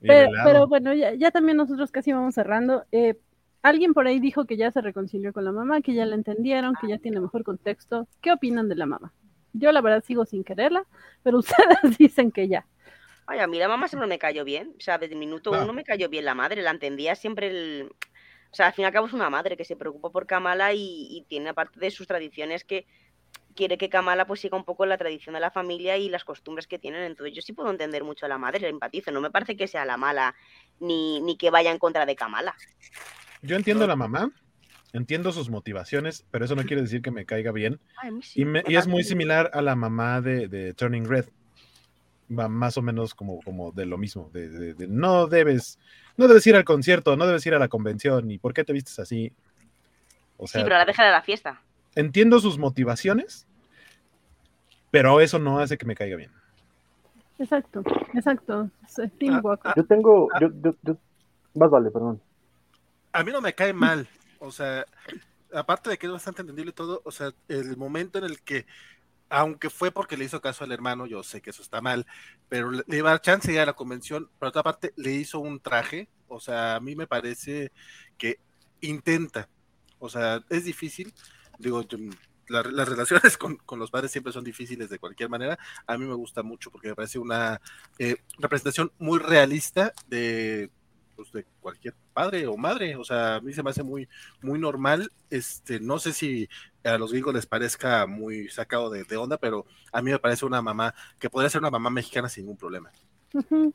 Pero, pero bueno, ya, ya, también nosotros casi vamos cerrando. Eh, alguien por ahí dijo que ya se reconcilió con la mamá, que ya la entendieron, que ya tiene mejor contexto. ¿Qué opinan de la mamá? Yo la verdad sigo sin quererla, pero ustedes dicen que ya. Ay, a mí la mamá siempre me cayó bien. O sea, desde el minuto Ah. uno me cayó bien la madre. La entendía siempre el. O sea, al fin y al cabo es una madre que se preocupa por Kamala y, y tiene aparte de sus tradiciones que quiere que Kamala pues siga un poco la tradición de la familia y las costumbres que tienen. Entonces yo sí puedo entender mucho a la madre, le empatizo. No me parece que sea la mala ni, ni que vaya en contra de Kamala. Yo entiendo a la mamá, entiendo sus motivaciones, pero eso no quiere decir que me caiga bien. Ay, sí. Y, me- y es muy similar a la mamá de, de Turning Red. Va más o menos como, como de lo mismo. De, de- de no debes, no debes ir al concierto, no debes ir a la convención, y por qué te vistes así. O sea, sí, pero la deja de la fiesta. entiendo sus motivaciones, pero eso no hace que me caiga bien. Exacto, exacto. Es Team Walker. Yo tengo, yo, yo, yo, más vale, perdón. A mí no me cae mal. O sea, aparte de que es bastante entendible todo, o sea, el momento en el que, aunque fue porque le hizo caso al hermano, yo sé que eso está mal, pero le, le a chance ya a la convención, por otra parte, le hizo un traje. O sea, a mí me parece que intenta. O sea, es difícil. Digo, las relaciones con, con los padres siempre son difíciles de cualquier manera. A mí me gusta mucho porque me parece una eh, representación muy realista de, pues, de cualquier padre o madre. O sea, a mí se me hace muy, muy normal. Este, no sé si a los gringos les parezca muy sacado de, de onda, pero a mí me parece una mamá que podría ser una mamá mexicana sin ningún problema. Ujú.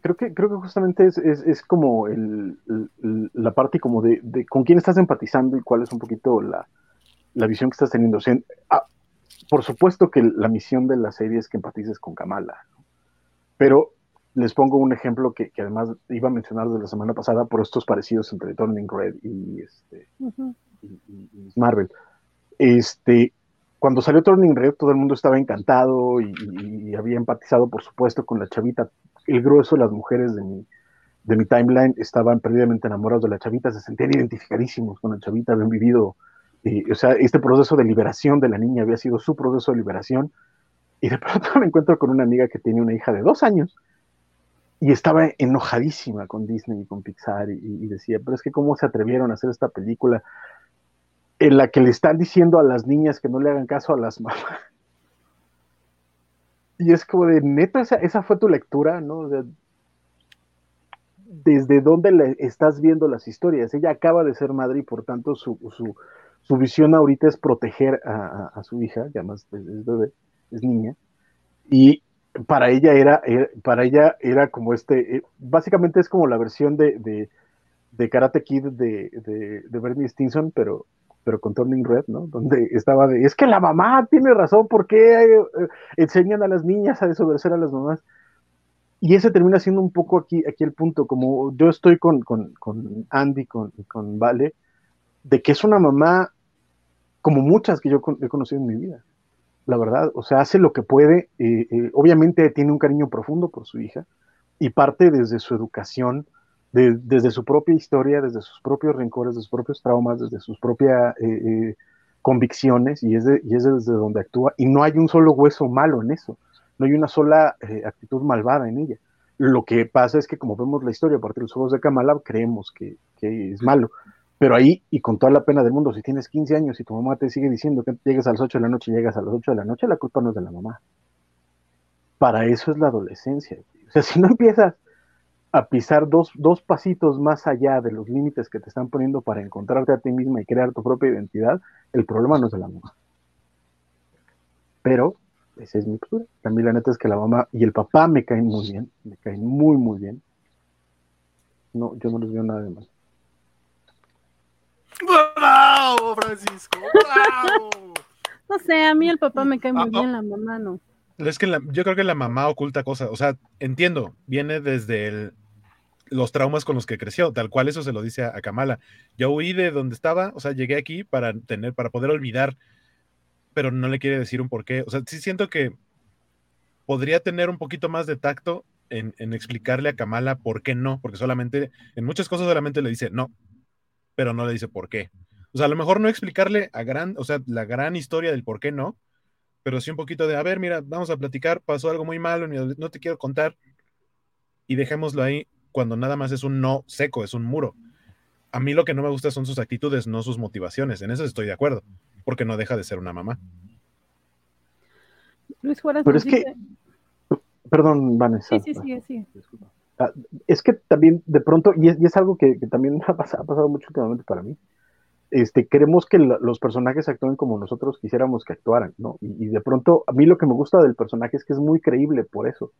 Creo que, creo que justamente es, es, es como el, el- la parte como de, de con quién estás empatizando y cuál es un poquito la, la visión que estás teniendo. O sea, ah, por supuesto que la misión de la serie es que empatices con Kamala, ¿no? pero les pongo un ejemplo que, que además iba a mencionar de la semana pasada por estos parecidos entre Turning Red y, este, Ujú. y, y- y Miss Marvel. Este, cuando salió Turning Red, todo el mundo estaba encantado y, y- y había empatizado, por supuesto, con la chavita. El grueso de las mujeres de mi, de mi timeline estaban perdidamente enamorados de la chavita, se sentían identificadísimos con la chavita, habían vivido o sea, este proceso de liberación de la niña había sido su proceso de liberación. Y de pronto me encuentro con una amiga que tiene una hija de dos años y estaba enojadísima con Disney y con Pixar y, decía, pero es que cómo se atrevieron a hacer esta película en la que le están diciendo a las niñas que no le hagan caso a las mamás. Y es como de, neta, esa, fue tu lectura, ¿no? desde dónde le estás viendo las historias. Ella acaba de ser madre y por tanto su, su, visión ahorita es proteger a, su hija, que además es bebé, es niña. Y para ella era, para ella era como este, eh, básicamente es como la versión de, de, Karate Kid de, de, Bernie Stinson, pero, pero con Turning Red, ¿no? Donde estaba de, es que la mamá tiene razón, ¿por qué eh, enseñan a las niñas a desobedecer a las mamás? Y ese termina siendo un poco aquí, aquí el punto, como yo estoy con, con, con Andy, con, con Vale, de que es una mamá como muchas que yo he conocido en mi vida la verdad, o sea, hace lo que puede, eh, eh, obviamente tiene un cariño profundo por su hija y parte desde su educación, desde su propia historia, desde sus propios rencores, desde sus propios traumas, desde sus propias eh, convicciones y es, y es desde donde actúa y no hay un solo hueso malo en eso, no hay una sola actitud malvada en ella. Lo que pasa es que como vemos la historia a partir de los ojos de Kamala, creemos que, que es malo, pero ahí, y con toda la pena del mundo, si tienes 15 años y tu mamá te sigue diciendo que llegues a las 8 de la noche y llegas a las 8 de la noche, la culpa no es de la mamá. Para eso es la adolescencia. O sea, si no empiezas a pisar dos, dos pasitos más allá de los límites que te están poniendo para encontrarte a ti misma y crear tu propia identidad, el problema no es de la mamá. Pero esa es mi postura. También la neta es que la mamá y el papá me caen muy bien, me caen muy, muy bien. No, yo no les veo nada de mal. ¡Bravo, Francisco! ¡Bravo! no sé, a mí el papá me cae muy ah, bien, la mamá no. Es que yo creo que la mamá oculta cosas. O sea, entiendo, viene desde los traumas con los que creció, tal cual eso se lo dice a, Kamala. Yo huí de donde estaba, o sea, llegué aquí para tener, para poder olvidar, pero no le quiere decir un porqué. O sea, sí siento que podría tener un poquito más de tacto en, en explicarle a Kamala por qué no, porque solamente, en muchas cosas solamente le dice no, pero no le dice por qué. O sea, a lo mejor no explicarle a gran, o sea, la gran historia del por qué no, pero sí un poquito de, a ver, mira, vamos a platicar, pasó algo muy malo, no te quiero contar, y dejémoslo ahí cuando nada más es un no seco, es un muro. A mí lo que no me gusta son sus actitudes, no sus motivaciones. En eso estoy de acuerdo, porque no deja de ser una mamá. Luis Juárez. Pero es que, perdón, Vanessa. Sí, sí, sí, sí. Ah, es que también de pronto, y es, algo que, también ha pasado, mucho últimamente para mí, este, queremos que los personajes actúen como nosotros quisiéramos que actuaran, ¿no? Y, de pronto, a mí lo que me gusta del personaje es que es muy creíble por eso,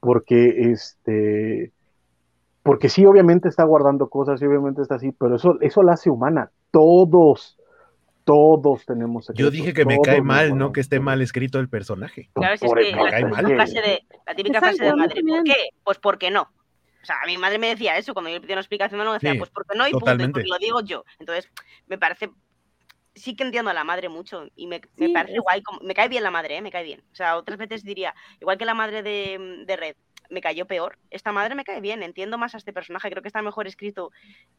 porque este, porque sí, obviamente está guardando cosas, sí, obviamente está así, pero eso, eso la hace humana. Todos, todos tenemos Yo dije que me cae mal, no que esté mal escrito el personaje. Claro, si es que la, la típica frase de madre, ¿por qué? Pues porque no. O sea, a mi madre me decía eso, cuando yo le pedía una explicación, me decía, pues porque no, y punto, porque lo digo yo. Entonces, me parece, sí que entiendo a la madre mucho, y me, me parece guay, me cae bien la madre, ¿eh? me cae bien. O sea, otras veces diría, igual que la madre de, de Red, me cayó peor. Esta madre me cae bien, entiendo más a este personaje, creo que está mejor escrito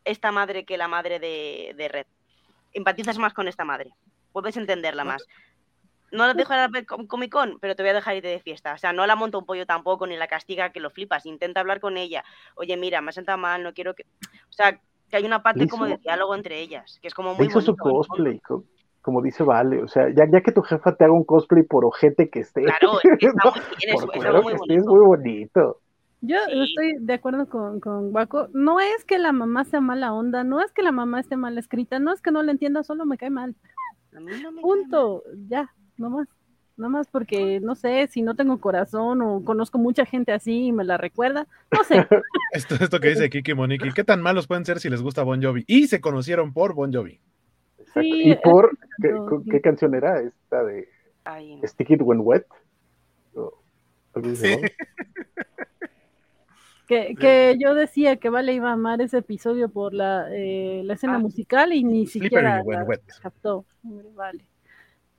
esta madre que la madre de, de Red empatizas más con esta madre. Puedes entenderla más. No la dejo ir a Comic Con, pero te voy a dejar ir de fiesta. O sea, no la monta un pollo tampoco, ni la castiga que lo flipas. Intenta hablar con ella. Oye, mira, me ha sentado mal, no quiero que. O sea, que hay una parte como de diálogo entre ellas, que es como muy. Hizo su cosplay, como dice Vale. O sea, ya, ya que tu jefa te haga un cosplay por ojete que esté. Claro, está muy bien, es, muy bonito. es muy bonito. Yo estoy de acuerdo con, con Waco. No es que la mamá sea mala onda, no es que la mamá esté mal escrita, no es que no la entienda, solo me cae mal. Punto, ya, nomás. Nomás porque, no sé, si no tengo corazón o conozco mucha gente así y me la recuerda, no sé. esto, esto que dice Kiki Moniki, ¿qué tan malos pueden ser si les gusta Bon Jovi? Y se conocieron por Bon Jovi. ¿Y por ¿qué, canción era esta de Stick It When Wet? sí. Que, yo decía que Vale iba a amar ese episodio por la, eh, la escena ah. musical y ni siquiera captó. Vale.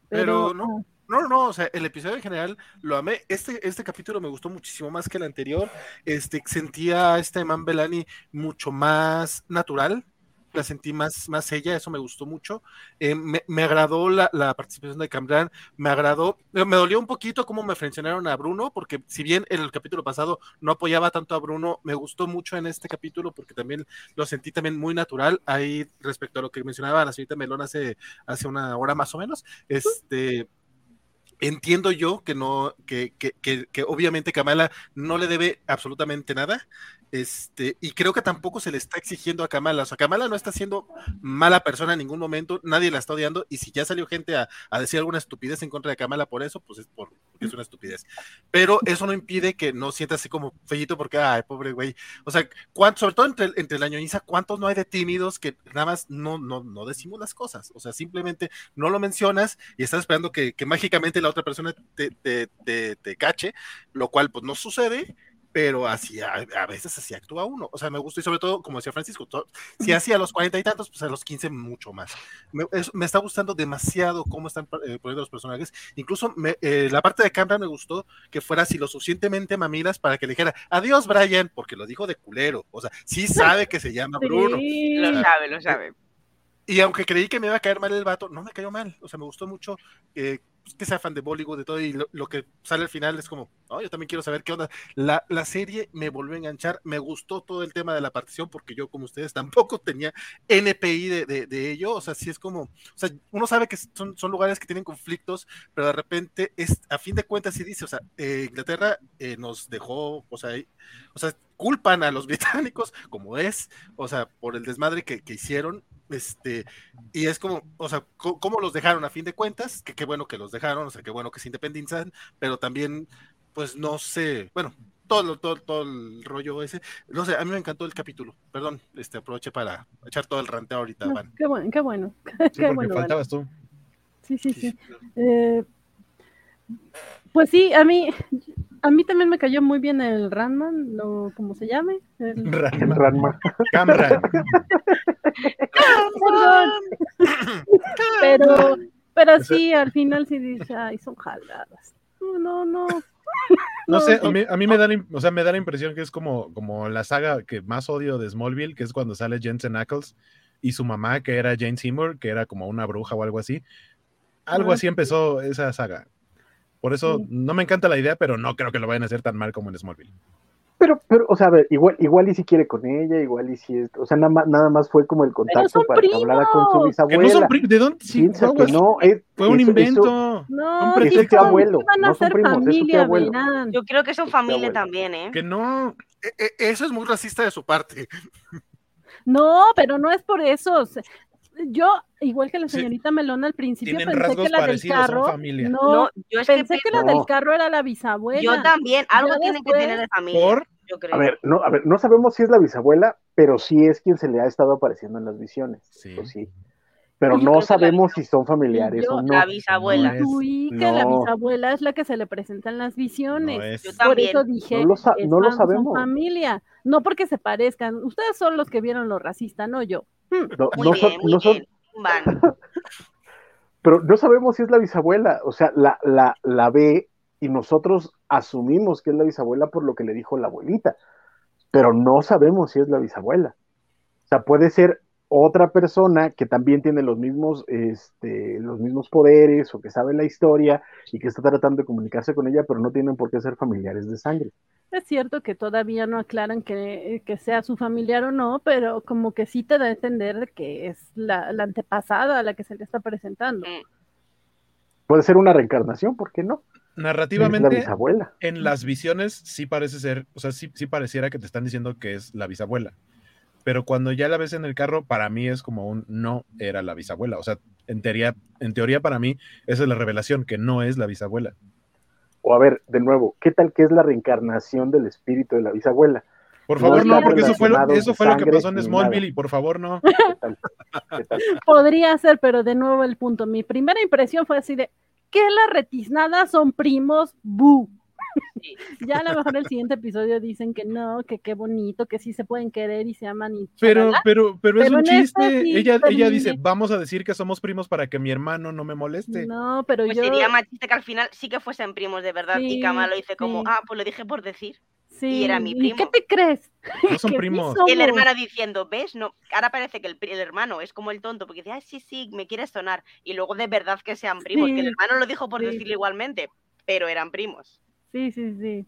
Pero, no, no, no, o sea, el episodio en general lo amé. Este, este capítulo me gustó muchísimo más que el anterior. Este, sentía a este Man Belani mucho más natural. La sentí más, más ella, eso me gustó mucho. Eh, me, agradó la, participación de Camran, me agradó, me dolió un poquito cómo me frencionaron a Bruno, porque si bien en el capítulo pasado no apoyaba tanto a Bruno, me gustó mucho en este capítulo porque también lo sentí también muy natural ahí respecto a lo que mencionaba la señorita Melón hace, hace una hora más o menos. Este entiendo yo que no, que, que, que, obviamente Kamala no le debe absolutamente nada, este, y creo que tampoco se le está exigiendo a Kamala. O sea, Kamala no está siendo mala persona en ningún momento, nadie la está odiando. Y si ya salió gente a, decir alguna estupidez en contra de Kamala por eso, pues es porque es una estupidez. Pero eso no impide que no sienta así como fellito porque, ay, pobre güey. O sea, sobre todo entre, entre la ñoñiza, ¿cuántos no hay de tímidos que nada más no, no, no decimos las cosas? O sea, simplemente no lo mencionas y estás esperando que, mágicamente la otra persona te, te, te cache, lo cual pues no sucede pero así a, veces así actúa uno. O sea, me gusta y sobre todo, como decía Francisco, si así a los cuarenta y tantos, pues a los quince mucho más. Me, está gustando demasiado cómo están eh, poniendo los personajes. Incluso eh, la parte de Cameron me gustó que fuera así lo suficientemente mamilas para que le dijera adiós, Brian, porque lo dijo de culero. O sea, sí sabe que se llama Bruno. Lo sabe, lo sabe. Y aunque creí que me iba a caer mal el vato, no me cayó mal. O sea, me gustó mucho eh, que sea fan de Bollywood, de todo, y lo, que sale al final es como, oh, yo también quiero saber qué onda. La, la, serie me volvió a enganchar, me gustó todo el tema de la partición, porque yo, como ustedes, tampoco tenía NPI de, de, ello, o sea, sí es como, o sea, uno sabe que son, son lugares que tienen conflictos, pero de repente, es, a fin de cuentas, sí dice, o sea, eh, Inglaterra eh, nos dejó, o sea, o sea, culpan a los británicos, como es, o sea, por el desmadre que, que hicieron, este, y es como, o sea, ¿cómo los dejaron a fin de cuentas? Que qué bueno que los dejaron, o sea, qué bueno que se independizan, pero también, pues no sé, bueno, todo, todo, todo el rollo ese. No sé, a mí me encantó el capítulo. Perdón, este aproveché para echar todo el ranteo ahorita, Qué bueno, qué bueno. Sí, qué bueno, faltabas tú. Sí, sí, sí. Eh, pues sí, a mí, a mí también me cayó muy bien el Ranman, lo, como se llame. El... Ranman. Camran. pero, pero sí, al final sí dice, ay, son jaladas. No, no, no. sé, a mí, a mí, me da, o sea, me da la impresión que es como, como la saga que más odio de Smallville, que es cuando sale Jensen Ackles y su mamá, que era Jane Seymour, que era como una bruja o algo así. Algo así empezó esa saga. Por eso no me encanta la idea, pero no creo que lo vayan a hacer tan mal como en Smallville. Pero, pero, o sea, a ver, igual, igual y si quiere con ella, igual y si es, o sea, nada más, nada más fue como el contacto para que hablara con su bisabuela. Que no son primos, ¿de dónde? Sí, que no, es, fue un invento. no, es abuelo, van a no son primos, familia, es abuelo. Yo creo que son familia también, ¿eh? Que no. E, e, eso es muy racista de su parte. No, pero no es por eso yo, igual que la señorita Melona al principio, pensé que la del carro. No, yo pensé que, la del carro era la bisabuela. Yo también, algo tiene que tener de familia. Yo creo. A ver, no, a ver, no sabemos si es la bisabuela, pero sí es quien se le ha estado apareciendo en las visiones. Sí. sí. Pero no sabemos si son familiares o no. La bisabuela. No que la bisabuela es la que se le presenta en las visiones. Yo Por eso dije, no lo, no lo sabemos. familia. No porque se parezcan. Ustedes son los que vieron lo racista, no yo. No, son, Pero no sabemos si es la bisabuela, o sea, la, la, la ve y nosotros asumimos que es la bisabuela por lo que le dijo la abuelita, pero no sabemos si es la bisabuela. O sea, puede ser otra persona que también tiene los mismos, este, los mismos poderes o que sabe la historia y que está tratando de comunicarse con ella, pero no tienen por qué ser familiares de sangre. Es cierto que todavía no aclaran que, sea su familiar o no, pero como que sí te da a entender que es la, antepasada a la que se le está presentando. Mm. Puede ser una reencarnación, ¿por qué no? Narrativamente, la bisabuela. en las visiones sí parece ser, o sea, sí, sí pareciera que te están diciendo que es la bisabuela pero cuando ya la ves en el carro, para mí es como un no era la bisabuela. O sea, en teoría, en teoría para mí, esa es la revelación, que no es la bisabuela. O a ver, de nuevo, ¿qué tal que es la reencarnación del espíritu de la bisabuela? Por favor, no, porque eso fue, lo, eso fue lo que pasó en Smallville y por favor, no. Podría ser, pero de nuevo el punto. Mi primera impresión fue así de, ¿qué las retiznadas son primos? ¡Bu! Ya a lo mejor el siguiente episodio dicen que no, que qué bonito, que sí se pueden querer y se aman y Pero, pero, pero, es un este chiste. ella, ella dice, vamos a decir que somos primos para que mi hermano no me moleste. No, pero pues yo. Sería machista que al final sí que fuesen primos de verdad. y Kama lo dice como, ah, pues lo dije por decir. y era mi primo. ¿Qué te crees? No son primos. Y el hermano diciendo, ¿ves? No, ahora parece que el, el, hermano es como el tonto, porque dice, ah, sí, sí, me quieres sonar. Y luego de verdad que sean primos, que el hermano lo dijo por sí. decirlo igualmente, pero eran primos. Sí, sí, sí.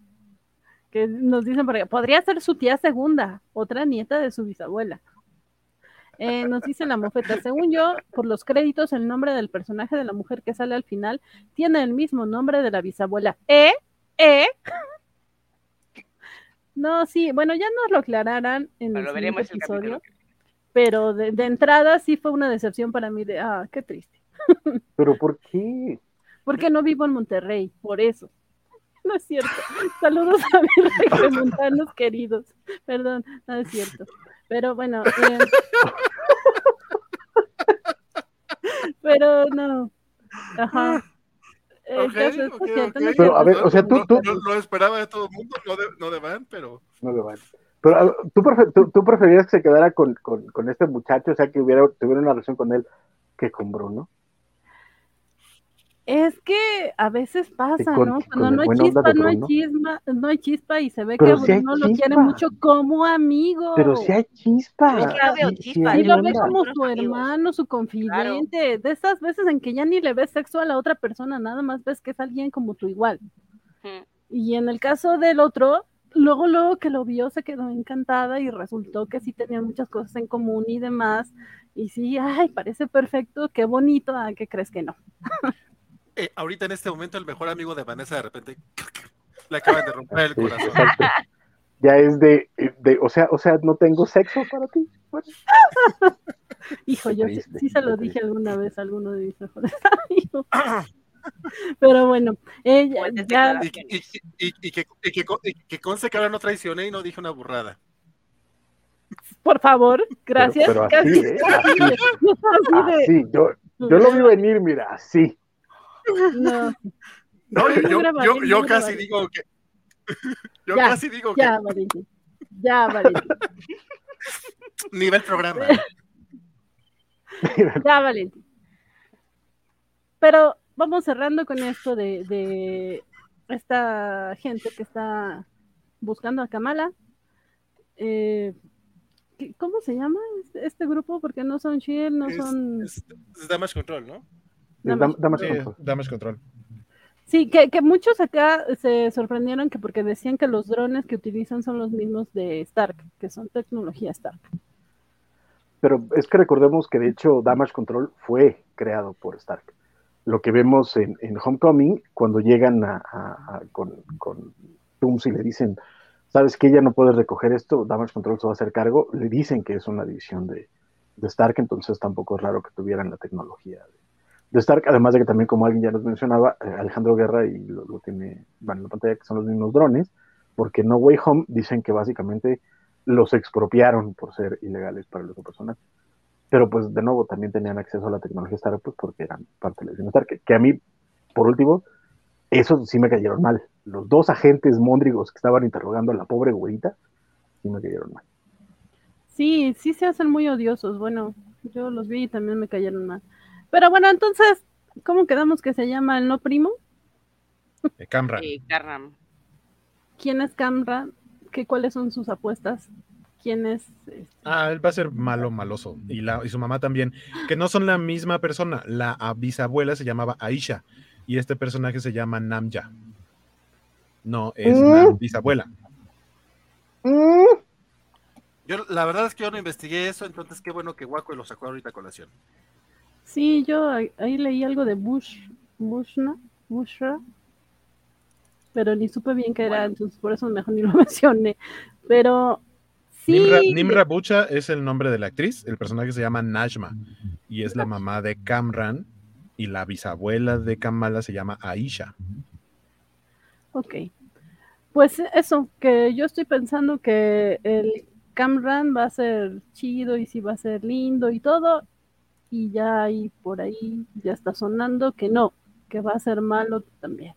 Que nos dicen, porque podría ser su tía segunda, otra nieta de su bisabuela. Eh, nos dice la mofeta, según yo, por los créditos, el nombre del personaje de la mujer que sale al final tiene el mismo nombre de la bisabuela. ¿Eh? ¿Eh? No, sí, bueno, ya nos lo aclararán en el siguiente episodio, pero de, de entrada sí fue una decepción para mí de, ah, qué triste, Pero ¿por qué? porque no vivo en Monterrey, por eso. No es cierto. Saludos a mis regiomontanos queridos. Perdón, no es cierto. Pero bueno, eh, pero no. Ajá. El Ok, caso es ok, cierto, ok. no es Pero, a ver, o sea, tú- No- tú- no- lo esperaba de todo el mundo, no de, no de Van, pero No le van. Pero ¿tú, prefer- tú, tú preferías que se quedara con, con, con este muchacho, o sea, que hubiera, tuviera una relación con él que con Bruno? Es que a veces pasa, con- ¿no? Cuando no hay chispa, no hay chispa, no hay chispa y se ve Pero que hay Bruno lo quiere mucho como amigo. Pero si hay chispa. No veo sí- sí chispa, Sí lo onda. ve como su amigos. hermano, su confidente, de esas veces en que ya ni le ves sexo a la otra persona, nada más ves que es alguien como tú igual. Y en el caso del otro, luego, luego que lo vio, se quedó encantada y resultó que sí tenían muchas cosas en común y demás. Y sí, ay, parece perfecto, qué bonito, ¿a qué crees que no? eh, ahorita en este momento el mejor amigo de Vanessa de repente le acaban de romper el corazón. exacto. Ya es de, de, o sea, o sea, no tengo sexo para ti. Bueno, Hijo, yo sí, triste, sí se lo dije alguna vez a alguno de mis mejores amigos. Pero bueno, ella ya, Y, y- y- y que, y que, y que conste que ahora no traicioné y no dije una burrada. por favor, gracias. pero así, casi- ¿eh? casi- yo así de- Así, yo, yo lo vi venir, mira, así. No, No, yo, yo, casi digo que. Yo Ya, casi digo que. ya, Valentín. Ya, Valentín. Nivel programa. Ya, Valentín. Pero vamos cerrando con esto de, de esta gente que está buscando a Kamala. Eh, ¿qué- ¿Cómo se llama este, este grupo? Porque no son Shield, no Es, son. es, es Damage Control, ¿no? Control. damage control. Sí, que, que muchos acá se sorprendieron que porque decían que los drones que utilizan son los mismos de Stark, que son tecnología Stark. Pero es que recordemos que de hecho Damage Control fue creado por Stark. Lo que vemos en, en Homecoming, cuando llegan a, a- a- con, con Tooms y le dicen, sabes que ella no puede recoger esto, Damage Control se va a hacer cargo, le dicen que es una división de, de Stark, entonces tampoco es raro que tuvieran la tecnología de, de Stark, además de que también, como alguien ya nos mencionaba, eh, Alejandro Guerra y lo, tiene van en la pantalla, que son los mismos drones, porque No Way Home dicen que básicamente los expropiaron por ser ilegales para el uso personal. Pero pues de nuevo también tenían acceso a la tecnología Stark pues porque eran parte de la división Stark. Que, a mí, por último, esos sí me cayeron mal. Los dos agentes móndrigos que estaban interrogando a la pobre güerita, sí me cayeron mal. Sí, sí se hacen muy odiosos. Bueno, yo los vi y también me cayeron mal. Pero bueno, entonces, ¿cómo quedamos que se llama el no primo? Eh, Camra. Sí, Carram. ¿Quién es Camra? ¿Qué, ¿Cuáles son sus apuestas? ¿Quién es? este? Ah, él va a ser malo, maloso. Y, la, y su mamá también. Que no son la misma persona. La bisabuela se llamaba Aisha. Y este personaje se llama Namja. No, es Mm. la bisabuela. Yo, la verdad es que yo no investigué eso, entonces qué bueno que Waco lo sacó ahorita a colación. Sí, yo ahí, leí algo de Bush, Bushna, Bushra, pero ni supe bien qué era, Bueno. entonces por eso mejor ni lo mencioné. Pero sí, Nimra, Nimra Bucha es el nombre de la actriz. El personaje se llama Najma. Y es la mamá de Kamran. Y la bisabuela de Kamala se llama Aisha. ok. Pues eso, que yo estoy pensando que el Camran va a ser chido y sí va a ser lindo y todo, y ya ahí por ahí ya está sonando que no, que va a ser malo también.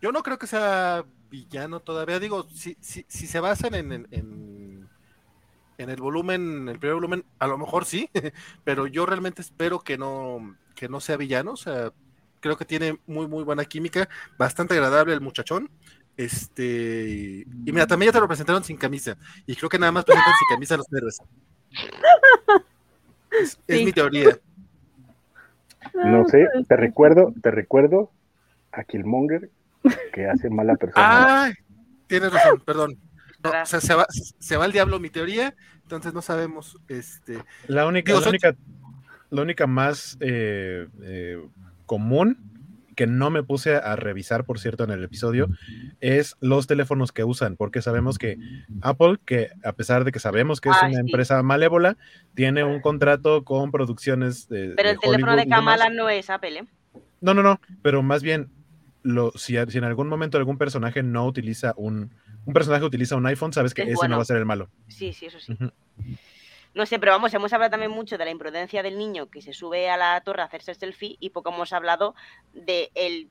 Yo no creo que sea villano todavía. Digo, si, si, si se basan en, en, en, en el volumen, el primer volumen, a lo mejor sí, pero yo realmente espero que no, que no sea villano. O sea, creo que tiene muy, muy buena química, bastante agradable el muchachón. Este, y mira, también ya te lo presentaron sin camisa. Y creo que nada más presentan sin camisa a los héroes. Es, mi teoría. No sé, te recuerdo, te recuerdo a Killmonger que hace mala persona. Ay, tienes razón, perdón. o sea, se va, se va el diablo mi teoría, entonces no sabemos. Este, la única, la única, la única más eh, eh, común que no me puse a revisar, por cierto, en el episodio, es los teléfonos que usan, porque sabemos que Apple, que a pesar de que sabemos que es una empresa malévola, tiene un contrato con producciones de... Pero el teléfono de Kamala no es Apple, ¿eh? No, no, no, pero más bien, lo, si, en algún momento algún personaje no utiliza un, un personaje utiliza un iPhone, sabes que ese no va a ser el malo. Sí, sí, eso sí. No sé, pero vamos, hemos hablado también mucho de la imprudencia del niño que se sube a la torre a hacerse el selfie y poco hemos hablado del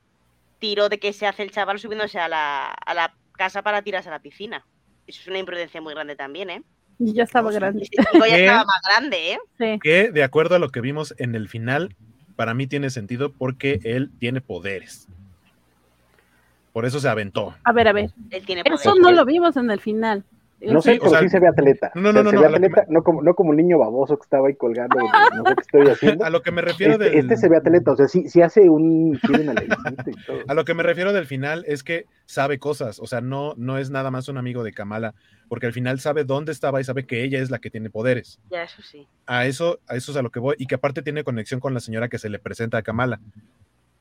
tiro de que se hace el chaval subiéndose a la, a la casa para tirarse a la piscina. Eso es una imprudencia muy grande también, ¿eh? Ya estaba grande. Este ya estaba más grande, ¿eh? Sí. Que de acuerdo a lo que vimos en el final, para mí tiene sentido porque él tiene poderes. Por eso se aventó. A ver, a ver. Eso no lo vimos en el final. No sé, pero sí se ve atleta. No, no, no, se ve atleta, no, como, no como un niño baboso que estaba ahí colgando, no sé qué estoy haciendo. A lo que me refiero este, del... este se ve atleta, o sea, sí, sí hace un... a lo que me refiero del final es que sabe cosas, o sea, no, no es nada más un amigo de Kamala, porque al final sabe dónde estaba y sabe que ella es la que tiene poderes. Ya, eso sí. A eso, a eso es a lo que voy, y que aparte tiene conexión con la señora que se le presenta a Kamala.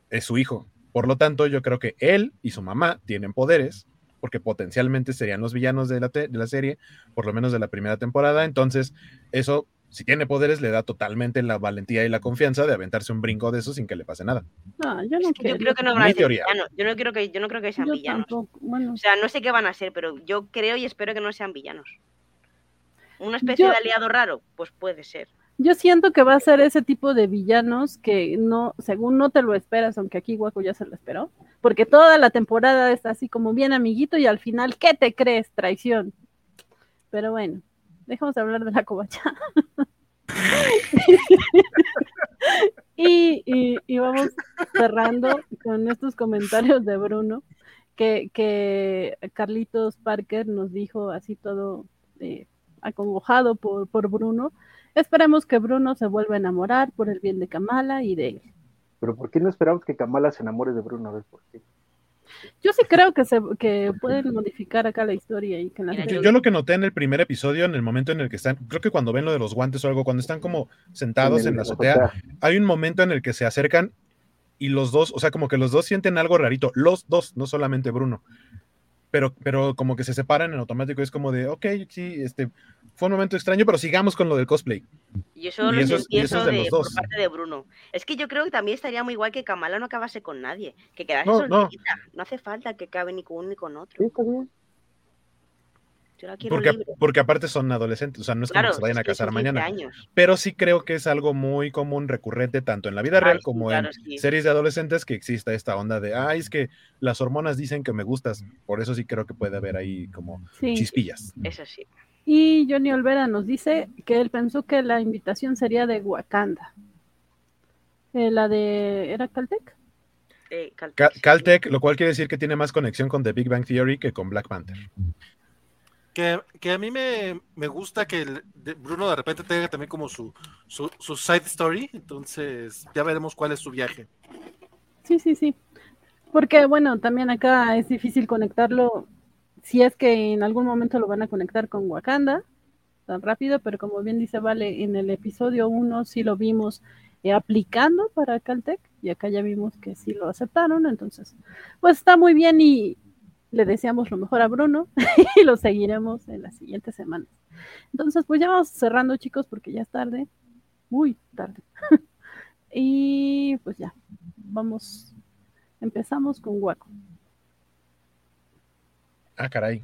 Es su hijo. Por lo tanto, yo creo que él y su mamá tienen poderes porque potencialmente serían los villanos de la, de la serie, por lo menos de la primera temporada. Entonces, eso, si tiene poderes, le da totalmente la valentía y la confianza de aventarse un brinco de eso sin que le pase nada. No, yo no creo. Yo creo que no van a ser villanos. Yo no, creo que, yo no creo que sean villanos. O sea, no sé qué van a ser, pero yo creo y espero que no sean villanos. ¿Una especie de aliado raro? Pues puede ser. Yo siento que va a ser ese tipo de villanos que no, según no te lo esperas, aunque aquí Guaco ya se lo esperó, porque toda la temporada está así como bien amiguito y al final, ¿qué te crees? Traición. Pero bueno, dejamos de hablar de la covacha. y, vamos cerrando con estos comentarios de Bruno, que, que Carlitos Parker nos dijo así todo eh, acongojado por, por Bruno Esperemos que Bruno se vuelva a enamorar por el bien de Kamala y de él. Pero ¿por qué no esperamos que Kamala se enamore de Bruno? A ver, ¿por qué? Yo sí creo que se que pueden modificar acá la historia y que la yo, lo que noté en el primer episodio, en el momento en el que están, creo que cuando ven lo de los guantes o algo, cuando están como sentados en, la azotea, hay un momento en el que se acercan y los dos, o sea, como que los dos sienten algo rarito, los dos, no solamente Bruno. Pero, pero como que se separan en automático, es como de, ok, sí, este, fue un momento extraño, pero sigamos con lo del cosplay. Y eso lo eso, eso de, por parte de Bruno. Es que yo creo que también estaría muy igual que Kamala no acabase con nadie, que quedase no, No. no hace falta que acabe ni con uno ni con otro. Sí, está bien. Yo la quiero porque, libre. porque aparte son adolescentes, o sea, no es como que se vayan a casar mañana. Pero sí creo que es algo muy común, recurrente, tanto en la vida real como en series de adolescentes, que exista esta onda de, ay, es que las hormonas dicen que me gustas. Por eso sí creo que puede haber ahí como chispillas. Eso sí. Y Johnny Olvera nos dice que él pensó que la invitación sería de Wakanda. Eh, la de. ¿Era Caltech? Eh, Caltech. lo cual quiere decir que tiene más conexión con The Big Bang Theory que con Black Panther. Que, a mí me, gusta que Bruno de repente tenga también como su, su, su, side story, entonces ya veremos cuál es su viaje. Sí, sí, sí. Porque bueno, también acá es difícil conectarlo si es que en algún momento lo van a conectar con Wakanda, tan rápido, pero como bien dice Vale, en el episodio 1 sí lo vimos eh, aplicando para Caltech y acá ya vimos que sí lo aceptaron, entonces, pues está muy bien y le deseamos lo mejor a Bruno y lo seguiremos en las siguientes semanas. Entonces, pues ya vamos cerrando chicos porque ya es tarde, muy tarde. y pues ya, vamos, empezamos con Waco. Ah, caray.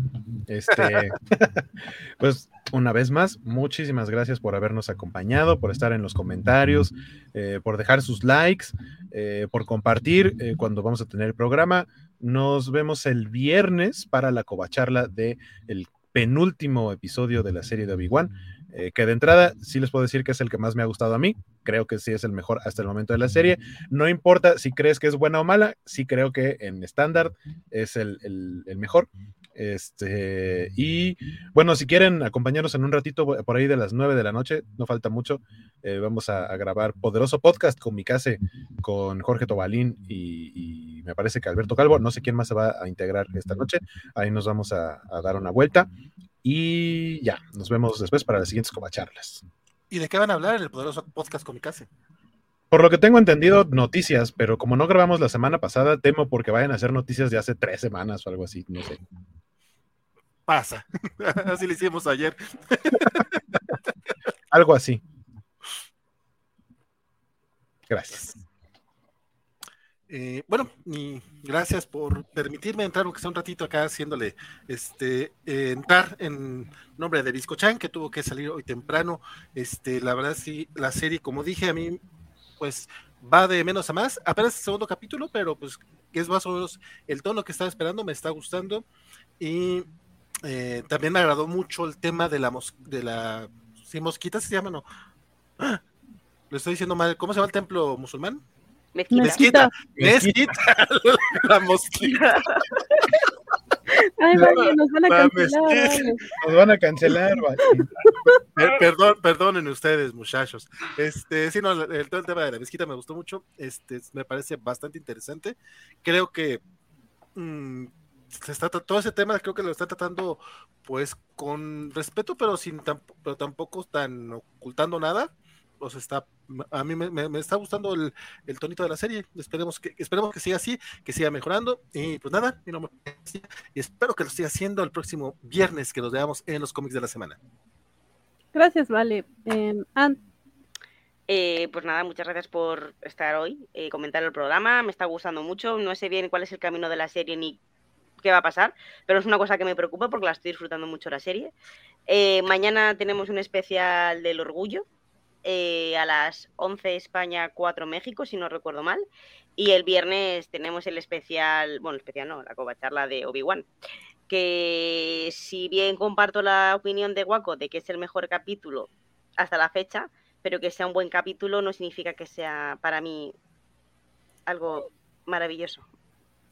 Este, pues una vez más, muchísimas gracias por habernos acompañado, por estar en los comentarios, eh, por dejar sus likes, eh, por compartir eh, cuando vamos a tener el programa. Nos vemos el viernes para la covacharla de el penúltimo episodio de la serie de Obi-Wan. eh, que de entrada sí les puedo decir que es el que más me ha gustado a mí, creo que sí es el mejor hasta el momento de la serie, no importa si crees que es buena o mala, sí creo que en estándar es el, el mejor, este, y bueno, si quieren acompañarnos en un ratito por ahí de las 9 de la noche, no falta mucho, eh, vamos a, grabar Poderoso Podcast con mi case, con Jorge Tobalín y, me parece que Alberto Calvo, no sé quién más se va a integrar esta noche, ahí nos vamos a, dar una vuelta y ya, nos vemos después para las siguientes charlas ¿Y de qué van a hablar en el Poderoso Podcast con mi case? Por lo que tengo entendido, noticias, pero como no grabamos la semana pasada, temo porque vayan a ser noticias de hace tres semanas o algo así, no sé. Pasa. así lo hicimos ayer. algo así. Gracias. Eh, bueno, y gracias por permitirme entrar, aunque sea un ratito acá, haciéndole este eh, entrar en nombre de Chan, que tuvo que salir hoy temprano. Este, la verdad, sí, la serie, como dije, a mí pues va de menos a más. Apenas el segundo capítulo, pero pues es más o menos el tono que estaba esperando, me está gustando. Y eh, también me agradó mucho el tema de la de la si mosquita se llama, no. ¡Ah! Lo estoy diciendo mal. ¿Cómo se llama el templo musulmán? Mezquita. Mezquita. la mosquita. Ay, vale, nos van a cancelar. Nos van a cancelar, Perdón, perdonen ustedes, muchachos. Este, sí, no, el, todo el tema de la mezquita me gustó mucho. Este, me parece bastante interesante. Creo que mm, se está, todo ese tema creo que lo está tratando pues con respeto, pero sin pero tampoco tan ocultando nada pues está, a mí me, está gustando el, tonito de la serie. Esperemos que, esperemos que siga así, que siga mejorando. Y pues nada, y espero que lo siga haciendo el próximo viernes que nos veamos en los cómics de la semana. Gracias, Vale. Em, eh, pues nada, muchas gracias por estar hoy, eh, comentar el programa. Me está gustando mucho. No sé bien cuál es el camino de la serie ni qué va a pasar, pero es una cosa que me preocupa porque la estoy disfrutando mucho la serie. Eh, mañana tenemos un especial del orgullo, eh, a las 11 España, 4 México, si no recuerdo mal. Y el viernes tenemos el especial, bueno, especial no, la coba charla de Obi-Wan. Que si bien comparto la opinión de Waco de que es el mejor capítulo hasta la fecha, pero que sea un buen capítulo no significa que sea para mí algo maravilloso.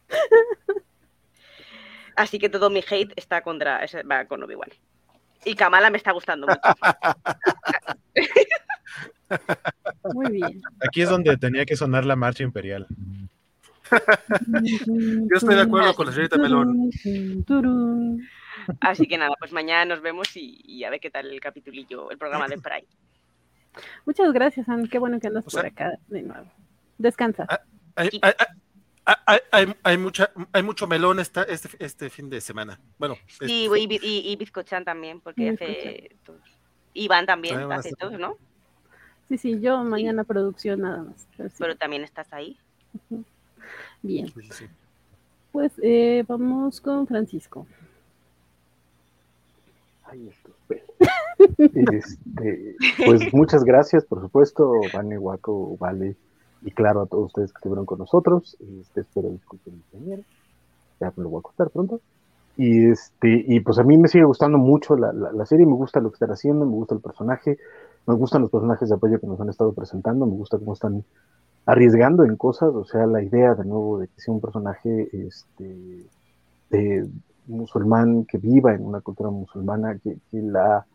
Así que todo mi hate está contra, va con Obi-Wan. Y Kamala me está gustando mucho. Muy bien. Aquí es donde tenía que sonar la marcha imperial. Yo estoy de acuerdo con la señorita Melón. Así que nada, pues mañana nos vemos y, a ver qué tal el capitulillo, el programa de Pride. Muchas gracias, Anne. Qué bueno que andas por acá de nuevo. Descansa. Ah, hay, mucha, hay mucho melón esta, este, este fin de semana. Bueno. Sí, este y, y, Bizcochan también, porque hace. Iván también, hace todos, ¿no? Sí, sí, yo mañana producción nada más. Pero, también estás ahí. Bien. Pues eh, vamos con Francisco. Ay, este, pues muchas gracias, por supuesto, Vane, Waco, Vale, y claro a todos ustedes que estuvieron con nosotros. Este, espero disculpen mi señor. Ya me lo voy a contar pronto. Y este, y pues a mí me sigue gustando mucho la, la, serie, me gusta lo que están haciendo, me gusta el personaje, me gustan los personajes de apoyo que nos han estado presentando, me gusta cómo están arriesgando en cosas, o sea, la idea de nuevo de que sea un personaje este, musulmán que viva en una cultura musulmana, que, la,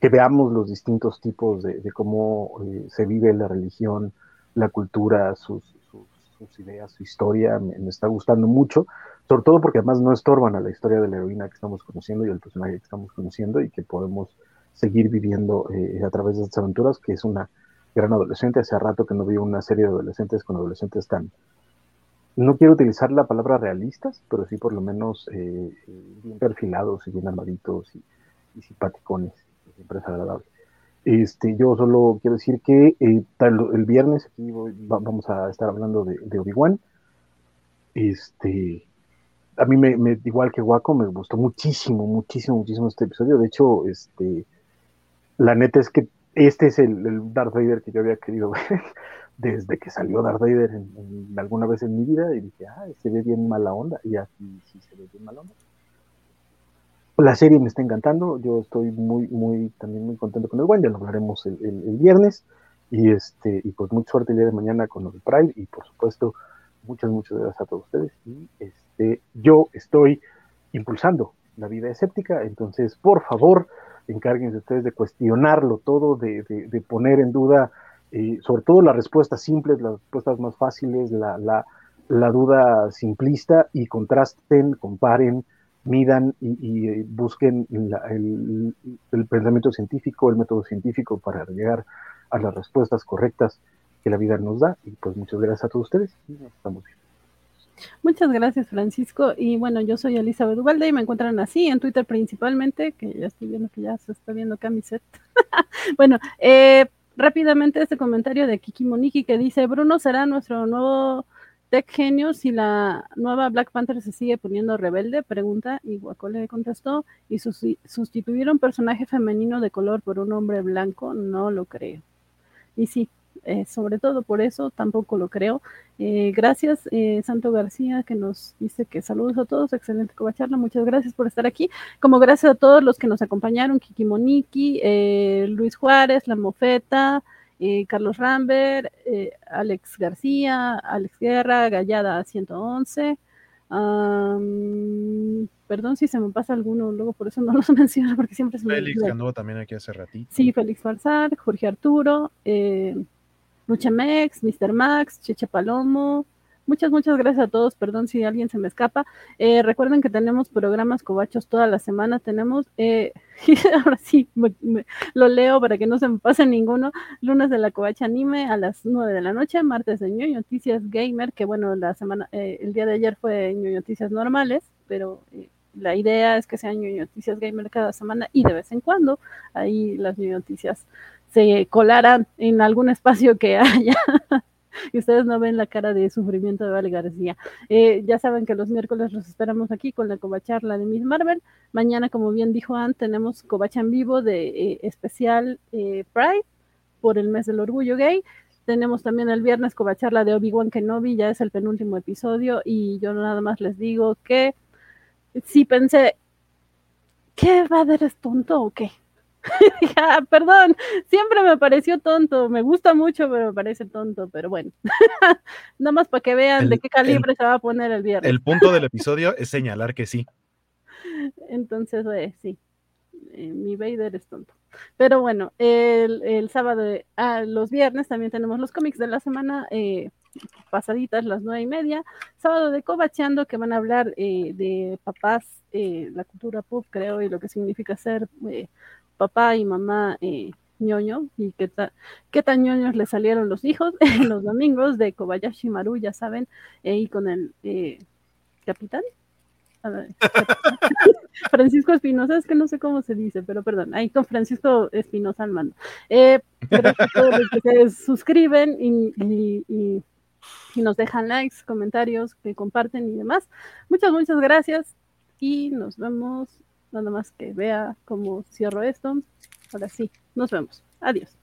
que veamos los distintos tipos de, cómo eh, se vive la religión, la cultura, sus, sus, ideas, su historia, me, está gustando mucho, sobre todo porque además no estorban a la historia de la heroína que estamos conociendo y el personaje que estamos conociendo y que podemos seguir viviendo eh, a través de estas aventuras, que es una gran adolescente. Hace rato que no vi una serie de adolescentes con adolescentes tan, no quiero utilizar la palabra realistas, pero sí por lo menos eh, bien perfilados y bien armaditos y, simpaticones, siempre es agradable. Este, yo solo quiero decir que eh, el viernes aquí vamos a estar hablando de, Obi-Wan. Este, a mí me, igual que Waco, me gustó muchísimo, muchísimo, muchísimo este episodio. De hecho, este, la neta es que este es el, Darth Vader que yo había querido ver desde que salió Darth Vader en, alguna vez en mi vida y dije, ah, se ve bien mala onda. Y aquí sí se ve bien mala onda. La serie me está encantando, yo estoy muy, muy, también muy contento con el One, ya lo hablaremos el, viernes, y este, y pues mucha suerte el día de mañana con el Pride, y por supuesto, muchas, muchas gracias a todos ustedes, y este, yo estoy impulsando la vida escéptica, entonces, por favor, encárguense ustedes de cuestionarlo todo, de, de, poner en duda, eh, sobre todo las respuestas simples, las respuestas más fáciles, la, la, la duda simplista, y contrasten, comparen, midan y, eh, busquen el, pensamiento científico, el método científico para llegar a las respuestas correctas que la vida nos da. Y pues muchas gracias a todos ustedes estamos viendo. Muchas gracias, Francisco. Y bueno, yo soy Elizabeth Ubalde y me encuentran así en Twitter principalmente, que ya estoy viendo que ya se está viendo camiseta. bueno, eh, rápidamente este comentario de Kiki Moniki que dice, Bruno será nuestro nuevo Tech Genio, si la nueva Black Panther se sigue poniendo rebelde, pregunta, y Guaco le contestó, y sustituir un personaje femenino de color por un hombre blanco, no lo creo. Y sí, eh, sobre todo por eso tampoco lo creo. Eh, gracias, eh, Santo García, que nos dice que saludos a todos, excelente covacharla, muchas gracias por estar aquí. Como gracias a todos los que nos acompañaron, Kiki Moniki, Luis Juárez, La Mofeta, eh, Carlos Rambert, eh, Alex García, Alex Guerra, Gallada 111. perdón si se me pasa alguno, luego por eso no los menciono, porque siempre se me Félix, que anduvo también aquí hace ratito. Sí, Félix Farsar, Jorge Arturo, eh, Luchamex, Mr. Max, Cheche Palomo, Muchas, muchas gracias a todos. Perdón si alguien se me escapa. Eh, recuerden que tenemos programas cobachos toda la semana. Tenemos, eh, ahora sí, lo leo para que no se me pase ninguno. Lunes de la covacha anime a las 9 de la noche. Martes de ñoño noticias gamer, que bueno, la semana, eh, el día de ayer fue ñoño noticias normales, pero la idea es que sean ñoño noticias gamer cada semana y de vez en cuando ahí las ñoño noticias se colarán en algún espacio que haya y ustedes no ven la cara de sufrimiento de Vale García. Eh, ya saben que los miércoles los esperamos aquí con la covacharla de Miss Marvel. Mañana, como bien dijo Ann, tenemos covacha en vivo de eh, especial eh, Pride por el mes del orgullo gay. Tenemos también el viernes covacharla de Obi-Wan Kenobi, ya es el penúltimo episodio y yo nada más les digo que sí pensé, ¿qué Vader es tonto o qué? ah, perdón, siempre me pareció tonto, me gusta mucho, pero me parece tonto, pero bueno, nada más para que vean de qué calibre se va a poner el viernes. El punto del episodio es señalar que sí. Entonces, eh, sí, eh, mi Vader es tonto. Pero bueno, el, sábado, ah, los viernes también tenemos los cómics de la semana. Eh, pasaditas las nueve y media, sábado de Cobacheando, que van a hablar de papás, la cultura pop, creo, y lo que significa ser papá y mamá eh, ñoño y qué, qué tan ñoños le salieron los hijos en los domingos de Kobayashi Maru, ya saben, eh, y con el eh, capitán. Francisco Espinosa, es que no sé cómo se dice, pero perdón, ahí con Francisco Espinosa al mando. Eh, todos los que se suscriben y, nos dejan likes, comentarios, que comparten y demás. Muchas, muchas gracias y nos vemos nada más que vea cómo cierro esto. Ahora sí, nos vemos. Adiós.